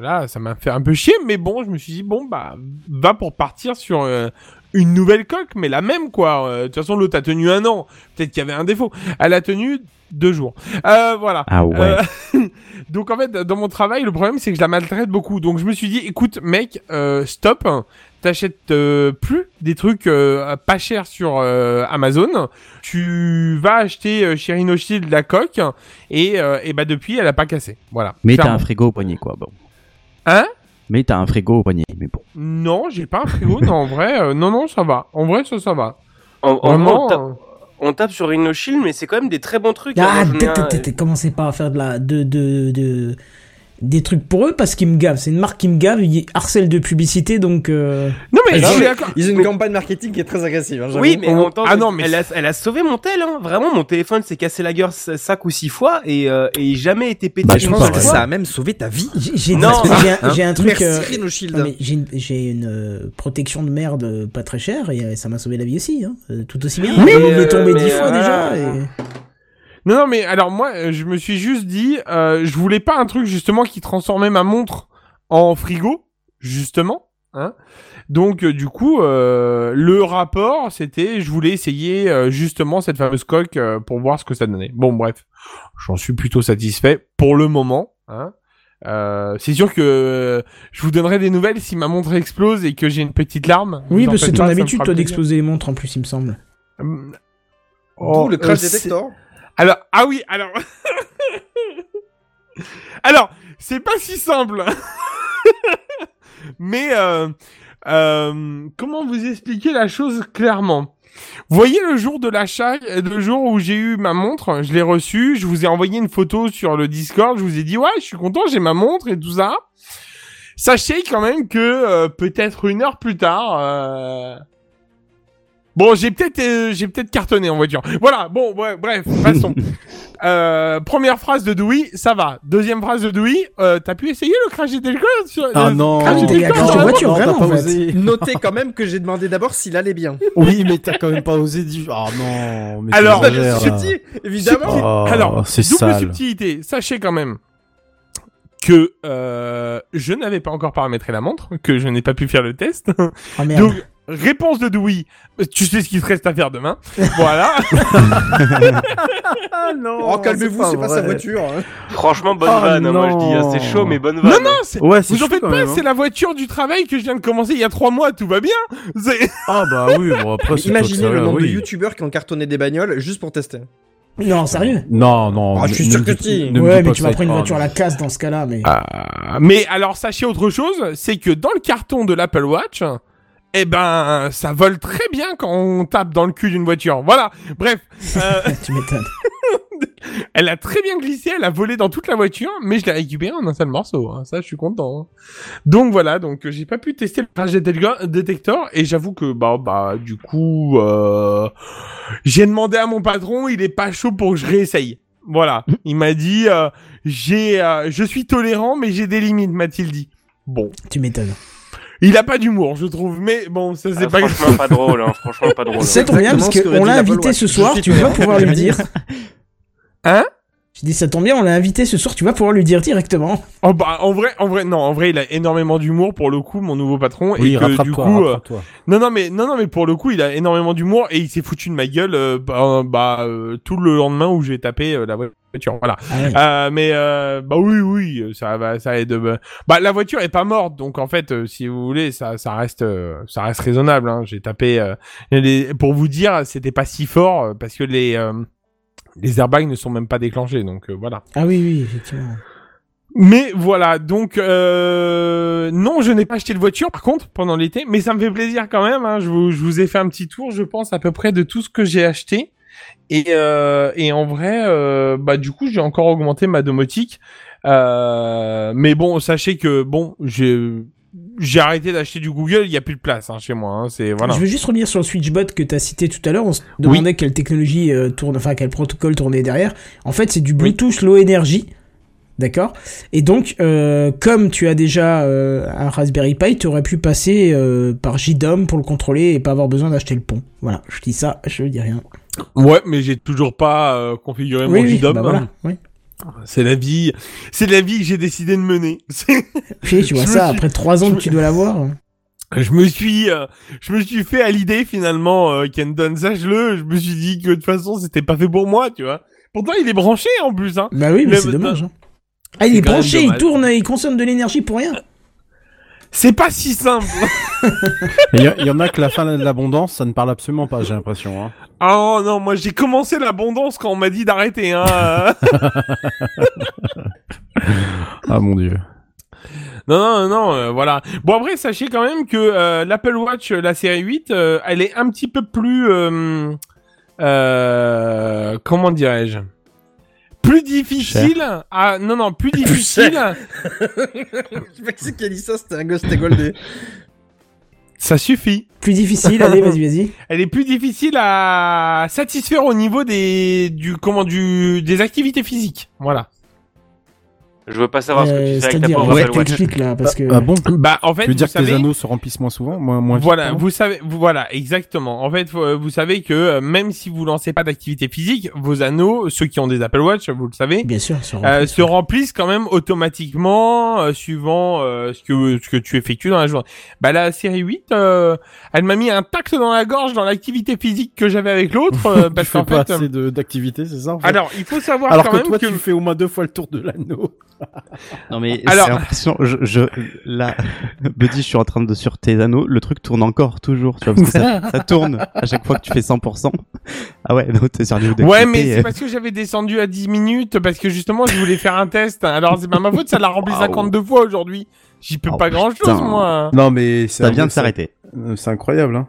Là, ça m'a fait un peu chier, mais bon, je me suis dit bon bah va pour partir sur euh, une nouvelle coque, mais la même quoi. Euh, De toute façon, l'autre a tenu un an. Peut-être qu'il y avait un défaut. Elle a tenu deux jours. Euh, voilà. Ah ouais. Euh, donc en fait, dans mon travail, le problème c'est que je la maltraite beaucoup. Donc je me suis dit, écoute, mec, euh, stop. T'achètes plus des trucs pas chers sur Amazon. Tu vas acheter chez Rhino Shield la coque et, et bah depuis, elle a pas cassé. Voilà. Mais t'as un frigo au poignet, quoi. Bon. Hein? Mais t'as un frigo au poignet, mais bon. Non, j'ai pas un frigo. non, en vrai, euh, non, non, ça va. En vrai, ça, ça va. En, en Vraiment. vrai, on, euh, tape, on tape sur Rhino Shield, mais c'est quand même des très bons trucs. Ah, hein. Un, t'es- t'es- commencez pas à faire de la, de, de, de, des trucs pour eux parce qu'ils me gavent. C'est une marque qui me gave, ils harcèlent de publicité donc. euh, Non mais, mais. Ils ont une Mais- campagne marketing qui est très agressive. hein. Oui, mais On- on... Ah non, mais elle, a, elle a sauvé mon tel, hein. Vraiment, mon téléphone s'est cassé la gueule 5 ou 6 fois et, euh, et jamais été pété Bah, une je pense que ça a même sauvé ta vie. J'ai j'ai- Non. j'ai un, Hein truc. Merci euh, mais j'ai une, j'ai une euh, protection de merde pas très chère et euh, ça m'a sauvé la vie aussi, hein, tout aussi bien. Euh, est tombé mais, dix fois déjà. voilà. et- Non, non, mais alors moi, euh, je me suis juste dit, euh, je voulais pas un truc justement qui transformait ma montre en frigo, justement. Hein Donc euh, du coup, euh, le rapport, c'était, je voulais essayer euh, justement cette fameuse coque euh, pour voir ce que ça donnait. Bon, bref, j'en suis plutôt satisfait pour le moment. Hein euh, c'est sûr que je vous donnerai des nouvelles si ma montre explose et que j'ai une petite larme. Oui, parce que c'est ton habitude toi d'exploser les montres en plus, il me semble. D'où le crash euh, detector. Alors, ah oui, alors. alors, c'est pas si simple. Mais, euh, euh, comment vous expliquer la chose clairement? Voyez le jour de l'achat, le jour où j'ai eu ma montre, je l'ai reçue, je vous ai envoyé une photo sur le Discord, je vous ai dit, ouais, je suis content, j'ai ma montre et tout ça. Sachez quand même que euh, peut-être une heure plus tard, bon, j'ai peut-être, euh, j'ai peut-être cartonné en voiture. Voilà, bon, ouais, bref, passons. Euh, première phrase de Dewey, ça va. Deuxième phrase de Dewey, euh, t'as pu essayer le crash des sur Ah le non. crash Ah, des la voiture, Non, t'as vraiment, pas en fait. osé. Notez quand même que j'ai demandé d'abord s'il allait bien. Oui, mais t'as quand même pas osé dire. Oh non. Mais Alors, dis, évidemment. Oh, Alors, c'est double sale. subtilité. Sachez quand même que euh, je n'avais pas encore paramétré la montre, que je n'ai pas pu faire le test. Oh merde. Donc, réponse de Dewey, tu sais ce qu'il te reste à faire demain. voilà. Ah non. Oh, calmez-vous, c'est pas, sa voiture. hein. Franchement, bonne Oh vanne, hein, moi je dis. hein, C'est non. chaud, mais bonne vanne. non, non, c'est... Ouais, c'est Vous en faites pas, même, hein. c'est la voiture du travail que je viens de commencer il y a trois mois, tout va bien. C'est... Ah bah oui, bon après c'est Imaginez le nombre de youtubeurs qui ont cartonné des bagnoles juste pour tester. Non, sérieux? Non, non. Ah, je suis sûr me que me Ouais, mais tu ça prendre une voiture à la casse dans ce cas-là, mais... Ah, mais alors sachez autre chose, c'est que dans le carton de l'Apple Watch, eh ben, ça vole très bien quand on tape dans le cul d'une voiture. Voilà. Bref, euh, tu m'étonnes. elle a très bien glissé, elle a volé dans toute la voiture, mais je l'ai récupéré en un seul morceau. hein. Ça, je suis content. hein. Donc voilà, donc euh, j'ai pas pu tester le crash détector et j'avoue que bah bah du coup, euh, j'ai demandé à mon patron, il est pas chaud pour que je réessaye. Voilà, il m'a dit, euh, j'ai, je suis tolérant, mais j'ai des limites, m'a-t-il dit. Bon. Tu m'étonnes. Il a pas d'humour, je trouve, mais bon, ça c'est Ah, pas franchement, pas drôle, hein, franchement, pas drôle. Ça tombe bien parce qu'on l'a invité ce soir, tu vas pouvoir lui dire. Hein? Je dis ça tombe bien, on l'a invité ce soir, tu vas pouvoir lui dire directement. Oh bah en vrai, en vrai, non, en vrai, il a énormément d'humour pour le coup, mon nouveau patron, Oui, et que du rattrape-toi, coup, euh, non, non, mais non, non, mais pour le coup, il a énormément d'humour et il s'est foutu de ma gueule, euh, bah, bah, euh, tout le lendemain où j'ai tapé euh, la voiture, voilà. Ah ouais. Euh, mais euh, bah oui, oui, ça va, ça aide. Bah, la voiture est pas morte, donc en fait, euh, si vous voulez, ça, ça reste, ça reste raisonnable. Hein. J'ai tapé, euh, les- pour vous dire, c'était pas si fort parce que les euh, les airbags ne sont même pas déclenchés, donc euh, voilà. Ah oui, oui, effectivement. Mais voilà, donc euh, non, je n'ai pas acheté de voiture par contre pendant l'été, mais ça me fait plaisir quand même. Hein. Je, vous, je vous ai fait un petit tour, je pense à peu près de tout ce que j'ai acheté. Et, euh, et en vrai, euh, bah du coup, j'ai encore augmenté ma domotique. Euh, mais bon, sachez que bon, j'ai j'ai arrêté d'acheter du Google, il y a plus de place hein, chez moi. Hein. C'est voilà. Je veux juste revenir sur le Switchbot que tu as cité tout à l'heure. On se demandait quelle technologie euh, tourne, enfin quel protocole tournait derrière. En fait, c'est du Bluetooth Low Energy. D'accord? Et donc, euh, comme tu as déjà euh, un Raspberry Pi, tu aurais pu passer euh, par JDOM pour le contrôler et pas avoir besoin d'acheter le pont. Voilà, je dis ça, je dis rien. Ouais, mais j'ai toujours pas euh, configuré Oui, mon oui, JDOM. bah voilà, oui. C'est la vie, c'est la vie que j'ai décidé de mener. Puis tu vois ça, suis- après trois ans je que me- tu dois l'avoir. Je me suis, euh, je me suis fait à l'idée finalement, euh, Kendon, sache-le. Je me suis dit que de toute façon c'était pas fait pour moi, tu vois. Pourtant il est branché en plus, hein. Bah oui, mais Le- c'est dommage. hein. Ah, il est branché, il tourne, il consomme de l'énergie pour rien. C'est pas si simple. Il y, en a que la fin de l'abondance, ça ne parle absolument pas, j'ai l'impression. Hein. oh non, moi j'ai commencé l'abondance quand on m'a dit d'arrêter, hein. Ah mon dieu. non, non, non, euh, voilà. Bon après, sachez quand même que euh, l'Apple Watch, euh, la série 8, euh, elle est un petit peu plus, euh, euh, comment dirais-je, plus difficile. À, non, non, plus difficile. Je sais pas qui c'est qui a dit ça, c'était un Ghost Goldé. Ça suffit. Plus difficile, allez, vas-y, vas-y. Elle est plus difficile à satisfaire au niveau des du comment du des activités physiques. Voilà. Je veux pas savoir ce que Euh, tu fais avec ta pauvre ouais, Apple Watch. là, parce que... Ah bon Bah en fait, Tu veux dire vous que tes savez, anneaux se remplissent moins souvent, moins, moins voilà, pardon vous savez, vous- voilà, exactement. En fait, vous, vous savez que euh, même si vous lancez pas d'activité physique, vos anneaux, ceux qui ont des Apple Watch, vous le savez, Bien sûr, sur euh, se remplissent quand même automatiquement euh, suivant euh, ce que ce que tu effectues dans la journée. Bah la série 8, euh, elle m'a mis un tact dans la gorge dans l'activité physique que j'avais avec l'autre euh, Tu parce fais qu'en pas fait. assez de- d'activité, c'est ça en fait? Alors, il faut savoir Alors quand que même toi, que tu fais au moins deux fois le tour de l'anneau. Non mais Alors- impressionnant. Je, je, là, Buddy, je suis en train de sur tes anneaux. Le truc tourne encore toujours, tu vois, parce que ça, ça tourne à chaque fois que tu fais 100%. Ah ouais, donc t'es sur niveau Ouais, mais c'est euh, parce que j'avais descendu à 10 minutes parce que justement je voulais faire un test. Alors c'est pas ma faute, ça l'a rempli Waouh. 52 fois aujourd'hui. J'y peux Oh, pas grand chose moi. Non, mais c'est ça vient de s'arrêter. Euh, C'est incroyable, hein.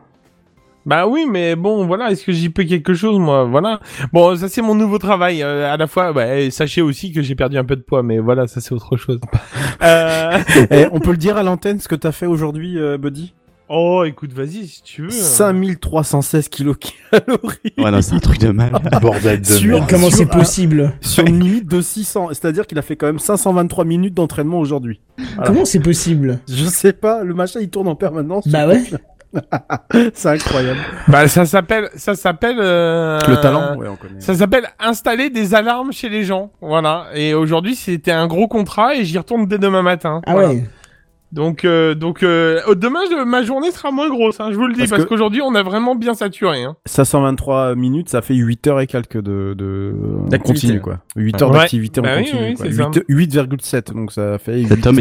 Bah oui, mais bon, voilà, est-ce que j'y peux quelque chose, moi? Voilà. Bon, ça c'est mon nouveau travail. euh, à la fois, bah, et sachez aussi que j'ai perdu un peu de poids, mais voilà, ça c'est autre chose. euh... Eh, on peut le dire à l'antenne ce que t'as fait aujourd'hui, euh, Buddy? Oh, écoute, vas-y si tu veux. 5316 kilocalories. Ouais, non, c'est un truc de mal. Bordel de Sur- merde. Comment c'est possible? Sur une limite de 600. C'est-à-dire qu'il a fait quand même 523 minutes d'entraînement aujourd'hui. Voilà. Comment c'est possible? Je sais pas, le machin il tourne en permanence. Bah ouais. c'est incroyable. Bah ça s'appelle, ça s'appelle. euh, Le talent, ouais, on connaît. Ça s'appelle installer des alarmes chez les gens. Voilà. Et aujourd'hui, c'était un gros contrat et j'y retourne dès demain matin. Ah Voilà. ouais. Donc, euh, donc euh, demain, je- ma journée sera moins grosse. Hein, je vous le dis Parce parce, que- qu'aujourd'hui, on a vraiment bien saturé. Hein. 523 minutes, ça fait 8 heures et quelques de, de D'activité. continu, quoi. 8 heures Ouais. d'activité Bah en oui, continu, oui, quoi. c'est ça. 8 8,7, donc ça fait 8 Cet homme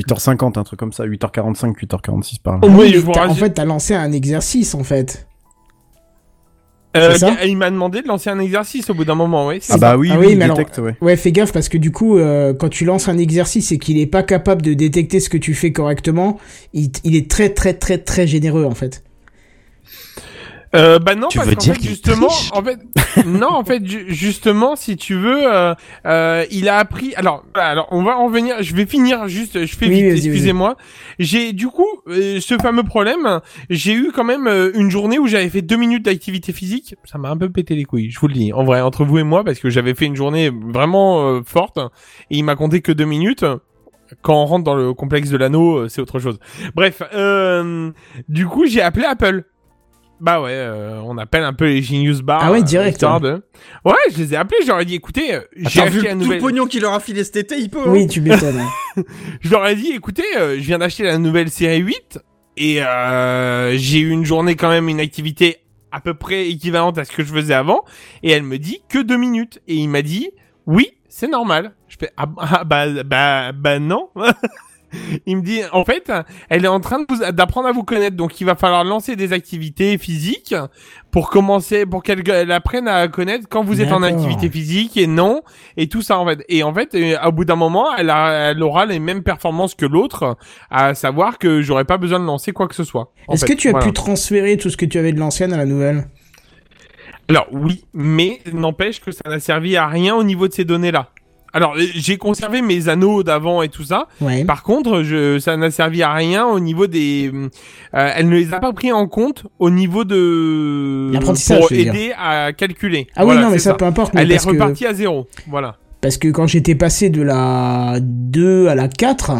est un heures, surhomme. 8h50, un truc comme ça, 8h45, 8h46 par là. Oui, je vous en fait, t'as lancé un exercice, en fait. Euh, ça il m'a demandé de lancer un exercice au bout d'un moment. Oui. Ah bah oui, Ah oui, oui, il mais alors- détecte, ouais. Ouais, fais gaffe parce que du coup, euh, quand tu lances un exercice et qu'il est pas capable de détecter ce que tu fais correctement, il, il est très très très très généreux en fait. Euh, bah non, Tu parce veux dire fait, justement, en fait, non, en fait, ju- justement, si tu veux, euh, euh, il a appris. Alors, alors, on va en venir. Je vais finir juste. Je fais Oui, vite. Excusez-moi. J'ai du coup euh, ce fameux problème. J'ai eu quand même euh, une journée où j'avais fait deux minutes d'activité physique. Ça m'a un peu pété les couilles. Je vous le dis. En vrai, entre vous et moi, parce que j'avais fait une journée vraiment forte et il m'a compté que deux minutes. Quand on rentre dans le complexe de l'anneau, c'est autre chose. Bref, euh, du coup, j'ai appelé Apple. Bah ouais, euh, on appelle un peu les Genius Bar. Ah ouais, euh, direct, hein. de- Ouais, je les ai appelés, je leur ai dit, écoutez, euh, j'ai T'as vu acheté la tout le nouvelle... pognon qu'il leur a filé cet été, il peut. hein. Oui, tu m'étonnes. hein. Je leur ai dit, écoutez, euh, je viens d'acheter la nouvelle série 8 et euh, j'ai eu une journée quand même, une activité à peu près équivalente à ce que je faisais avant. Et elle me dit que deux minutes. Et il m'a dit, oui, c'est normal. Je fais, ah, ah, bah, bah, bah non. Il me dit, en fait, elle est en train d'apprendre à vous connaître, donc il va falloir lancer des activités physiques pour commencer, pour qu'elle elle apprenne à connaître quand vous êtes en activité physique et non, et tout ça en fait. Et en fait, euh, au bout d'un moment, elle, a- elle aura les mêmes performances que l'autre, à savoir que j'aurais pas besoin de lancer quoi que ce soit. Est-ce que tu as Voilà. pu transférer tout ce que tu avais de l'ancienne à la nouvelle? Alors oui, mais n'empêche que ça n'a servi à rien au niveau de ces données-là. Alors euh, j'ai conservé mes anneaux d'avant et tout ça. Ouais. Par contre, je, ça n'a servi à rien au niveau des. euh, elle ne les a pas pris en compte au niveau de. L'apprentissage, pour aider à calculer. Ah oui, Voilà, non, mais ça, peu importe. mais Elle est que- repartie à zéro. Voilà. Parce que quand j'étais passé de la 2 à la 4,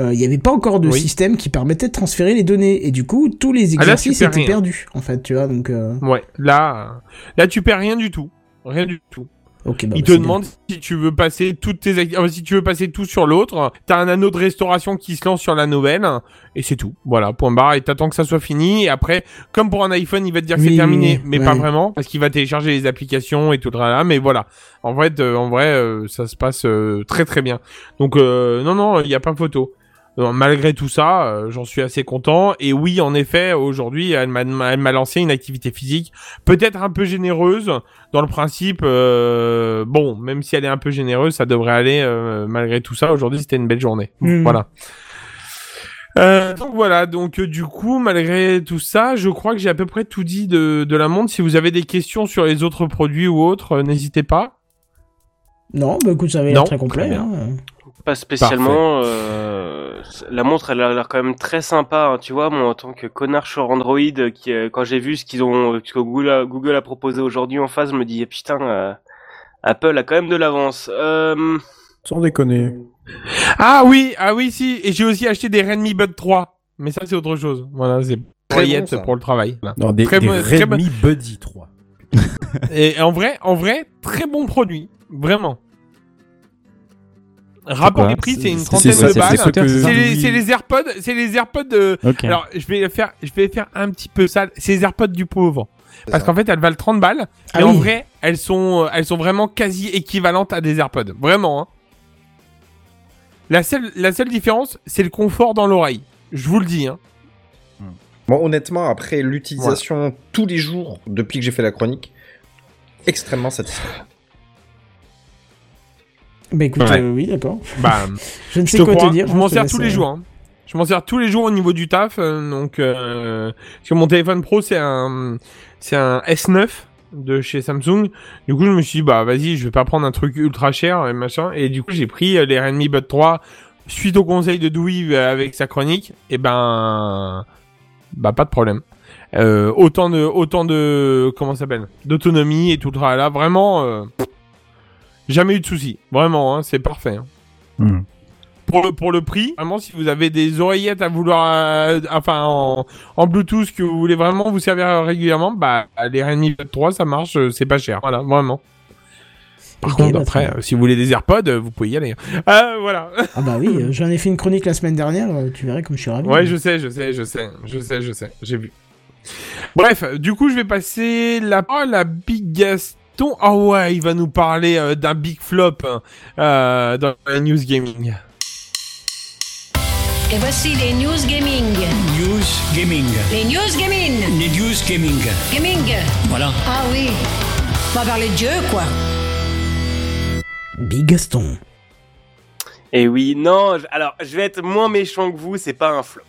euh, il n'y avait pas encore de Oui. système qui permettait de transférer les données. Et du coup, tous les Ah, là, exercices étaient rien. perdus, en fait, tu vois. Donc, euh, Ouais. Là, euh, là, tu perds rien du tout. Rien du tout. Bah, Il bah, te demande si tu veux passer toutes tes euh, si tu veux passer tout sur l'autre. T'as un anneau de restauration qui se lance sur la nouvelle et c'est tout. Voilà, point barre. Et t'attends que ça soit fini. Et après, comme pour un iPhone, il va te dire que c'est terminé, mais ouais. pas vraiment parce qu'il va télécharger les applications et tout le là. Mais voilà, en vrai, de- en vrai, euh, ça se passe euh, très très bien. Donc euh, non non, il y a pas photo. Malgré tout ça, euh, j'en suis assez content. Et oui, en effet, aujourd'hui, elle m'a lancé une activité physique, peut-être un peu généreuse dans le principe. euh, bon, même si elle est un peu généreuse, ça devrait aller euh, malgré tout ça. Aujourd'hui, c'était une belle journée. Mhm. Voilà. Euh, donc voilà, donc euh, du coup, malgré tout ça, je crois que j'ai à peu près tout dit de, de la montre. Si vous avez des questions sur les autres produits ou autres, euh, n'hésitez pas. Non, bah écoute, ça avait l'air très complet. très hein. Pas spécialement. euh, la montre, elle a l'air quand même très sympa. hein, tu vois, moi, en tant que connard sur Android, euh, qui, euh, quand j'ai vu ce qu'ils ont, ce que Google a, Google a proposé aujourd'hui en face, je me dis, eh, putain, euh, Apple a quand même de l'avance. Euh, Sans déconner. Ah oui, ah oui, si. Et j'ai aussi acheté des Redmi Bud 3. Mais ça, c'est autre chose. Voilà, c'est Très paillettes bon, ça. pour le travail. Non, des, Très des bon- très bon- Redmi Buddy 3. Et en vrai, en vrai, très bon produit. Vraiment. Rapport des prix, c'est une trentaine de balles. c'est les, AirPods, c'est les AirPods de... Alors, je vais faire, je vais faire un petit peu ça. C'est les AirPods du pauvre. Parce qu'en fait, elles valent 30 balles. Ah et en oui. vrai, elles sont, euh, elles sont vraiment quasi équivalentes à des AirPods. Vraiment, hein. La seule, la seule différence, c'est le confort dans l'oreille. Je vous le dis. Hein. Bon, honnêtement, après l'utilisation tous les jours depuis que j'ai fait la chronique, extrêmement satisfait. Bah écoute, Ouais. euh, oui, d'accord. Bah, Je ne je sais te quoi crois, te dire. Je hein, m'en sers tous les euh, jours. hein. Je m'en sers tous les jours au niveau du taf. euh, donc, euh, parce que mon téléphone pro, c'est un, c'est un S9 de chez Samsung. Du coup, je me suis dit, bah, vas-y, je vais pas prendre un truc ultra cher et machin. Et du coup, j'ai pris euh, les Redmi Bud 3 suite au conseil de Dewey euh, avec sa chronique. Et ben, bah, pas de problème. Euh, autant de, autant de, comment ça s'appelle, d'autonomie et tout le tralala. Vraiment, euh, jamais eu de soucis. Vraiment, hein, c'est parfait. hein Hmm. pour le, pour le prix, vraiment, si vous avez des oreillettes à vouloir, euh, enfin, en, en Bluetooth que vous voulez vraiment vous servir régulièrement, bah, les Redmi Buds 3, ça marche, euh, c'est pas cher. Voilà, vraiment. Par Ok, contre, bah, après, très euh, si vous voulez des AirPods, euh, vous pouvez y aller. Euh, voilà. Ah bah oui, euh, j'en ai fait une chronique la semaine dernière, euh, tu verrais comme je suis ravi. Ouais, je sais, je sais, je sais, je sais, je sais, j'ai vu. Bref, du coup, je vais passer la parole à Big Ah ouais, il va nous parler euh, d'un big flop hein, euh, dans la news gaming. Et voici les news gaming. News Gaming. Les news gaming. Les News Gaming. Gaming. Voilà. Ah oui. On va parler de Dieu, quoi. Big Gaston. Eh oui, non, alors je vais être moins méchant que vous, c'est pas un flop.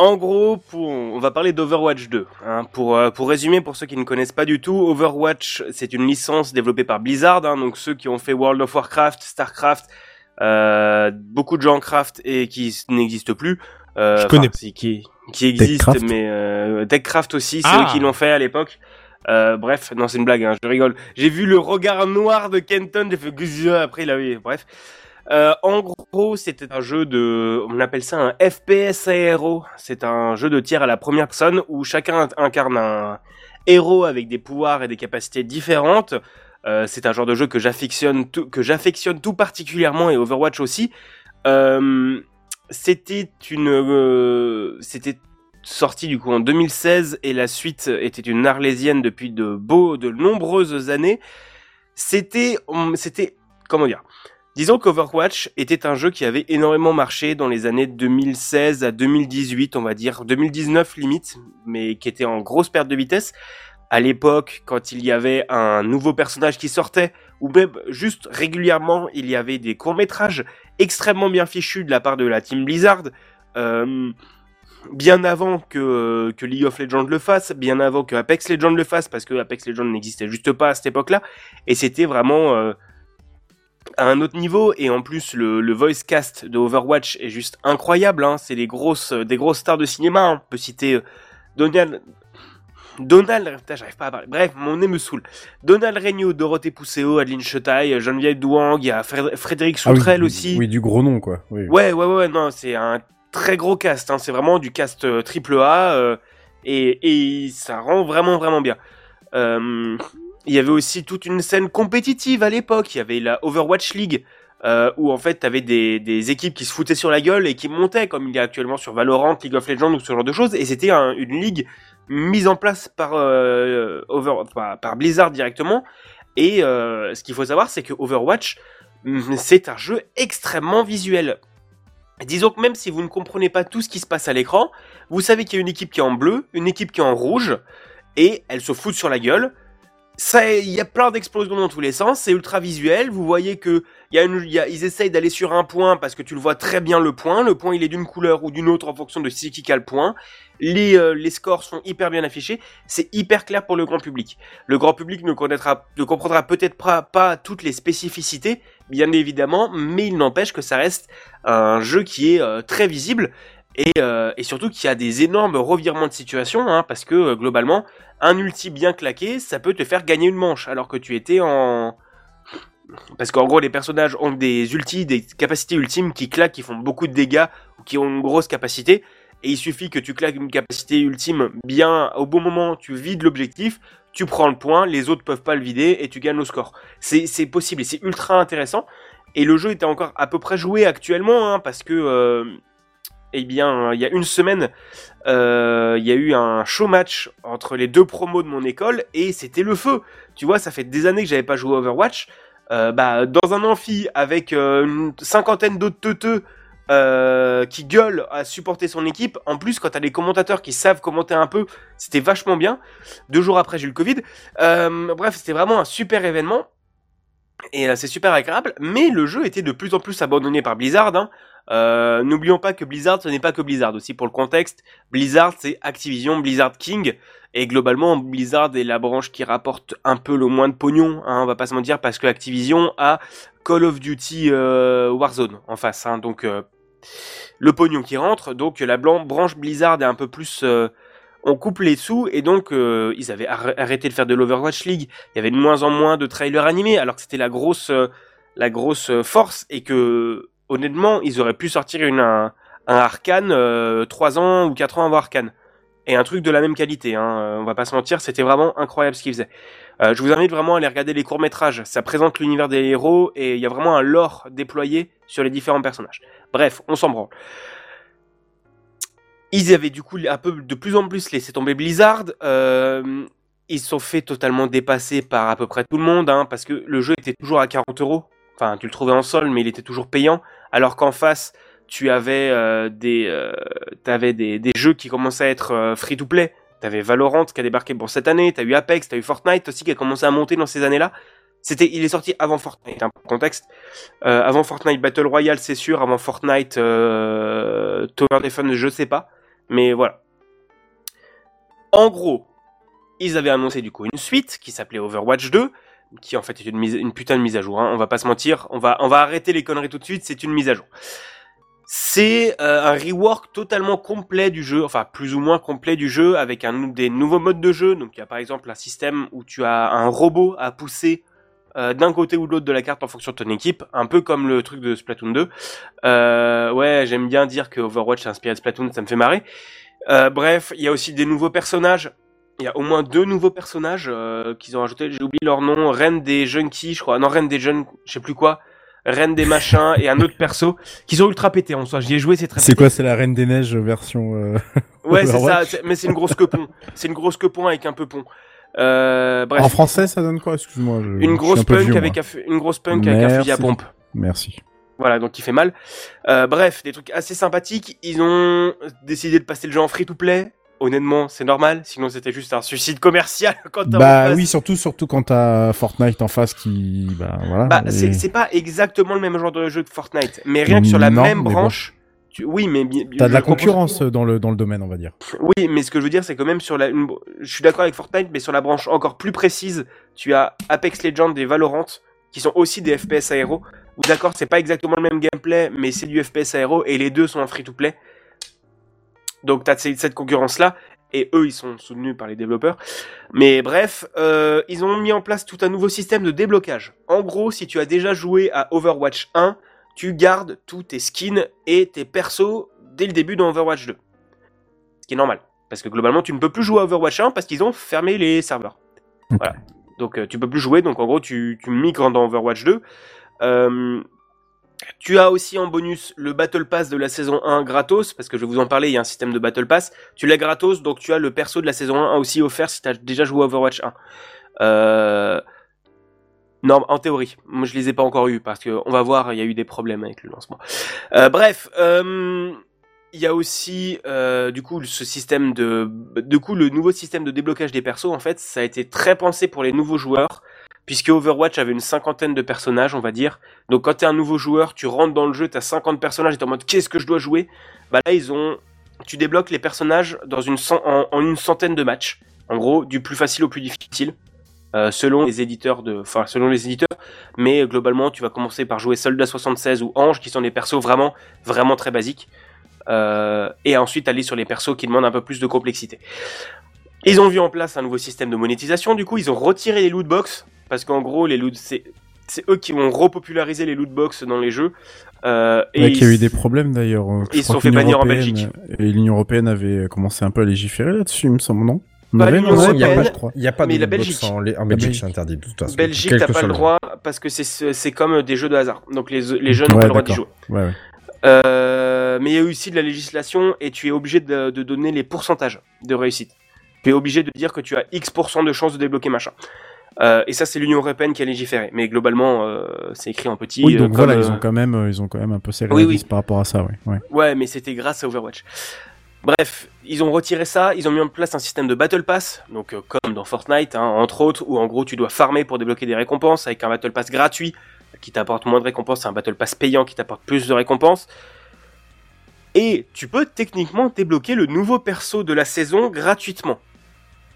En gros, pour, on va parler d'Overwatch 2. hein. pour, euh, pour résumer, pour ceux qui ne connaissent pas du tout, Overwatch, c'est une licence développée par Blizzard, hein, donc ceux qui ont fait World of Warcraft, Starcraft, euh, beaucoup de gens en craft et qui n'existent plus. Euh, Je connais. qui, qui existent, mais Techcraft aussi, c'est Ah. eux qui l'ont fait à l'époque. Euh, bref, non, c'est une blague, hein, je rigole. J'ai vu le regard noir de Kenton, j'ai fait après il a eu, bref. Euh, en gros, c'était un jeu de, on appelle ça un FPS ARO. C'est un jeu de tir à la première personne où chacun incarne un héros avec des pouvoirs et des capacités différentes. Euh, c'est un genre de jeu que j'affectionne tout, que j'affectionne tout particulièrement et Overwatch aussi. Euh, c'était une, c'était sorti du coup en 2016 et la suite était une arlésienne depuis de beaux, de nombreuses années. C'était, c'était, comment dire Disons qu'Overwatch était un jeu qui avait énormément marché dans les années 2016 à 2018, on va dire. 2019 limite, mais qui était en grosse perte de vitesse. À l'époque, quand il y avait un nouveau personnage qui sortait, ou même juste régulièrement, il y avait des courts-métrages extrêmement bien fichus de la part de la team Blizzard, euh, bien avant que, League of Legends le fasse, bien avant que Apex Legends le fasse, parce que Apex Legends n'existait juste pas à cette époque-là, et c'était vraiment... euh, à un autre niveau et en plus le, le voice cast de Overwatch est juste incroyable hein. c'est des grosses des grosses stars de cinéma hein. on peut citer euh, Donald Donald putain j'arrive pas à parler bref mon nez me saoule Donald Regnault Dorothée Pousseau Adeline Chetaille Geneviève Douang il y a Fréd- Frédéric Ah oui, Soutrel aussi Oui, du gros nom, quoi. Oui. Ouais, ouais, ouais, non, c'est un très gros cast. Hein. C'est vraiment du cast euh, triple A euh, et, et ça rend vraiment, vraiment bien. Euh, Il y avait aussi toute une scène compétitive à l'époque. Il y avait la Overwatch League euh, où en fait t'avais des, des équipes qui se foutaient sur la gueule et qui montaient comme il y a actuellement sur Valorant, League of Legends ou ce genre de choses. Et c'était un- une ligue mise en place par euh, Blizzard directement. Et euh, ce qu'il faut savoir, c'est que Overwatch, mm, c'est un jeu extrêmement visuel. Disons que même si vous ne comprenez pas tout ce qui se passe à l'écran, vous savez qu'il y a une équipe qui est en bleu, une équipe qui est en rouge, et elles se foutent sur la gueule. Il y a plein d'explosions dans tous les sens, c'est ultra visuel. Vous voyez que y a une, y ils essayent d'aller sur un point parce que tu le vois très bien le point. Le point il est d'une couleur ou d'une autre en fonction de qui a le point. Les, euh, les scores sont hyper bien affichés. C'est hyper clair pour le grand public. Le grand public ne connaîtra, ne comprendra peut-être pas, pas toutes les spécificités, bien évidemment, mais il n'empêche que ça reste un jeu qui est euh, très visible et, euh, et surtout qui a des énormes revirements de situation, hein, parce que euh, globalement, un ulti bien claqué, ça peut te faire gagner une manche, alors que tu étais en... Parce qu'en gros, les personnages ont des ultis, des capacités ultimes qui claquent, qui font beaucoup de dégâts, ou qui ont une grosse capacité, et il suffit que tu claques une capacité ultime bien au bon moment, tu vides l'objectif, tu prends le point, les autres peuvent pas le vider, et tu gagnes le score. C'est c'est possible, et c'est ultra intéressant, et le jeu était encore à peu près joué actuellement, hein, parce que... euh, eh bien, il y a une semaine, euh, il y a eu un show match entre les deux promos de mon école et c'était le feu. Tu vois, ça fait des années que j'avais pas joué à Overwatch. euh, bah, dans un amphi avec euh, une cinquantaine d'autres teuteux qui gueulent à supporter son équipe. En plus, quand t'as des commentateurs qui savent commenter un peu, c'était vachement bien. Deux jours après, j'ai eu le Covid. Bref, c'était vraiment un super événement. Et c'est super agréable, mais le jeu était de plus en plus abandonné par Blizzard. Hein. Euh, N'oublions pas que Blizzard, ce n'est pas que Blizzard. Aussi pour le contexte. Blizzard, c'est Activision, Blizzard King, et globalement, Blizzard est la branche qui rapporte un peu le moins de pognon, hein, on va pas se mentir, parce que Activision a Call of Duty euh, Warzone en face, hein, donc euh, le pognon qui rentre, donc la branche Blizzard est un peu plus... euh, on coupe les sous. Et donc euh, ils avaient arr- arrêté de faire de l'Overwatch League. Il y avait de moins en moins de trailers animés alors que c'était la grosse euh, la grosse euh, force. Et que honnêtement ils auraient pu sortir un, Arcane euh, 3 ans ou 4 ans avant Arcane et un truc de la même qualité. Hein, euh, on va pas se mentir, c'était vraiment incroyable ce qu'ils faisaient. Euh, je vous invite vraiment à aller regarder les courts métrages. Ça présente l'univers des héros et il y a vraiment un lore déployé sur les différents personnages. Bref, on s'en branle. Ils avaient du coup un peu de plus en plus laissé tomber Blizzard. Euh, ils sont fait totalement dépasser par à peu près tout le monde, hein, parce que le jeu était toujours à 40 euros. Enfin, tu le trouvais en sol, mais il était toujours payant. Alors qu'en face, tu avais euh, des, euh, des, jeux qui commençaient à être euh, free to play. T'avais Valorant qui a débarqué pour cette année. T'as eu Apex, t'as eu Fortnite aussi qui a commencé à monter dans ces années-là. C'était, il est sorti avant Fortnite, hein, contexte. Avant Fortnite Battle Royale, c'est sûr. Avant Fortnite euh, Tower Defense, je sais pas. Mais voilà. En gros, ils avaient annoncé du coup une suite qui s'appelait Overwatch 2, qui en fait est une, mise, une putain de mise à jour. Hein. On va pas se mentir, on va, on va arrêter les conneries tout de suite. C'est une mise à jour. C'est euh, un rework totalement complet du jeu, enfin plus ou moins complet du jeu, avec un, des nouveaux modes de jeu. Donc il y a par exemple un système où tu as un robot à pousser euh, d'un côté ou de l'autre de la carte en fonction de ton équipe, un peu comme le truc de Splatoon 2. Euh, ouais, j'aime bien dire que Overwatch est inspiré de Splatoon, ça me fait marrer. Bref, il y a aussi des nouveaux personnages. Il y a au moins deux nouveaux personnages euh, qu'ils ont ajoutés. J'ai oublié leur nom. Reine des Junkies, je crois. Non, Reine des Jeunes, je sais plus quoi. Reine des machins et un autre perso qui sont ultra pétés en soi. J'y ai joué, c'est très C'est pété. quoi, c'est la Reine des Neiges version. euh, Ouais, c'est ça. Mais c'est une grosse quepon. C'est une grosse quepon avec un peu pont. Euh, bref. En français, ça donne quoi? Excuse-moi. je- Une grosse un punk vieux, avec moi. une grosse punk avec un fusil à Merci. pompe. Merci. Voilà, donc il fait mal. Euh, bref, des trucs assez sympathiques. Ils ont décidé de passer le jeu en free to play. Honnêtement, c'est normal. Sinon, c'était juste un suicide commercial quand Bah face. oui, surtout, surtout quand t'as Fortnite en face qui. Bah voilà. Bah, et- c'est c'est pas exactement le même genre de jeu que Fortnite, mais rien que sur la Non, même bon. branche. tu- Oui, mais T'as de la comprends- concurrence dans le, dans le domaine, on va dire. Oui, mais ce que je veux dire, c'est que même sur la, une- je suis d'accord avec Fortnite, mais sur la branche encore plus précise, tu as Apex Legends et Valorant, qui sont aussi des FPS aéro. D'accord, c'est pas exactement le même gameplay, mais c'est du FPS aéro, et les deux sont en free-to-play. Donc t'as cette cette concurrence-là, et eux, ils sont soutenus par les développeurs. Mais bref, euh, ils ont mis en place tout un nouveau système de déblocage. En gros, si tu as déjà joué à Overwatch 1, tu gardes tous tes skins et tes persos dès le début dans Overwatch 2. Ce qui est normal. Parce que globalement, tu ne peux plus jouer à Overwatch 1 parce qu'ils ont fermé les serveurs. Voilà. Donc euh, tu peux plus jouer, donc en gros tu, tu migres dans Overwatch 2. Euh, tu as aussi en bonus le Battle Pass de la saison 1 gratos, parce que je vais vous en parler, il y a un système de Battle Pass. Tu l'as gratos, donc tu as le perso de la saison 1 aussi offert si tu as déjà joué Overwatch 1. Euh... Non, en théorie. Moi, je les ai pas encore eu parce que on va voir, il y a eu des problèmes avec le lancement. Euh, bref, euh, il y a aussi euh, du coup ce système de, du coup le nouveau système de déblocage des persos. En fait, ça a été très pensé pour les nouveaux joueurs puisque Overwatch avait une cinquantaine de personnages, on va dire. Donc quand t'es un nouveau joueur, tu rentres dans le jeu, t'as 50 personnages, et t'es en mode qu'est-ce que je dois jouer? Bah là tu débloques les personnages dans une en, une centaine de matchs. En gros, du plus facile au plus difficile. euh, selon les éditeurs de, mais globalement tu vas commencer par jouer Soldat 76 ou Ange, qui sont des persos vraiment, vraiment très basiques, euh, et ensuite aller sur les persos qui demandent un peu plus de complexité. Ils ont vu en place un nouveau système de monétisation, du coup ils ont retiré les loot box parce qu'en gros les loot c'est c'est eux qui ont repopularisé les loot box dans les jeux. Euh, et Ouais, qu'il y a eu des problèmes d'ailleurs. euh, ils se sont fait bannir en Belgique. Et l'Union Européenne avait commencé un peu à légiférer là-dessus, il me semble, non? Pas l'Union il n'y a, pas- je crois. il y a pas mais de la lootbox Belgique. En, en Belgique, Belgique. c'est interdit de toute façon. Belgique, t'as pas le droit parce que c'est c'est comme des jeux de hasard. Donc les, les jeunes n'ont Ouais, pas le droit d'y jouer. d'accord. Ouais, ouais. Euh, mais il y a aussi de la législation et tu es obligé de, de donner les pourcentages de réussite. Tu es obligé de dire que tu as X% de chances de débloquer machin. Euh, et ça, c'est l'Union européenne qui a légiféré. Mais globalement, euh, c'est écrit en petit. Oui, euh, donc comme, voilà, ils ont quand même, ils ont quand même un peu serré Oui, oui. par rapport à ça, ouais. ouais. Ouais, mais c'était grâce à Overwatch. Bref, ils ont retiré ça, ils ont mis en place un système de Battle Pass, donc euh, comme dans Fortnite, hein, entre autres, où en gros tu dois farmer pour débloquer des récompenses avec un Battle Pass gratuit qui t'apporte moins de récompenses, et un Battle Pass payant qui t'apporte plus de récompenses. Et tu peux techniquement débloquer le nouveau perso de la saison gratuitement.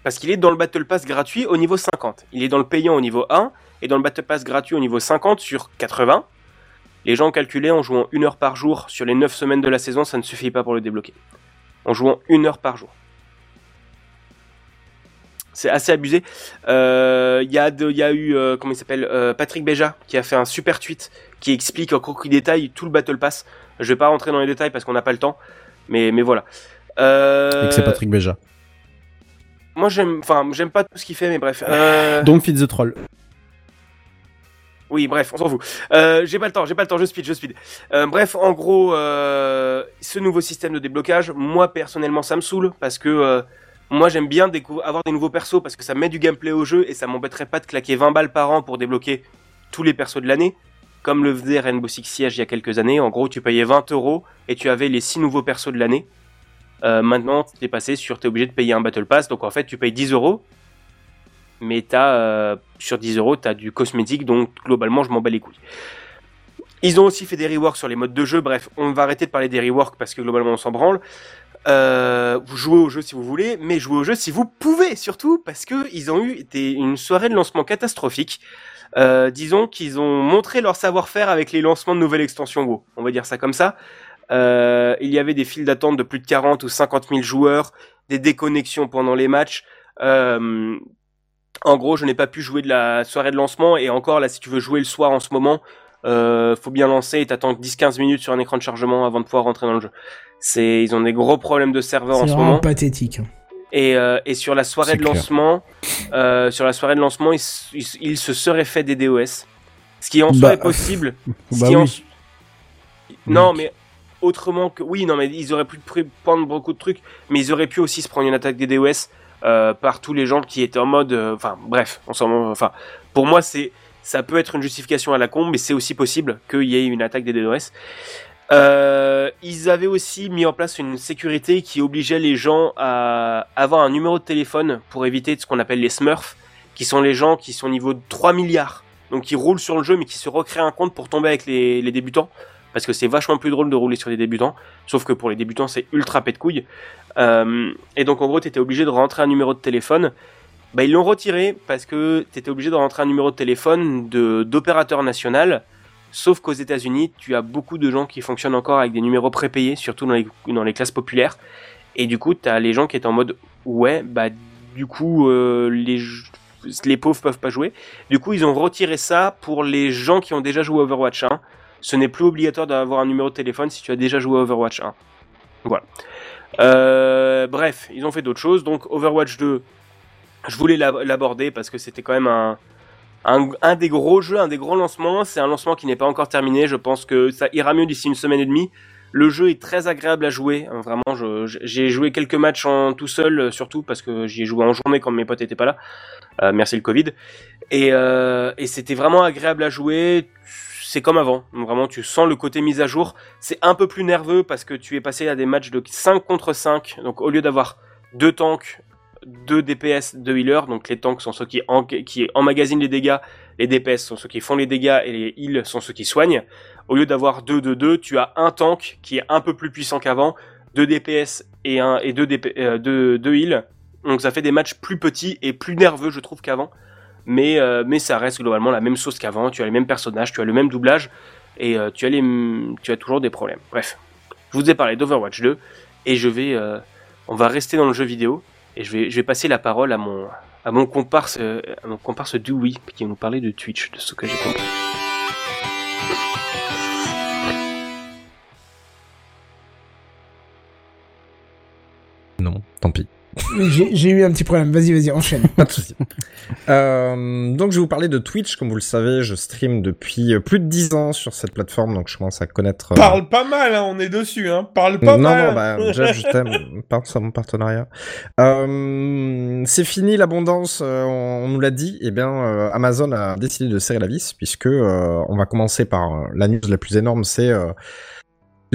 Parce qu'il est dans le Battle Pass gratuit au niveau 50. Il est dans le payant au niveau 1 et dans le Battle Pass gratuit au niveau 50 sur 80. Les gens ont calculé en jouant une heure par jour sur les 9 semaines de la saison, ça ne suffit pas pour le débloquer. En jouant une heure par jour. C'est assez abusé. Euh, Il y, a de- il y a eu, euh, comment il s'appelle, euh, Patrick Béja, qui a fait un super tweet qui explique en croquis détail tout le Battle Pass. Je vais pas rentrer dans les détails parce qu'on n'a pas le temps, mais, voilà. Euh, c'est Patrick Béja. Moi j'aime, enfin j'aime pas tout ce qu'il fait, mais bref. Euh... Donc Feed the Troll. Oui, bref, on s'en fout. Euh, j'ai pas le temps, j'ai pas le temps, je speed, je speed. Euh, bref, en gros, euh, ce nouveau système de déblocage, moi personnellement, ça me saoule parce que moi j'aime bien avoir des nouveaux persos parce que ça met du gameplay au jeu et ça m'embêterait pas de claquer 20 balles par an pour débloquer tous les persos de l'année, comme le faisait Rainbow Six Siege il y a quelques années. En gros, tu payais 20 euros et tu avais les 6 nouveaux persos de l'année. Euh, maintenant, t'es passé sur, t'es obligé de payer un Battle Pass, donc en fait, tu payes 10 euros mais t'as euh, sur 10 euros t'as du cosmétique donc globalement je m'en bats les couilles. Ils ont aussi fait des reworks sur les modes de jeu, bref, on va arrêter de parler des reworks parce que globalement on s'en branle. Euh, vous jouez au jeu si vous voulez, mais jouez au jeu si vous pouvez surtout parce que ils ont eu des- une soirée de lancement catastrophique. Euh, disons qu'ils ont montré leur savoir-faire avec les lancements de nouvelles extensions WoW. On va dire ça comme ça. Euh, il y avait des files d'attente de plus de 40 ou 50 000 joueurs, des déconnexions pendant les matchs. Euh, en gros, je n'ai pas pu jouer de la soirée de lancement et encore là, si tu veux jouer le soir en ce moment, euh, faut bien lancer et t'attends 10-15 minutes sur un écran de chargement avant de pouvoir rentrer dans le jeu. C'est, ils ont des gros problèmes de serveur en C'est ce vraiment moment. pathétique. Et, euh, et sur la soirée C'est de clair. lancement, euh, sur la soirée de lancement, il, s- il s- il se serait fait des DOS, ce qui en Bah, soi est possible. Ce bah qui oui. Non, mais autrement que oui, non, mais ils auraient pu pr- prendre beaucoup de trucs, mais ils auraient pu aussi se prendre une attaque des DOS euh, par tous les gens qui étaient en mode, euh, enfin, bref, enfin, pour moi, c'est, ça peut être une justification à la con, mais c'est aussi possible qu'il y ait une attaque des DOS. Euh, ils avaient aussi mis en place une sécurité qui obligeait les gens à avoir un numéro de téléphone pour éviter ce qu'on appelle les smurfs, qui sont les gens qui sont au niveau de 3 milliards, donc qui roulent sur le jeu mais qui se recréent un compte pour tomber avec les débutants, parce que c'est vachement plus drôle de rouler sur les débutants, sauf que pour les débutants c'est ultra pète couille. Euh, et donc en gros t'étais obligé de rentrer un numéro de téléphone. Bah ils l'ont retiré parce que t'étais obligé de rentrer un numéro de téléphone de d'opérateur national. Sauf qu'aux États-Unis, tu as beaucoup de gens qui fonctionnent encore avec des numéros prépayés, surtout dans les, dans les classes populaires. Et du coup, tu as les gens qui étaient en mode ouais, bah du coup, euh, les, les pauvres peuvent pas jouer. Du coup, ils ont retiré ça pour les gens qui ont déjà joué Overwatch 1. Ce n'est plus obligatoire d'avoir un numéro de téléphone si tu as déjà joué à Overwatch 1. Voilà. Euh, bref, ils ont fait d'autres choses. Donc Overwatch 2, je voulais l'ab- l'aborder parce que c'était quand même un, un, des gros jeux, un des gros lancements. C'est un lancement qui n'est pas encore terminé. Je pense que ça ira mieux d'ici une semaine et demie. Le jeu est très agréable à jouer. hein, Vraiment, j'ai joué quelques matchs en tout seul, euh, surtout parce que j'y ai joué en journée quand mes potes étaient pas là. Euh, merci le Covid. Et c'était vraiment agréable à jouer. C'est comme avant. Vraiment, tu sens le côté mise à jour. C'est un peu plus nerveux parce que tu es passé à des matchs de 5 contre 5. Donc au lieu d'avoir deux tanks, deux DPS, deux healers, donc les tanks sont ceux qui, en, qui emmagasinent les dégâts, les DPS sont ceux qui font les dégâts et les heals sont ceux qui soignent. Au lieu d'avoir deux de deux, tu as un tank qui est un peu plus puissant qu'avant, deux DPS et un et euh, deux, deux heals. Donc ça fait des matchs plus petits et plus nerveux, je trouve, qu'avant. Mais, euh, mais ça reste globalement la même sauce qu'avant. Tu as les mêmes personnages, tu as le même doublage et euh, tu, as les, tu as toujours des problèmes. Bref, je vous ai parlé d'Overwatch 2 et je vais, euh, on va rester dans le jeu vidéo et je vais, passer la parole à mon, à mon comparse, à mon comparse Dewey qui va nous parler de Twitch, de ce que j'ai compris. Non, tant pis. J'ai j'ai eu un petit problème. Vas-y, vas-y, enchaîne. Pas de souci. Euh, donc je vais vous parler de Twitch. Comme vous le savez, je stream depuis euh, plus de 10 ans sur cette plateforme, donc je commence à connaître. euh, Parle pas mal, hein, on est dessus, hein. Parle pas non, mal. non, bah, Jeff, je t'aime. Pense à mon partenariat. Euh, c'est fini l'abondance, euh, on, on nous l'a dit. Eh bien, euh, Amazon a décidé de serrer la vis puisque euh, on va commencer par euh, la news la plus énorme, c'est euh,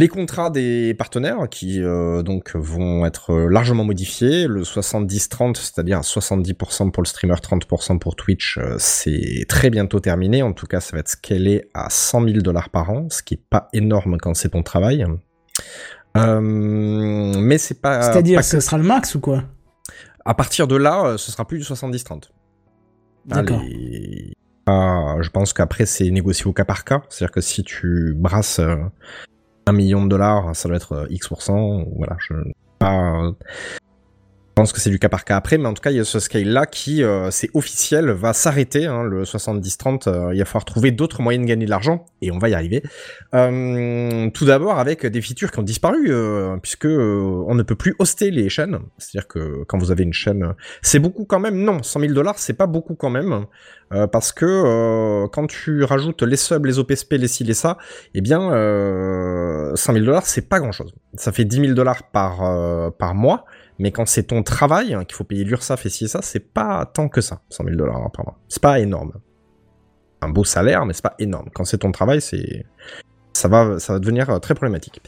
les contrats des partenaires qui euh, donc vont être euh, largement modifiés. Le 70-30, c'est-à-dire 70% pour le streamer, 30% pour Twitch, euh, c'est très bientôt terminé. En tout cas, ça va être scalé à 100 000 dollars par an, ce qui est pas énorme quand c'est ton travail. Euh, mais c'est pas. C'est-à-dire, pas ce que- sera le max ou quoi? À partir de là, ce sera plus du 70-30. D'accord. Allez. Ah, je pense qu'après, c'est négocié au cas par cas. C'est-à-dire que si tu brasses euh, un million de dollars, ça doit être euh, X%. Voilà, je pas. Je pense que c'est du cas par cas après, mais en tout cas, il y a ce scale-là qui, euh, c'est officiel, va s'arrêter. hein, le 70-30, euh, il va falloir trouver d'autres moyens de gagner de l'argent, et on va y arriver. Euh, tout d'abord avec des features qui ont disparu, euh, puisque on ne peut plus hoster les chaînes. C'est-à-dire que quand vous avez une chaîne, c'est beaucoup quand même. Non, 100 000 dollars, c'est pas beaucoup quand même, parce que quand tu rajoutes les subs, les OPSP, les ci, les ça, eh bien, euh, 100 000 dollars, c'est pas grand-chose. Ça fait 10 000 dollars par par mois. Mais quand c'est ton travail, hein, qu'il faut payer l'URSSAF et ci ça, c'est pas tant que ça, 100 000 dollars par mois. C'est pas énorme. Un beau salaire, mais c'est pas énorme. Quand c'est ton travail, c'est ça va, ça va devenir euh, très problématique.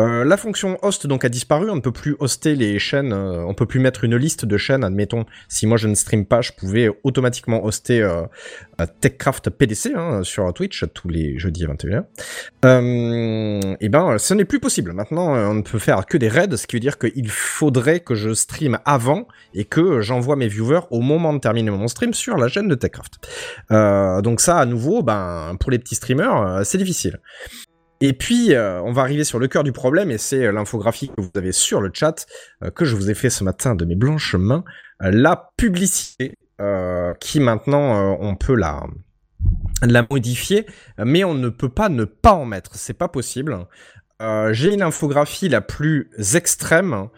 Euh, la fonction host donc a disparu, on ne peut plus hoster les chaînes, euh, on peut plus mettre une liste de chaînes, admettons, si moi je ne stream pas, je pouvais automatiquement hoster euh, TechCraft PDC hein, sur Twitch tous les jeudis à 21h. Euh, et ben ce n'est plus possible, maintenant on ne peut faire que des raids, ce qui veut dire qu'il faudrait que je stream avant et que j'envoie mes viewers au moment de terminer mon stream sur la chaîne de TechCraft. Donc ça à nouveau, ben pour les petits streamers, c'est difficile. Et puis, euh, on va arriver sur le cœur du problème, et c'est euh, l'infographie que vous avez sur le chat, euh, que je vous ai fait ce matin de mes blanches mains, la publicité, qui maintenant, on peut la, la modifier, mais on ne peut pas ne pas en mettre, c'est pas possible. J'ai une infographie la plus extrême,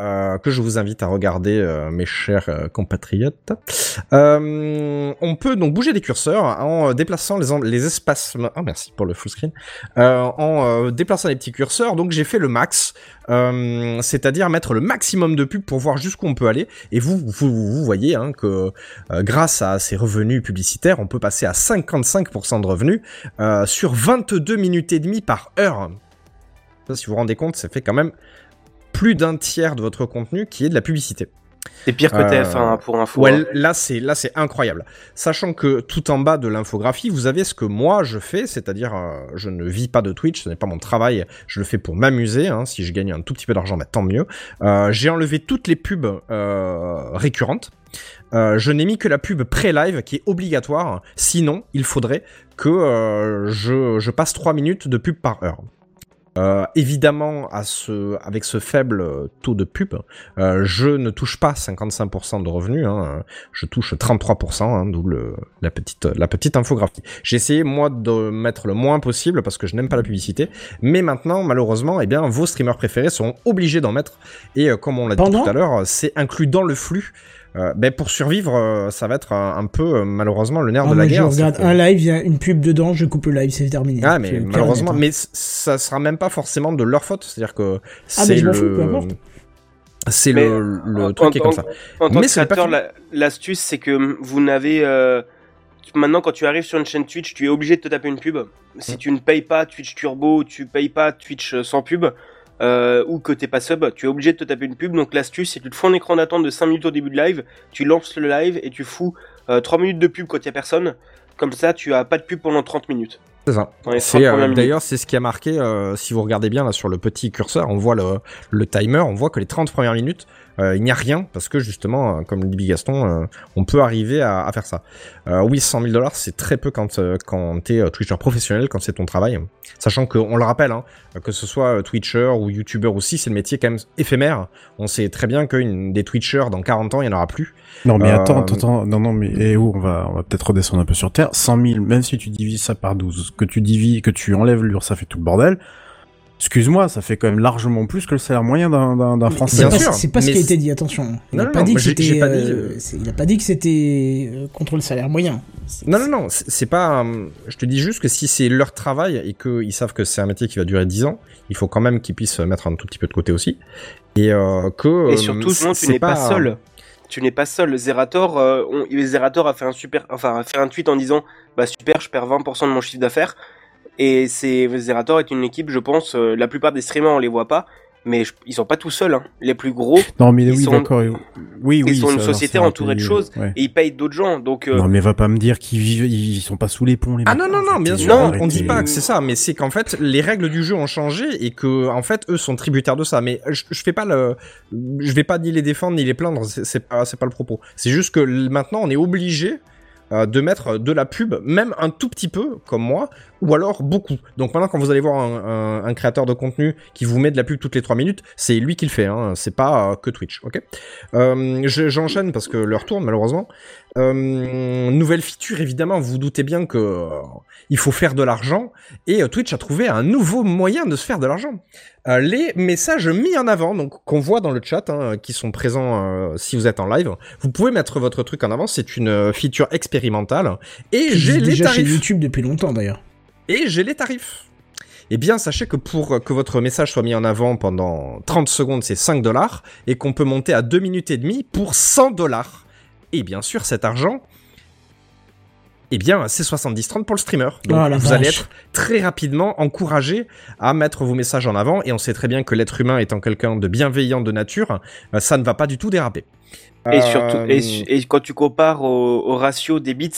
euh, que je vous invite à regarder, euh, mes chers euh, compatriotes. On peut donc bouger des curseurs en déplaçant les, les espaces. Oh, merci pour le full screen. En déplaçant les petits curseurs. Donc j'ai fait le max, c'est-à-dire mettre le maximum de pubs pour voir jusqu'où on peut aller. Et vous, vous, voyez hein, que grâce à ces revenus publicitaires, on peut passer à 55% de revenus sur 22 minutes et demie par heure. Si vous vous rendez compte, ça fait quand même plus d'un tiers de votre contenu qui est de la publicité. C'est pire que Euh, TF1 pour info. Ouais, hein. là c'est là c'est incroyable. Sachant que tout en bas de l'infographie, vous avez ce que moi je fais, c'est-à-dire euh, je ne vis pas de Twitch, ce n'est pas mon travail, je le fais pour m'amuser. hein. Si je gagne un tout petit peu d'argent, bah, tant mieux. Euh, J'ai enlevé toutes les pubs euh, récurrentes. Euh, je n'ai mis que la pub pré-live qui est obligatoire. Sinon, il faudrait que euh, je, je passe 3 minutes de pub par heure. Euh, évidemment, à ce, avec ce faible taux de pub, euh, je ne touche pas 55% de revenus, hein, je touche 33%, hein, d'où la, petite, la petite infographie. J'ai essayé, moi, de mettre le moins possible parce que je n'aime pas la publicité, mais maintenant, malheureusement, eh bien, vos streamers préférés seront obligés d'en mettre, et euh, comme on l'a dit tout à l'heure, c'est inclus dans le flux. Euh, ben, pour survivre, euh, ça va être un, un peu, euh, malheureusement, le nerf Ah, de la moi, je guerre. regarde un live, il y a une pub dedans, je coupe le live, c'est terminé. ah mais malheureusement, mais ça sera même pas forcément de leur faute, c'est-à-dire que Ah, c'est fous, peu le, importe. c'est le, le en- truc qui est en- comme ça. En tant Mais que créateur, l'astuce, c'est que vous n'avez. euh, Maintenant, quand tu arrives sur une chaîne Twitch, tu es obligé de te taper une pub. Si Mm. tu ne payes pas Twitch Turbo, tu payes pas Twitch euh, sans pub, euh, ou que t'es pas sub, tu es obligé de te taper une pub. Donc l'astuce, c'est que tu te fous un écran d'attente de 5 minutes au début de live, tu lances le live et tu fous euh, 3 minutes de pub quand il y a personne. Comme ça, tu as pas de pub pendant 30 minutes. C'est ça. Dans les 30 C'est, euh. D'ailleurs, c'est ce qui a marqué, euh, si vous regardez bien là sur le petit curseur, on voit le, le timer, on voit que les 30 premières minutes, euh, il n'y a rien, parce que justement, euh, comme le dit Gaston, euh, on peut arriver à, à faire ça. Euh, oui, 100 000 dollars, c'est très peu quand, euh, quand t'es euh, Twitcher professionnel, quand c'est ton travail. Sachant qu'on le rappelle, hein, que ce soit euh, Twitcher ou YouTuber aussi, c'est le métier quand même éphémère. On sait très bien qu'une des Twitchers, dans 40 ans, il n'y en aura plus. Non, mais Euh, attends, attends, attends, non, non, mais eh oh, on va, on va peut-être redescendre un peu sur terre. 100 000, même si tu divises ça par 12, que tu divises, que tu enlèves l'URSSAF et tout le bordel, excuse-moi, ça fait quand même largement plus que le salaire moyen d'un, Français. C'est Bien pas, sûr, c'est pas ce qui a été dit, attention. Il Non, a non, pas non, dit moi, que j'ai- c'était. j'ai pas dit, euh, pas dit que c'était euh, contre le salaire moyen. Non, non, non, c'est pas. euh, Je te dis juste que si c'est leur travail et qu'ils savent que c'est un métier qui va durer 10 ans, il faut quand même qu'ils puissent mettre un tout petit peu de côté aussi. Et euh, que. Et surtout, sinon, tu n'es pas, seul. tu n'es pas seul. Zerator, euh, on- Zerator a fait un super, enfin a fait un tweet en disant, bah super, je perds 20% de mon chiffre d'affaires. Et c'est Zerator est une équipe, je pense, euh, la plupart des streamers on les voit pas, mais je- ils sont pas tout seuls. hein. Les plus gros, Non, mais Ils oui, sont- d'accord. Oui, oui. ils sont une société entourée de choses ouais. et ils payent d'autres gens. Donc euh, Non, mais va pas me dire qu'ils vivent, ils sont pas sous les ponts, les Ah non, non, non, bien sûr, on, arrêtez. on dit pas que c'est ça, mais c'est qu'en fait, les règles du jeu ont changé et que, en fait, eux sont tributaires de ça. Mais je, je fais pas le, je vais pas ni les défendre ni les plaindre, c'est c'est pas, c'est pas le propos. C'est juste que maintenant, on est obligé euh, de mettre de la pub, même un tout petit peu, comme moi, ou alors beaucoup. Donc maintenant, quand vous allez voir un, créateur de contenu qui vous met de la pub toutes les 3 minutes, c'est lui qui le fait, hein, c'est pas euh, que Twitch, ok? Euh, je- J'enchaîne parce que l'heure tourne, malheureusement. Euh, nouvelle feature, évidemment, vous vous doutez bien que euh, il faut faire de l'argent, et euh, Twitch a trouvé un nouveau moyen de se faire de l'argent. Les messages mis en avant, donc qu'on voit dans le chat, hein, qui sont présents si vous êtes en live, vous pouvez mettre votre truc en avant. C'est une feature expérimentale, et j'ai les déjà chez tarifs. YouTube depuis longtemps d'ailleurs. Et j'ai les tarifs. Eh bien, sachez que pour que votre message soit mis en avant pendant 30 secondes, c'est 5 dollars, et qu'on peut monter à 2 minutes et demie pour 100 dollars. Et bien sûr, cet argent, eh bien, c'est 70-30 pour le streamer. Donc, Oh, vous allez être très rapidement encouragé à mettre vos messages en avant, et on sait très bien que l'être humain étant quelqu'un de bienveillant de nature, euh, ça ne va pas du tout déraper. Et Euh, surtout, et, et quand tu compares au, au ratio des bits,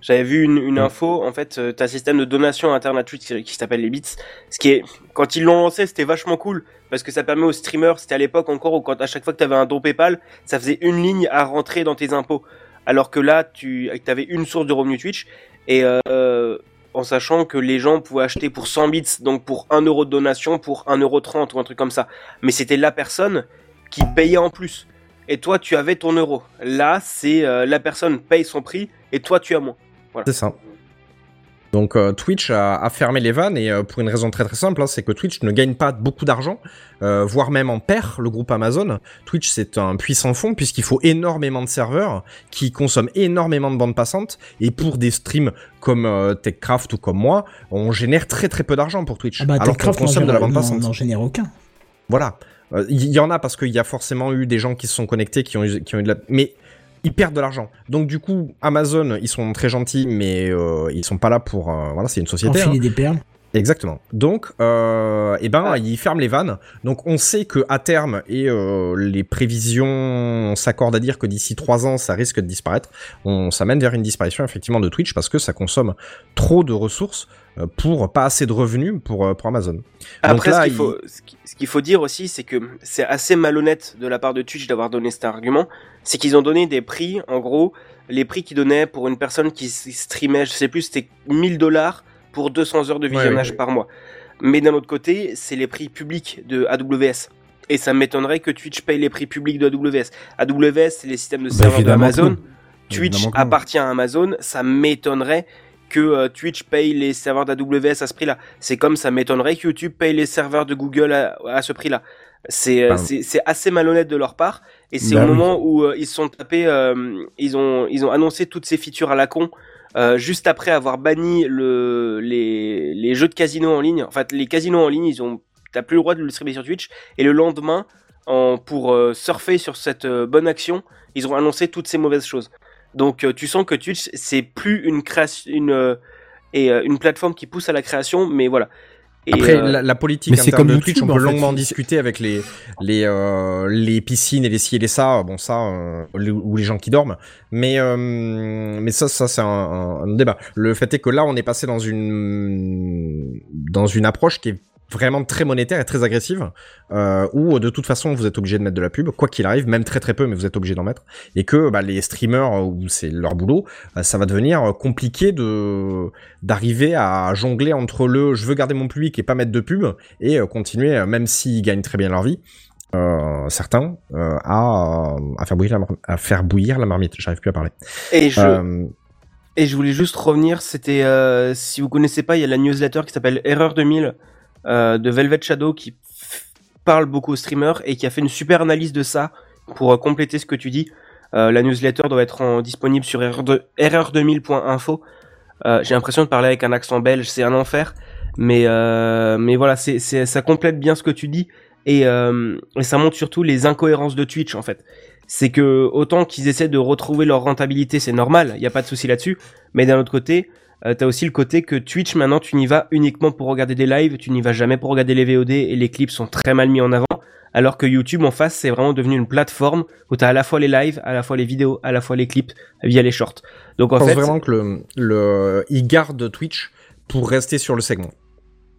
j'avais vu une, une info, en fait, tu as un système de donation interne à Twitch qui, qui s'appelle les bits. Ce qui est, quand ils l'ont lancé, c'était vachement cool, parce que ça permet aux streamers, c'était à l'époque encore où quand à chaque fois que tu avais un don PayPal, ça faisait une ligne à rentrer dans tes impôts. Alors que là, tu avais une source de revenu Twitch, et euh, en sachant que les gens pouvaient acheter pour 100 bits, donc pour 1 euro de donation, pour 1,30€ ou un truc comme ça. Mais c'était la personne qui payait en plus et toi tu avais ton euro. Là, c'est euh, la personne paye son prix et toi tu as moins. Voilà. C'est ça. Donc euh, Twitch a, a fermé les vannes et euh, pour une raison très très simple, hein, c'est que Twitch ne gagne pas beaucoup d'argent, euh, voire même en perd le groupe Amazon. Twitch c'est un puissant fond puisqu'il faut énormément de serveurs qui consomment énormément de bandes passantes et pour des streams comme euh, Techcraft ou comme moi, on génère très très peu d'argent pour Twitch. Ah bah, alors qu'on consomme de la bande passante. n'en génère aucun. Voilà. Euh, Il y, en a parce qu'il y a forcément eu des gens qui se sont connectés, qui ont eu, qui ont eu de la... Mais ils perdent de l'argent. Donc du coup, Amazon, ils sont très gentils, mais euh, ils sont pas là pour... euh, voilà, c'est une société. Enfiler hein. des perles. Exactement. Donc, euh, eh ben, ils ferment les vannes. Donc, on sait que à terme et euh, les prévisions s'accordent à dire que d'ici trois ans, ça risque de disparaître. On s'amène vers une disparition effectivement de Twitch parce que ça consomme trop de ressources pour pas assez de revenus pour euh, pour Amazon. Après, là, ce qu'il il- faut, ce qui- ce qu'il faut dire aussi, c'est que c'est assez malhonnête de la part de Twitch d'avoir donné cet argument. C'est qu'ils ont donné des prix, en gros, les prix qu'ils donnaient pour une personne qui streamait, je sais plus, c'était 1000 dollars pour 200 heures de visionnage ouais. par mois. Mais d'un autre côté, c'est les prix publics de AWS. Et ça m'étonnerait que Twitch paye les prix publics de AWS. AWS, c'est les systèmes de Bah, serveurs d'Amazon. Twitch appartient à Amazon, ça m'étonnerait que euh, Twitch paye les serveurs d'AWS à ce prix-là. C'est comme ça m'étonnerait que YouTube paye les serveurs de Google à, à ce prix-là. C'est euh, c'est assez malhonnête de leur part et c'est Bah au oui. moment où euh, ils se sont tapés euh, ils ont ils ont annoncé toutes ces features à la con euh, juste après avoir banni le les les jeux de casino en ligne. En fait, les casinos en ligne, ils ont t'as plus le droit de le streamer sur Twitch et le lendemain en, pour surfer sur cette bonne action, ils ont annoncé toutes ces mauvaises choses. Donc euh, tu sens que Twitch c'est plus une création une euh, et euh, une plateforme qui pousse à la création, mais voilà. Et, Après, euh, la, la politique mais c'est interne comme de Twitch, on peut en fait. longuement discuter avec les les euh, les piscines et les ci et les ça. Bon, ça euh, les- ou les gens qui dorment. Mais euh, mais ça, ça c'est un, un- un débat. Le fait est que là, on est passé dans une dans une approche qui est vraiment très monétaire et très agressive, euh, où de toute façon vous êtes obligé de mettre de la pub, quoi qu'il arrive, même très très peu, mais vous êtes obligé d'en mettre, et que bah, les streamers euh, où c'est leur boulot, euh, ça va devenir euh, compliqué de d'arriver à jongler entre le je veux garder mon public et pas mettre de pub et continuer, même s'ils gagnent très bien leur vie, euh, certains, euh, à, à faire bouillir la à faire bouillir la marmite. J'arrive plus à parler. et je Euh, Et je voulais juste revenir, c'était si vous connaissez pas, il y a la newsletter qui s'appelle Erreur 2000 euh, de Velvet Shadow qui parle beaucoup aux streamers et qui a fait une super analyse de ça pour euh, compléter ce que tu dis. Euh, la newsletter doit être disponible sur erreur de- erreur2000.info. Euh, J'ai l'impression de parler avec un accent belge, c'est un enfer, mais mais voilà, ça complète bien ce que tu dis et, et ça montre surtout les incohérences de Twitch en fait. c'est que autant qu'ils essaient de retrouver leur rentabilité, c'est normal, il y a pas de souci là-dessus. Mais d'un autre côté, euh, t'as aussi le côté que Twitch maintenant tu n'y vas uniquement pour regarder des lives, tu n'y vas jamais pour regarder les VOD et les clips sont très mal mis en avant. Alors que YouTube en face c'est vraiment devenu une plateforme où t'as à la fois les lives, à la fois les vidéos, à la fois les clips via les shorts. Donc en Je pense fait, vraiment que le, le, ils gardent Twitch pour rester sur le segment.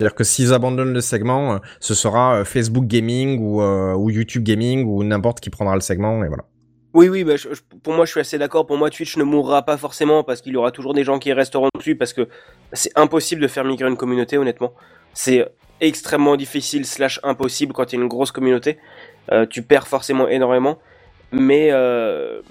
C'est-à-dire que s'ils abandonnent le segment, euh, ce sera euh, Facebook Gaming ou, euh, ou YouTube Gaming ou n'importe qui prendra le segment et voilà. Oui, oui, bah, pour moi, je suis assez d'accord. Pour moi, Twitch ne mourra pas forcément parce qu'il y aura toujours des gens qui resteront dessus parce que c'est impossible de faire migrer une communauté, honnêtement. C'est extrêmement difficile slash impossible quand il y a une grosse communauté. Euh, tu perds forcément énormément. Mais, euh,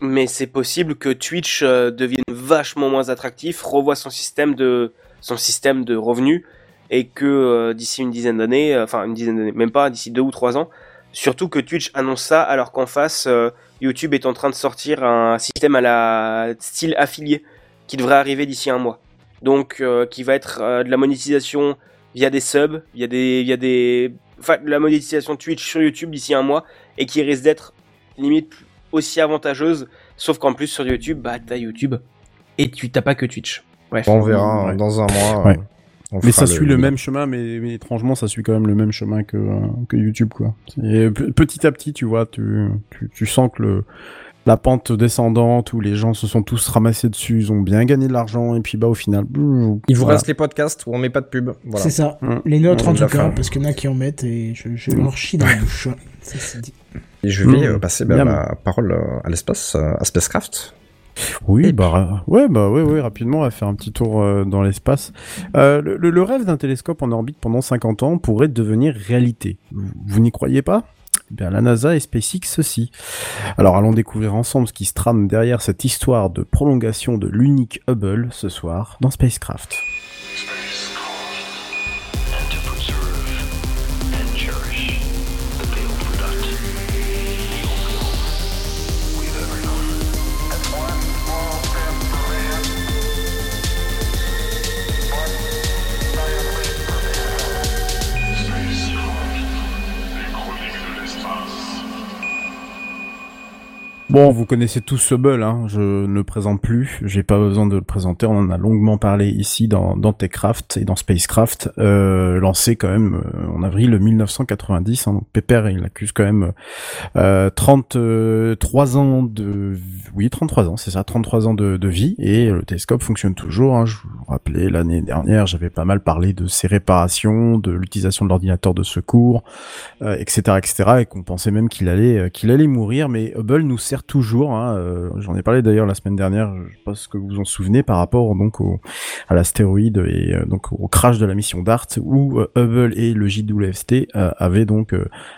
mais c'est possible que Twitch euh, devienne vachement moins attractif, revoie son système de, son système de revenus et que d'ici une dizaine d'années, enfin une dizaine d'années, même pas, d'ici deux ou trois ans, Surtout que Twitch annonce ça alors qu'en face, euh, YouTube est en train de sortir un système à la style affilié qui devrait arriver d'ici un mois. Donc, euh, qui va être euh, de la monétisation via des subs, via des, via des, enfin, de la monétisation Twitch sur YouTube d'ici un mois et qui risque d'être limite aussi avantageuse. Sauf qu'en plus sur YouTube, bah t'as YouTube et tu t'as pas que Twitch. Bref. On verra Ouais. euh, dans un mois. Ouais. On Mais ça suit le même chemin, mais, mais étrangement, ça suit quand même le même chemin que, que YouTube, quoi. Et pe- petit à petit, tu vois, tu, tu, tu sens que le, la pente descendante où les gens se sont tous ramassés dessus, ils ont bien gagné de l'argent, et puis bah au final, Il vous voilà. reste les podcasts où on met pas de pub. Voilà. C'est ça. Mm. Les nôtres On en l'a tout cas, fait. parce qu'il y en a qui en mettent et je, je leur chie dans la bouche. Ça, c'est dit. Et je vais Mm. euh, passer bah, ma parole euh, à l'espace, euh, à Spacecraft. Oui, bah ouais, bah ouais, ouais, rapidement, on va faire un petit tour euh, dans l'espace. Euh, le, le- le rêve d'un télescope en orbite pendant 50 ans pourrait devenir réalité. Vous, vous n'y croyez pas? Eh bien, la NASA et SpaceX ceci. Alors, allons découvrir ensemble ce qui se trame derrière cette histoire de prolongation de l'unique Hubble ce soir dans Spacecraft. Bon, vous connaissez tous Hubble, hein, je ne le présente plus, j'ai pas besoin de le présenter, on en a longuement parlé ici dans, dans Techcraft et dans Spacecraft, euh, lancé quand même euh, en avril 1990, hein, donc Pépère il accuse quand même euh, 33 ans de... Oui, 33 ans, c'est ça, 33 ans de, de vie, et le télescope fonctionne toujours, hein, je vous rappelais l'année dernière, j'avais pas mal parlé de ses réparations, de l'utilisation de l'ordinateur de secours, euh, etc., etc., et qu'on pensait même qu'il allait, euh, qu'il allait mourir, mais Hubble nous sert toujours. Hein, euh, J'en ai parlé d'ailleurs la semaine dernière. Je ce que vous vous en souvenez par rapport donc à l'astéroïde et euh, donc au crash de la mission DART, où euh, Hubble et le JWST avaient donc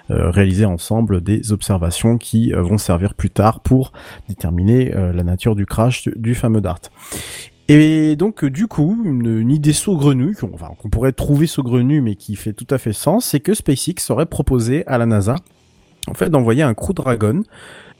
réalisé ensemble des observations qui vont servir plus tard pour déterminer la nature du crash du, fameux DART. Et donc, du coup, une, idée saugrenue, qu'on pourrait trouver saugrenue, mais qui fait tout à fait sens, c'est que SpaceX aurait proposé à la NASA, en fait, d'envoyer un Crew Dragon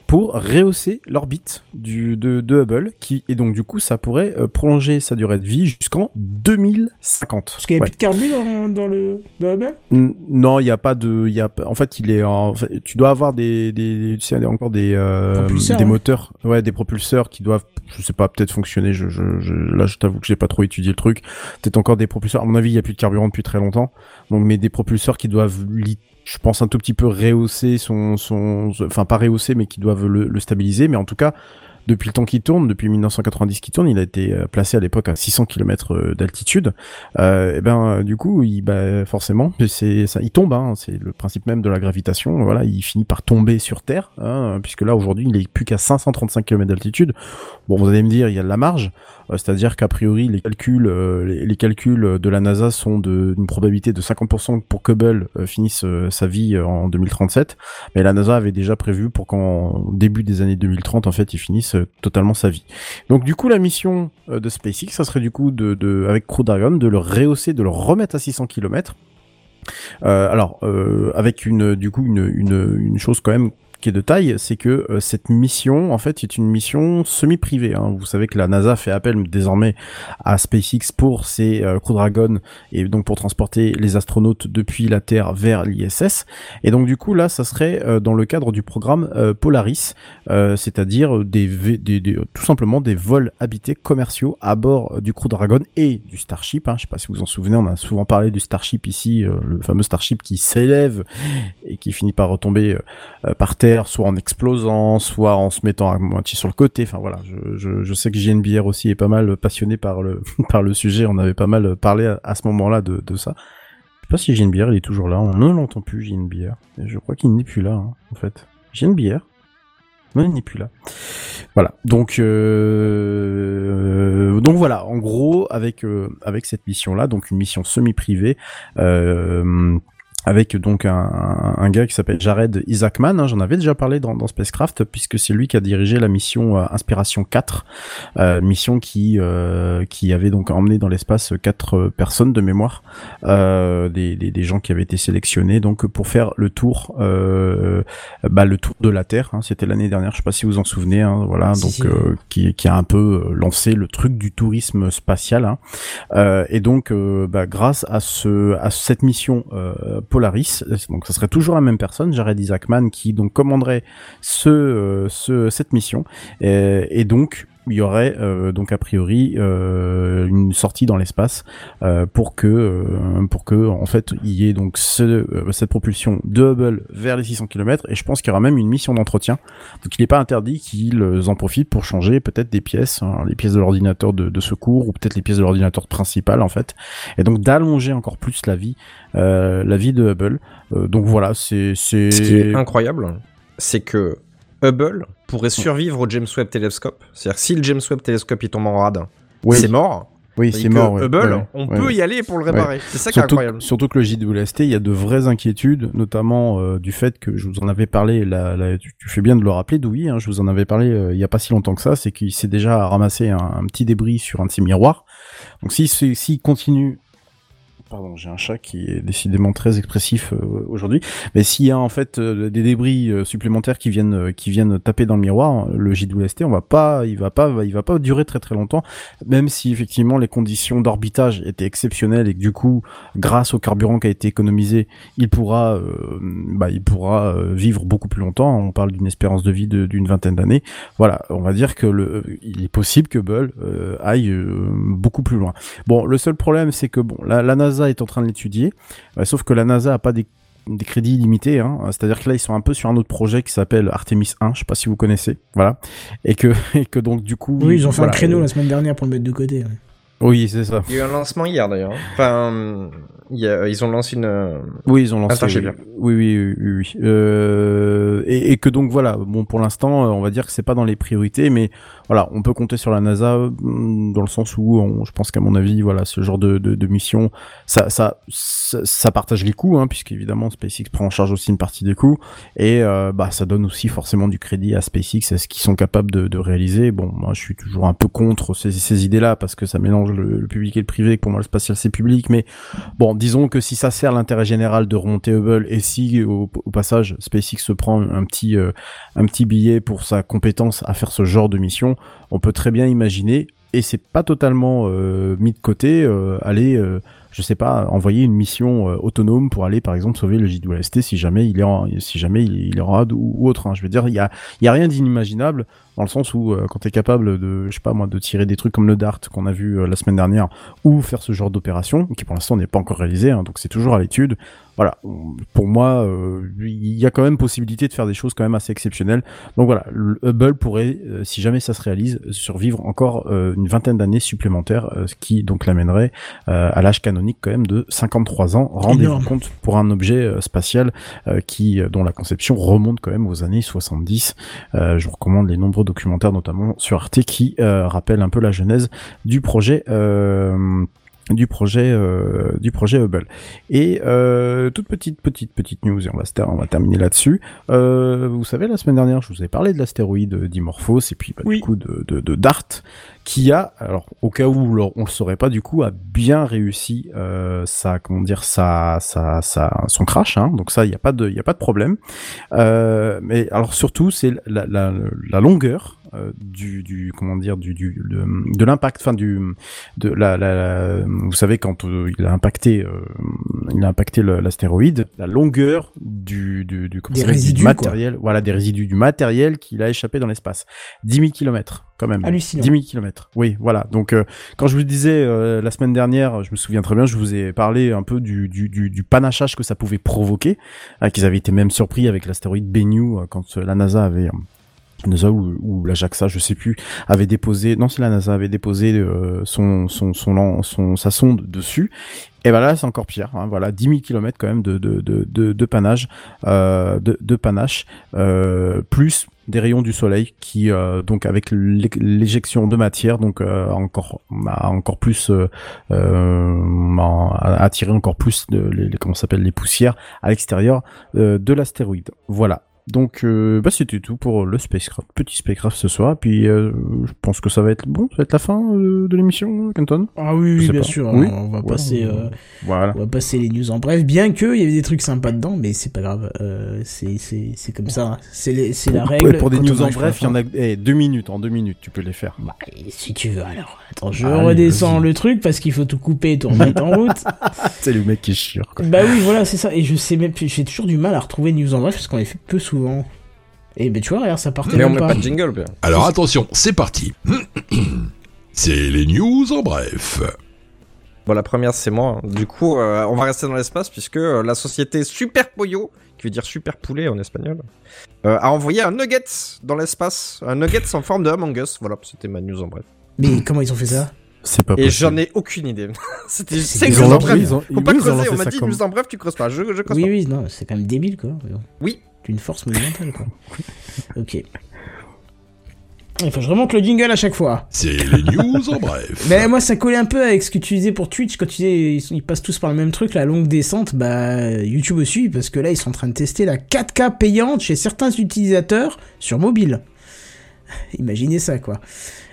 pour rehausser l'orbite du de, de Hubble, qui et donc du coup, ça pourrait euh, prolonger sa durée de vie jusqu'en 2050. Parce qu'il n'y a Ouais. plus de carbu dans, dans le dans Hubble? Non, il y a pas de, il y a, en fait, il est, en, fait, tu dois avoir des, des, tu sais, encore des, euh, des hein. moteurs, ouais, des propulseurs qui doivent, je sais pas, peut-être fonctionner. Je, je, je- là, je t'avoue que j'ai pas trop étudié le truc. Peut-être encore des propulseurs. À mon avis, il y a plus de carburant depuis très longtemps. Donc, mais des propulseurs qui doivent, je pense, un tout petit peu rehausser son, enfin pas rehausser, mais qui doivent le stabiliser. Mais en tout cas, depuis le temps qu'il tourne, depuis 1990 qu'il tourne, il a été euh, placé à l'époque à 600 km d'altitude. Euh, et ben, euh, du coup, il, bah, forcément, c'est ça, il tombe. Hein, c'est le principe même de la gravitation. Voilà, il finit par tomber sur Terre, hein, puisque là aujourd'hui, il est plus qu'à 535 km d'altitude. Bon, vous allez me dire, il y a de la marge, euh, c'est-à-dire qu'a priori, les calculs, euh, les, les calculs de la NASA sont d'une probabilité de 50% pour que Hubble euh, finisse euh, sa vie euh, en 2037. Mais la NASA avait déjà prévu pour qu'en début des années 2030, en fait, il finisse euh, totalement sa vie. Donc du coup, la mission euh, de SpaceX, ça serait du coup de, avec Crew Dragon de le rehausser, de le remettre à 600 km. Euh, alors, avec une, du coup, une chose quand même qui est de taille, c'est que euh, cette mission, en fait, est une mission semi-privée. hein. Vous savez que la NASA fait appel désormais à SpaceX pour ses euh, Crew Dragon et donc pour transporter les astronautes depuis la Terre vers l'ISS. Et donc du coup là, ça serait euh, dans le cadre du programme Polaris, c'est-à-dire des, tout simplement des vols habités commerciaux à bord du Crew Dragon et du Starship. Hein. Je sais pas si vous en souvenez, on a souvent parlé du Starship ici, le fameux Starship qui s'élève et qui finit par retomber par terre, soit en explosant, soit en se mettant à moitié sur le côté. Enfin voilà, je, je, je sais que JNBR aussi est pas mal passionné par le par le sujet. On avait pas mal parlé à, ce moment-là de, de ça. Je sais pas si JNBR il est toujours là. On ne l'entend plus JNBR. Et Je crois qu'il n'est plus là hein, en fait. JNBR. Non, il n'est plus là. Voilà. Donc, euh, donc voilà. En gros, avec euh, avec cette mission-là, donc une mission semi-privée, euh, avec donc un, un- gars qui s'appelle Jared Isaacman. hein, J'en avais déjà parlé dans, dans Spacecraft puisque c'est lui qui a dirigé la mission euh, Inspiration 4, euh, mission qui euh, qui avait donc emmené dans l'espace quatre personnes de mémoire, euh, des, des, des gens qui avaient été sélectionnés donc pour faire le tour, euh, bah, le tour de la Terre. hein, C'était l'année dernière, je sais pas si vous vous en souvenez. hein, voilà, Si, donc si. euh, qui qui a un peu lancé le truc du tourisme spatial. hein. Euh, et donc, euh, bah, grâce à ce à cette mission euh, Polaris, donc ça serait toujours la même personne, Jared Isaacman, qui donc commanderait ce, euh, ce cette mission. Et, et donc il y aurait euh, donc a priori euh, une sortie dans l'espace euh, pour que pour que en fait il y ait donc ce, cette propulsion de Hubble vers les 600 km et je pense qu'il y aura même une mission d'entretien. Donc il n'est pas interdit qu'ils en profitent pour changer peut-être des pièces hein, les pièces de l'ordinateur de, secours ou peut-être les pièces de l'ordinateur principal en fait. Et donc d'allonger encore plus la vie la vie de Hubble. Donc voilà c'est c'est Ce incroyable, c'est que Hubble pourrait survivre au James Webb Telescope. C'est-à-dire si le James Webb Telescope il tombe en rade, Oui. c'est mort. oui c'est mort ouais. Hubble, Ouais, on ouais, peut y aller pour le réparer. C'est ça qui est Surtout, incroyable. surtout que le JWST, il y a de vraies inquiétudes, notamment euh, du fait que je vous en avais parlé, là, tu, tu fais bien de le rappeler, Douy, hein, je vous en avais parlé euh, il y a pas si longtemps que ça, c'est qu'il s'est déjà ramassé un, un petit débris sur un de ses miroirs. Donc s'il si, s'il continue... Pardon, j'ai un chat qui est décidément très expressif euh, aujourd'hui. Mais s'il y a en fait euh, des débris euh, supplémentaires qui viennent qui viennent taper dans le miroir, le JWST, on va pas, il va pas, il va pas durer très très longtemps même si effectivement les conditions d'orbitage étaient exceptionnelles et que du coup, grâce au carburant qui a été économisé, il pourra, bah, il pourra vivre beaucoup plus longtemps. On parle d'une espérance de vie d'une vingtaine d'années. Voilà, on va dire que le, il est possible que Bull aille beaucoup plus loin. Bon, le seul problème, c'est que bon, la NASA est en train de l'étudier, euh, sauf que la NASA a pas des des crédits illimités, hein. c'est-à-dire que là ils sont un peu sur un autre projet qui s'appelle Artemis 1, je sais pas si vous connaissez, voilà, et que et que donc du coup, Oui, ils ont fait voilà, un créneau euh, la semaine dernière pour le mettre de côté. ouais. Oui, c'est ça. Il y a eu un lancement hier d'ailleurs. Enfin, il y a- ils ont lancé une. euh, Oui, ils ont lancé. Attends, oui. bien. Oui, oui, oui. Euh, et, et que donc voilà, bon, pour l'instant, euh, on va dire que c'est pas dans les priorités, mais voilà, on peut compter sur la NASA hum, dans le sens où, je pense qu'à mon avis, voilà, ce genre de, de, mission, ça, ça, ça, partage les coûts, hein, puisqu'évidemment SpaceX prend en charge aussi une partie des coûts, et euh, bah ça donne aussi forcément du crédit à SpaceX, à ce qu'ils sont capables de, de réaliser. Bon, moi, je suis toujours un peu contre ces, ces idées-là parce que ça mélange le, public et le privé. Pour moi, le spatial c'est public, mais Bon, disons que si ça sert l'intérêt général de remonter Hubble et si au, au passage SpaceX se prend un petit euh, un petit billet pour sa compétence à faire ce genre de mission, on peut très bien imaginer et c'est pas totalement euh, mis de côté euh, aller euh, je sais pas envoyer une mission euh, autonome pour aller par exemple sauver le JWST si jamais il est en, si jamais il, est en ou, autre hein. je veux dire il y y a rien d'inimaginable dans le sens où euh, quand tu es capable de je sais pas moi de tirer des trucs comme le Dart qu'on a vu euh, la semaine dernière ou faire ce genre d'opération qui pour l'instant n'est pas encore réalisé hein, donc c'est toujours à l'étude voilà. Pour moi euh, il y a quand même possibilité de faire des choses quand même assez exceptionnelles. Donc voilà le Hubble pourrait si jamais ça se réalise survivre encore une vingtaine d'années supplémentaires ce qui donc l'amènerait à l'âge canonique quand même de 53 ans. Rendez-vous compte pour un objet spatial qui dont la conception remonte quand même aux années 70 euh, je vous recommande les nombreux documentaires, notamment sur Arte, qui euh, rappellent un peu la genèse du projet. Euh, du projet euh, du projet Hubble. Et euh, toute petite petite petite news et on va on va terminer là-dessus. Euh, vous savez la semaine dernière, je vous ai parlé de l'astéroïde Dimorphos et puis bah, du coup de, de de Dart qui a alors au cas où on le saurait pas du coup a bien réussi euh, sa comment dire sa sa sa son crash hein. Donc ça il y a pas de il a pas de problème. Euh, mais alors surtout c'est la la, la longueur euh, du du comment dire du du de, de l'impact enfin du de la, la, la- vous savez quand euh, il a impacté euh, il a impacté l'astéroïde la longueur du du, du, comment Des s'appelle, du résidus, matériel voilà des résidus du matériel qu'il a échappé dans l'espace 10 000 kilomètres quand même Hallucinant. 10 000 kilomètres oui voilà donc euh, quand je vous disais euh, la semaine dernière je me souviens très bien je vous ai parlé un peu du du du, du panachage que ça pouvait provoquer euh, qu'ils avaient été même surpris avec l'astéroïde Bennu euh, quand euh, la NASA avait euh, NASA ou, ou la JAXA, je sais plus, avait déposé, non c'est la NASA avait déposé euh, son, son, son, son, sa sonde dessus. Et ben là c'est encore pire, hein, voilà, 10 000 km quand même de, de, de, de, de panache, euh, de, de panache, euh, plus des rayons du soleil qui euh, donc avec l'é- l'éjection de matière donc euh, encore a encore plus euh, euh, a attiré encore plus de les, comment s'appelle les poussières à l'extérieur euh, de l'astéroïde. Voilà. Donc euh, bah c'était tout pour le spacecraft, petit spacecraft ce soir. Puis euh, je pense que ça va être bon, ça va être la fin euh, de l'émission, Kenton? Ah oui, bien pas. sûr. Oui. On va Ouais, passer. on- Voilà. On va passer les news en bref, bien que il y avait des trucs sympas dedans, mais c'est pas grave. C'est comme ça. hein. C'est la règle. Pour des news en bref, il y en a eh, deux minutes, en deux minutes, tu peux les faire. Bah, si tu veux alors. Attends, je redescends le truc parce qu'il faut tout couper et tout remettre en route. C'est le mec qui est chiant. quoi. Bah oui, voilà, c'est ça. Et je sais même, j'ai toujours du mal à retrouver les news en bref parce qu'on les fait peu souvent. Et ben tu vois, regarde, ça partait Mais on met pas. pas de jingle, bien. Alors attention, c'est parti. C'est les news en bref. Bon, la première, c'est moi. Du coup, euh, on va rester dans l'espace puisque euh, la société Super Pollo, qui veut dire super poulet en espagnol, euh, a envoyé un nugget dans l'espace. Un nugget en forme de Among Us. Voilà, c'était ma news en bref. Mais comment ils ont fait ça? C'est pas Et j'en ai aucune idée. C'était C'est une entreprises, bref. ils ont- Faut pas oui, ils ont creuser. On m'a dit news en bref, tu creuses pas. Je, je creuse Oui, pas. oui, non, c'est quand même débile quoi. Oui. D'une force monumentale quoi. Ok. Il faut que je remonte le jingle à chaque fois. C'est les news en bref. Mais moi, ça collait un peu avec ce que tu disais pour Twitch quand tu disais ils, ils passent tous par le même truc, la longue descente. Bah, YouTube aussi, parce que là, ils sont en train de tester la 4K payante chez certains utilisateurs sur mobile. Imaginez ça, quoi.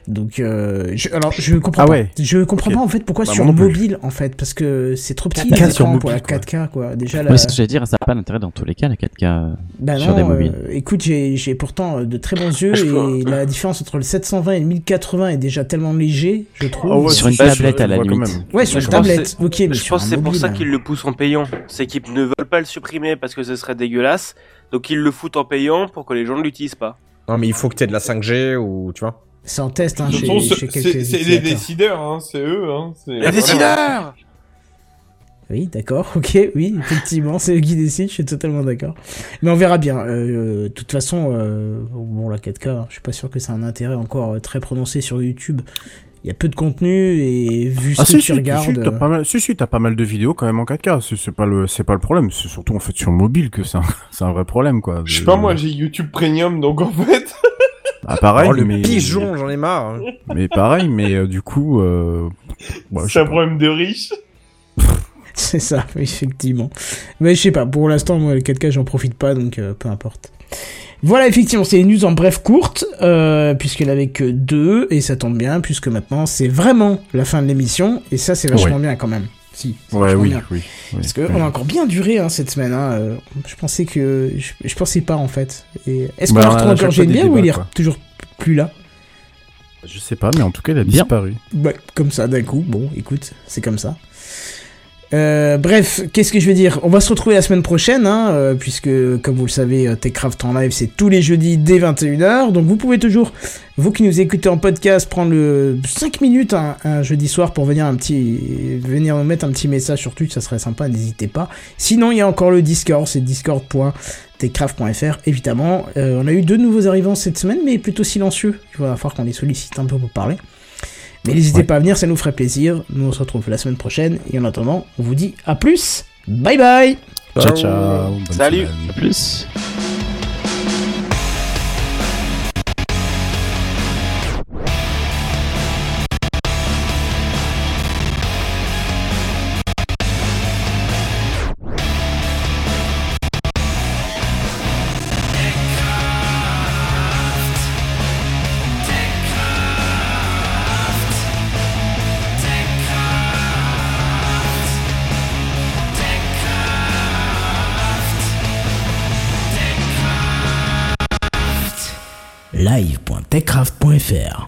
Donc, euh, je, alors, je comprends Ah pas. ouais. Je comprends pas en fait pourquoi Bah, sur mobile, en fait, parce que c'est trop petit 4K les sur écrans pour la mobile, quoi. 4K, quoi. Déjà, la... Ouais, c'est ce que j'allais dire, ça n'a pas d'intérêt dans tous les cas, la 4K Bah sur non, des mobiles. euh, écoute, j'ai pourtant euh, de très bons yeux et la différence entre le 720 et le 1080 est déjà tellement léger, je trouve. Ah ouais, Sur une tablette, je à la limite. Ouais, sur une tablette, ok, mais Je pense c'est pour mobile, ça hein. qu'ils le poussent en payant. C'est qu'ils ne veulent pas le supprimer parce que ce serait dégueulasse. Donc ils le foutent en payant pour que les gens ne l'utilisent pas. Non, mais il faut que t'aies de la 5G ou tu vois. C'est en test hein, chez, quelques c'est les décideurs, hein, c'est eux. Hein, Les voilà. décideurs Oui, d'accord, ok, oui, effectivement, c'est eux qui décident, je suis totalement d'accord. Mais on verra bien. euh, De toute façon, euh, bon, la 4K, hein, je suis pas sûr que c'est un intérêt encore euh, très prononcé sur YouTube. Il y a peu de contenu et vu Ah ce si, que si, tu regardes. si, euh, pas mal, si, si, t'as pas mal de vidéos quand même en 4K. C'est pas le, c'est pas le problème. C'est surtout en fait sur mobile que c'est un, c'est un vrai problème quoi. Je sais pas, moi j'ai YouTube Premium, donc en fait. Ah pareil, Oh, le mais pigeon, j'en ai marre. hein. mais pareil, mais euh, du coup, euh... ouais, je c'est un pas. problème de riche. C'est ça, effectivement. Mais je sais pas, pour l'instant, moi, le 4K, j'en profite pas, donc euh, peu importe. Voilà, effectivement, c'est une news en bref courte, euh, puisqu'elle avait que deux, et ça tombe bien, puisque maintenant, c'est vraiment la fin de l'émission, et ça, c'est vachement Ouais. bien quand même. Si, Ouais, oui, bien. oui, oui. Parce que oui. on a encore bien duré hein, cette semaine. Hein. euh, Je pensais que je, je pensais pas en fait. Et est-ce qu'on Bah, retrouve encore bien ou il est toujours plus là? Je sais pas, mais en tout cas, il a Bien. disparu. Ouais, comme ça d'un coup. Bon, écoute, c'est comme ça. Euh, bref, qu'est-ce que je veux dire? On va se retrouver la semaine prochaine, hein, euh, puisque comme vous le savez, euh, TechCraft en live, c'est tous les jeudis dès 21h. Donc vous pouvez toujours, vous qui nous écoutez en podcast, prendre le 5 minutes un, jeudi soir pour venir un petit, venir nous mettre un petit message sur Twitch, ça serait sympa, n'hésitez pas. Sinon, il y a encore le Discord, c'est discord.techcraft.fr, évidemment. Euh, on a eu deux nouveaux arrivants cette semaine, mais plutôt silencieux. Il va falloir qu'on les sollicite un peu pour parler. Mais n'hésitez Ouais. pas à venir, ça nous ferait plaisir. Nous on se retrouve la semaine prochaine. Et en attendant, on vous dit à plus. Bye bye Ciao, ciao. bonne Salut. semaine. À plus. live.techcraft.fr.